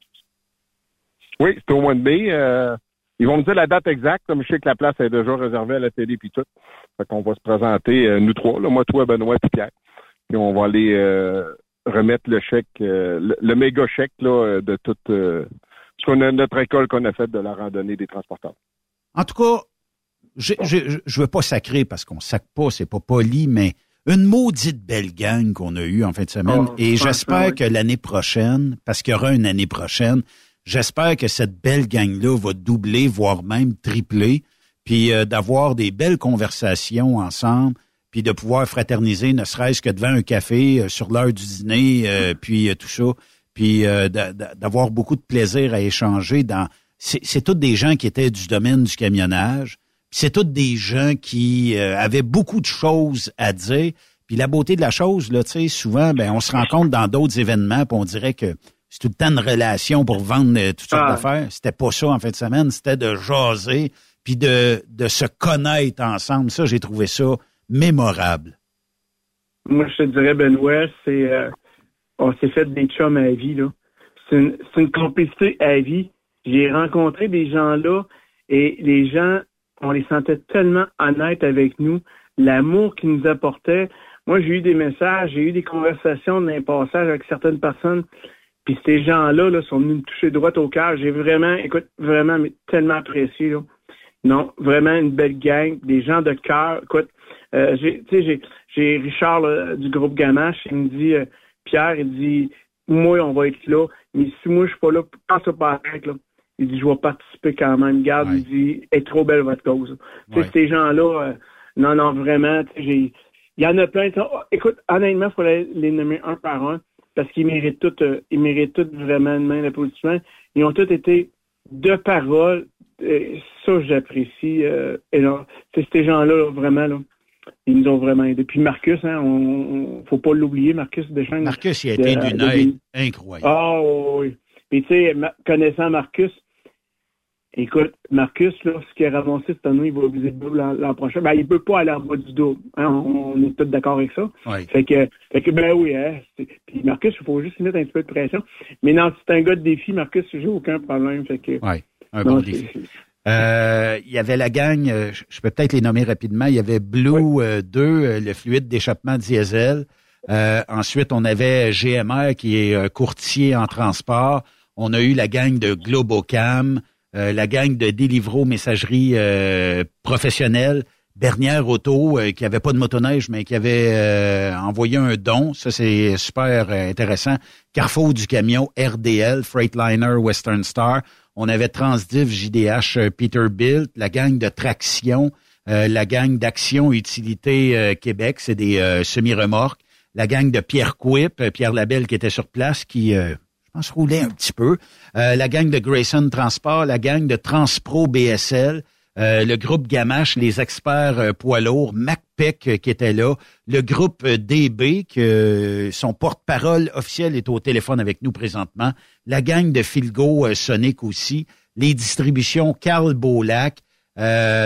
Oui, c'est au mois de mai. ils vont me dire la date exacte, comme je sais que la place est déjà réservée à la télé puis tout. Fait qu'on va se présenter, euh, nous trois, là, moi, toi, Benoît puis Pierre. Puis on va aller euh, remettre le chèque, euh, le, le méga chèque là, de toute ce qu'on a, notre école qu'on a faite de la randonnée des transporteurs. En tout cas, je je je veux pas sacrer parce qu'on sac pas, c'est pas poli, mais une maudite belle gang qu'on a eue en fin de semaine. Oh, et j'espère oui. que l'année prochaine, parce qu'il y aura une année prochaine, j'espère que cette belle gang-là va doubler, voire même tripler, puis euh, d'avoir des belles conversations ensemble, puis de pouvoir fraterniser, ne serait-ce que devant un café euh, sur l'heure du dîner, euh, puis euh, tout ça, puis euh, d'a- d'a- d'avoir beaucoup de plaisir à échanger dans... C'est tous des gens qui étaient du domaine du camionnage, c'est tous des gens qui euh, avaient beaucoup de choses à dire. Puis la beauté de la chose, là, tu sais, souvent, ben, on se rencontre dans d'autres événements, puis on dirait que c'est tout le temps une relation pour vendre euh, toutes sortes Ah. d'affaires. C'était pas ça en fin de semaine, c'était de jaser, puis de, de se connaître ensemble. Ça, j'ai trouvé ça mémorable. Moi, je te dirais, Benoît, c'est euh, on s'est fait des chums à vie, là. C'est une, c'est une complicité à vie. J'ai rencontré des gens là et les gens, on les sentait tellement honnêtes avec nous. L'amour qu'ils nous apportaient. Moi, j'ai eu des messages, j'ai eu des conversations d'un passage avec certaines personnes. Puis ces gens-là là, sont venus me toucher droit au cœur. J'ai vraiment, écoute, vraiment mais tellement apprécié. Là. Non, vraiment une belle gang, des gens de cœur. Écoute, euh, j'ai, Richard là, du groupe Gamache, il me dit, euh, Pierre, il dit, moi, on va être là, mais si moi, je suis pas là, pense pas à là. Il dit, je vais participer quand même. Garde, il dit, est trop belle votre cause. Tu sais, ces gens-là, euh, non, non, vraiment, il y en a plein. oh, écoute, honnêtement, il faudrait les nommer un par un, parce qu'ils méritent tous, euh, ils méritent tous vraiment une main d'applaudissement. Ils ont tous été de parole. Euh, ça, j'apprécie. Euh, sais, ces gens-là, là, vraiment, là, ils nous ont vraiment aidés. Puis Marcus, hein, on, on faut pas l'oublier, Marcus Deschênes. Marcus, il a été de- d'une de- aide incroyable. Ah oui. Puis tu sais, ma- connaissant Marcus, Écoute, Marcus, là, ce qu'il a ramassé cette année, il va viser le double l'an prochain. Ben, il peut pas aller en bas du double. hein, on, on est tous d'accord avec ça. Oui. Fait que, fait que ben oui, hein. Puis Marcus, il faut juste mettre un petit peu de pression. Mais non, c'est un gars de défi, Marcus, j'ai aucun problème. Fait que. Oui, un Non, bon défi. Euh, il y avait la gang, euh, je peux peut-être les nommer rapidement. Il y avait Blue euh, 2, euh, le fluide d'échappement diesel. Euh, ensuite, on avait GMR qui est euh, courtier en transport. On a eu la gang de Globocam, euh, la gang de Deliveroo messagerie euh, professionnelle, Bernière Auto euh, qui avait pas de motoneige mais qui avait euh, envoyé un don. Ça c'est super intéressant. Carrefour du camion, RDL, Freightliner, Western Star. On avait Transdiv, JDH, Peterbilt, la gang de Traction, la gang d'Action Utilité Québec, c'est des semi-remorques, la gang de Pierre Quip, Pierre Labelle qui était sur place, qui, pense, roulait un petit peu, euh, la gang de Grayson Transport, la gang de Transpro BSL, euh, le groupe Gamache, les experts euh, poids lourds, MacPec qui était là, le groupe DB, que son porte-parole officiel est au téléphone avec nous présentement, la gang de Filgo Sonic aussi, les distributions Carl Beaulac,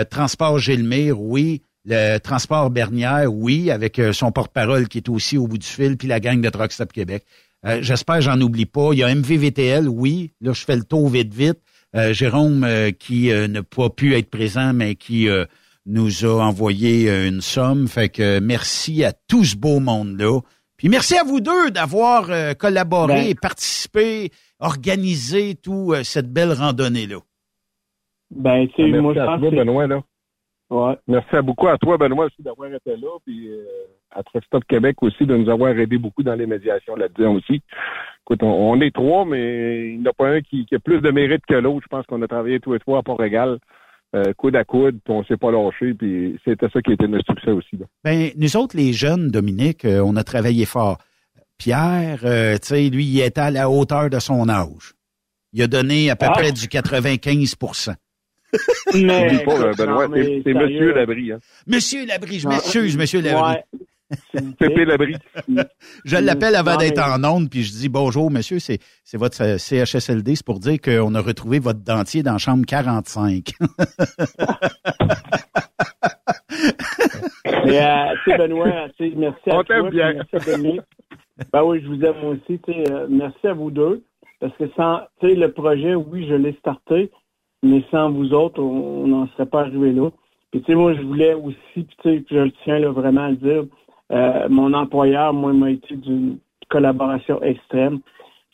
Transport Gilmire, oui, le Transport Bernière, oui, avec son porte-parole qui est aussi au bout du fil, puis la gang de Truck Québec. Euh, J'espère j'en oublie pas. Il y a MVVTL, oui. Là, je fais le tour vite, vite. Euh, Jérôme, euh, qui euh, n'a pas pu être présent, mais qui euh, nous a envoyé euh, une somme. Fait que merci à tout ce beau monde-là. Puis merci à vous deux d'avoir euh, collaboré, Ben. participé, organisé tout euh, cette belle randonnée-là. Ben, tu sais, Merci moi, je à pense toi, que. Benoît, là. Ouais. Merci à beaucoup à toi, Benoît, aussi d'avoir été là, puis euh, à Truck Stop Québec aussi de nous avoir aidé beaucoup dans les médiations là-dedans aussi. Écoute, on, on est trois, mais il n'y en a pas un qui, qui a plus de mérite que l'autre. Je pense qu'on a travaillé tous les trois à Port-Régal, euh, coude à coude, puis on s'est pas lâché, puis c'était ça qui était notre succès aussi. Là. Ben, nous autres, les jeunes, Dominique, euh, on a travaillé fort. Pierre, euh, tu sais, lui, il était à la hauteur de son âge. Il a donné à peu Ah. près du 95 Mais, pas, euh, Benoît, c'est Monsieur Labrie. Hein. Monsieur Labrie, je m'excuse, Monsieur Labrie. Ouais. Pépé. Je l'appelle avant d'être en onde, puis je dis bonjour, monsieur, c'est c'est votre euh, CHSLD, c'est pour dire qu'on a retrouvé votre dentier dans la chambre 45. Mais, euh, tu sais, Benoît, tu sais, merci à On toi, bien. merci à Dominique. Ben oui, je vous aime aussi, tu sais, euh, merci à vous deux, parce que sans, tu sais, le projet, oui, je l'ai starté, mais sans vous autres, on n'en serait pas arrivé là. Puis, tu sais, moi, je voulais aussi, puis, tu sais, puis je le tiens là, vraiment à le dire, euh, mon employeur, moi, m'a été d'une collaboration extrême.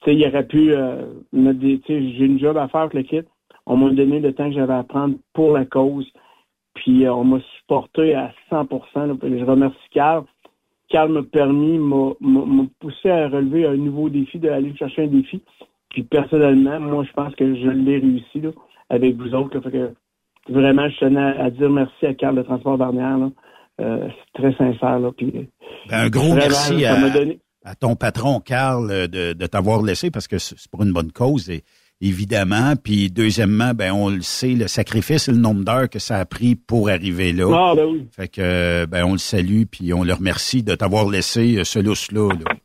Tu sais, il aurait pu euh, me dire, tu sais, j'ai une job à faire avec le kit. On m'a donné le temps que j'avais à prendre pour la cause. Puis euh, on m'a supporté à 100 là. Je remercie Carl. Carl m'a permis, m'a poussé à relever un nouveau défi, d'aller chercher un défi. Puis personnellement, moi, je pense que je l'ai réussi là, avec vous autres. là. Fait que vraiment, je tenais à, à dire merci à Carl de Transport Barnière. Euh, c'est très sincère. Là. Puis, Ben, un gros merci à, m'a donné- à ton patron, Carl, euh, de, de t'avoir laissé parce que c'est pour une bonne cause, et- évidemment. Puis deuxièmement, ben on le sait, le sacrifice et le nombre d'heures que ça a pris pour arriver là. Ah, ben oui. Fait que ben on le salue puis on le remercie de t'avoir laissé euh, ce lousse-là. là.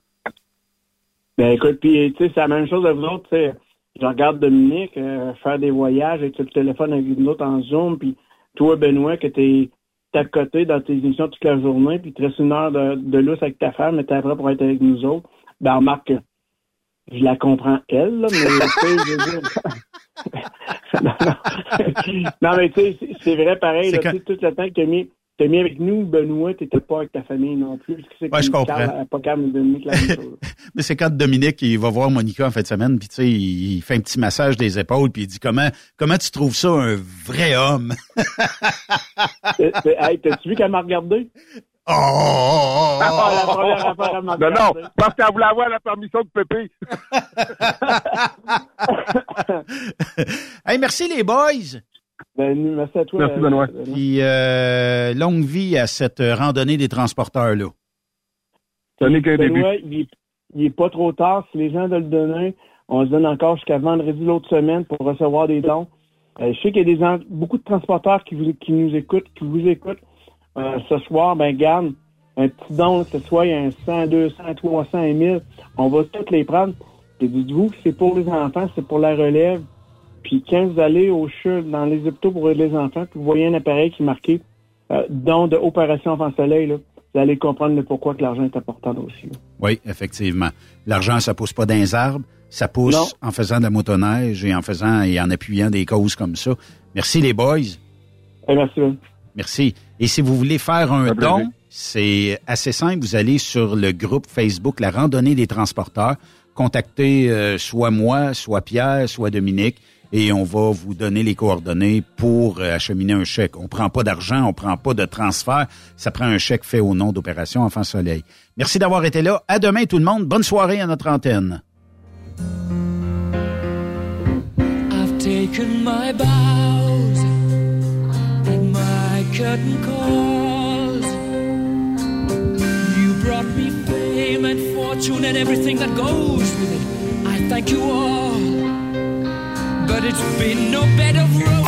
Ben écoute, puis tu sais, c'est la même chose à vous autres, tu sais. Je regarde Dominique euh, faire des voyages avec le téléphone avec nous autres en Zoom, puis toi, Benoît, que t'es t'es à côté dans tes émissions toute la journée, puis tu restes une heure de, de lousse avec ta femme, mais t'es après pour être avec nous autres. Ben remarque que je la comprends elle, là, mais tu je veux dire- non, non. Non, mais tu sais, c'est- vrai pareil, là, tu sais, tout le temps que t'as mis, t'as mis avec nous, Benoît, t'étais pas avec ta famille non plus. Parce que c'est Ouais, je comprends. Carl, pas calme de Dominique la même chose. Mais c'est quand Dominique il va voir Monica en fin de semaine, puis tu sais, il il fait un petit massage des épaules, puis il dit comment comment tu trouves ça un vrai homme? Euh, euh, hey, t'as-tu vu qu'elle m'a regardé? Oh, oh, oh, Ah, la m'a Non, regardé. non, parce qu'elle voulait avoir la permission de Pépé. Hey, merci les boys. Ben, merci à toi. Merci, euh, Benoît. Puis euh, longue vie à cette randonnée des transporteurs là. Ce n'est qu'un début. Benoît, il est, il est pas trop tard. Si les gens veulent le donner, on se donne encore jusqu'à vendredi l'autre semaine pour recevoir des dons. Euh, je sais qu'il y a des gens- beaucoup de transporteurs qui, vous, qui nous écoutent, qui vous écoutent. Euh, ce soir, ben garde un petit don, que ce soit il y a un 100, 200, 300, 1000, on va toutes les prendre. Et dites-vous que c'est pour les enfants, c'est pour la relève. Puis quand vous allez au CHUL, dans les hôpitaux pour les enfants, puis vous voyez un appareil qui est marqué euh, don de opération enfant soleil, là, vous allez comprendre le pourquoi que l'argent est important aussi. là. Oui, effectivement. L'argent, ça pousse pas dans les arbres, ça pousse Non. en faisant de la motoneige et en faisant et en appuyant des causes comme ça. Merci les boys. Eh, merci. Ben. Merci. Et si vous voulez faire un don, c'est assez simple. Vous allez sur le groupe Facebook La Randonnée des transporteurs. Contactez euh, soit moi, soit Pierre, soit Dominique et on va vous donner les coordonnées pour euh, acheminer un chèque. On prend pas d'argent, on prend pas de transfert. Ça prend un chèque fait au nom d'Opération Enfant Soleil. Merci d'avoir été là. À demain tout le monde. Bonne soirée à notre antenne. I've taken my bows and my calls. You brought me fame and fortune and everything that goes with it. I thank you all, but it's been no bed of roses.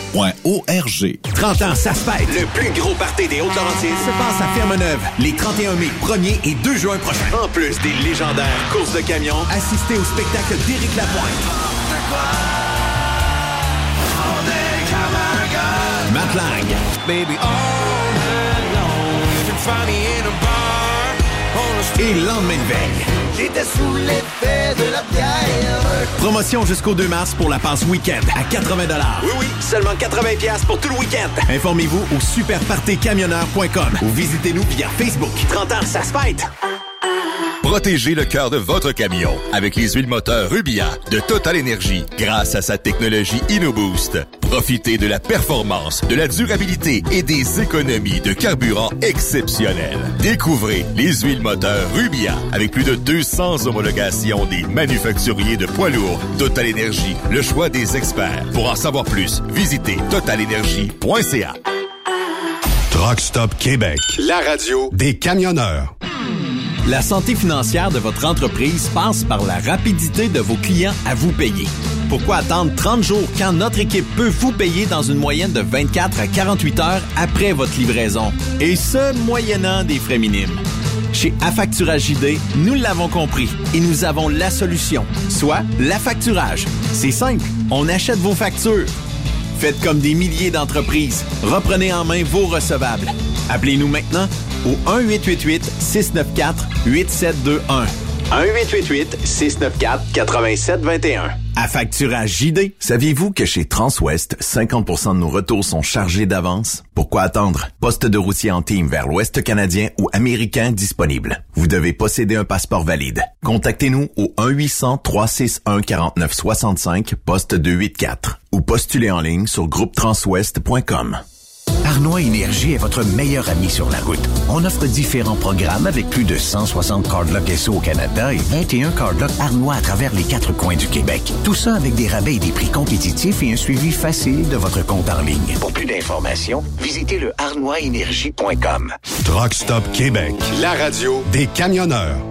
arpq.org. 30 ans, ça se fête. Le plus gros party des Hautes-Laurentides se passe à Ferme-Neuve les 31 mai, 1er et 2 juin prochains. En plus des légendaires courses de camions, assistez au spectacle d'Éric Lapointe. Matt Lang. Baby, all night Et lendemain de veille. J'étais sous l'effet de la bière. Promotion jusqu'au 2 mars pour la passe week-end à 80 Oui, oui, seulement 80 pièces pour tout le week-end. Informez-vous au superpartecamionneur.com ou visitez-nous via Facebook. 30 ans, ça se fête. Protégez le cœur de votre camion avec les huiles moteurs Rubia de Total Energy grâce à sa technologie InnoBoost. Profitez de la performance, de la durabilité et des économies de carburant exceptionnelles. Découvrez les huiles moteurs Rubia avec plus de 200 homologations des manufacturiers de poids lourds. Total Energy, le choix des experts. Pour en savoir plus, visitez totalenergy.ca. Truck Stop Québec. La radio des camionneurs. La santé financière de votre entreprise passe par la rapidité de vos clients à vous payer. Pourquoi attendre 30 jours quand notre équipe peut vous payer dans une moyenne de 24 à 48 heures après votre livraison? Et ce, moyennant des frais minimes. Chez Affacturage JD, nous l'avons compris et nous avons la solution, soit l'affacturage. C'est simple, on achète vos factures. Faites comme des milliers d'entreprises. Reprenez en main vos recevables. Appelez-nous maintenant au 1-888-694-8721 1-888-694-8721. À facturage JD. Saviez-vous que chez Transwest, 50% de nos retours sont chargés d'avance? Pourquoi attendre? Poste de routier en team vers l'Ouest canadien ou américain disponible. Vous devez posséder un passeport valide. Contactez-nous au 1-800-361-4965, poste 284 ou postulez en ligne sur groupetranswest.com. Arnois Énergie est votre meilleur ami sur la route. On offre différents programmes avec plus de 160 cardlocks SO au Canada et 21 cardlocks Arnois à travers les quatre coins du Québec. Tout ça avec des rabais et des prix compétitifs et un suivi facile de votre compte en ligne. Pour plus d'informations, visitez le arnoisénergie.com. Truck Stop Québec, la radio des camionneurs.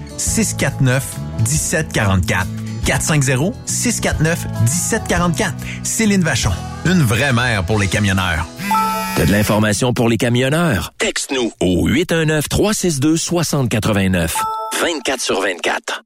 649 1744. 450-649-1744. Céline Vachon, une vraie mère pour les camionneurs. T'as de l'information pour les camionneurs? Texte-nous au 819-362-6089. 24 sur 24.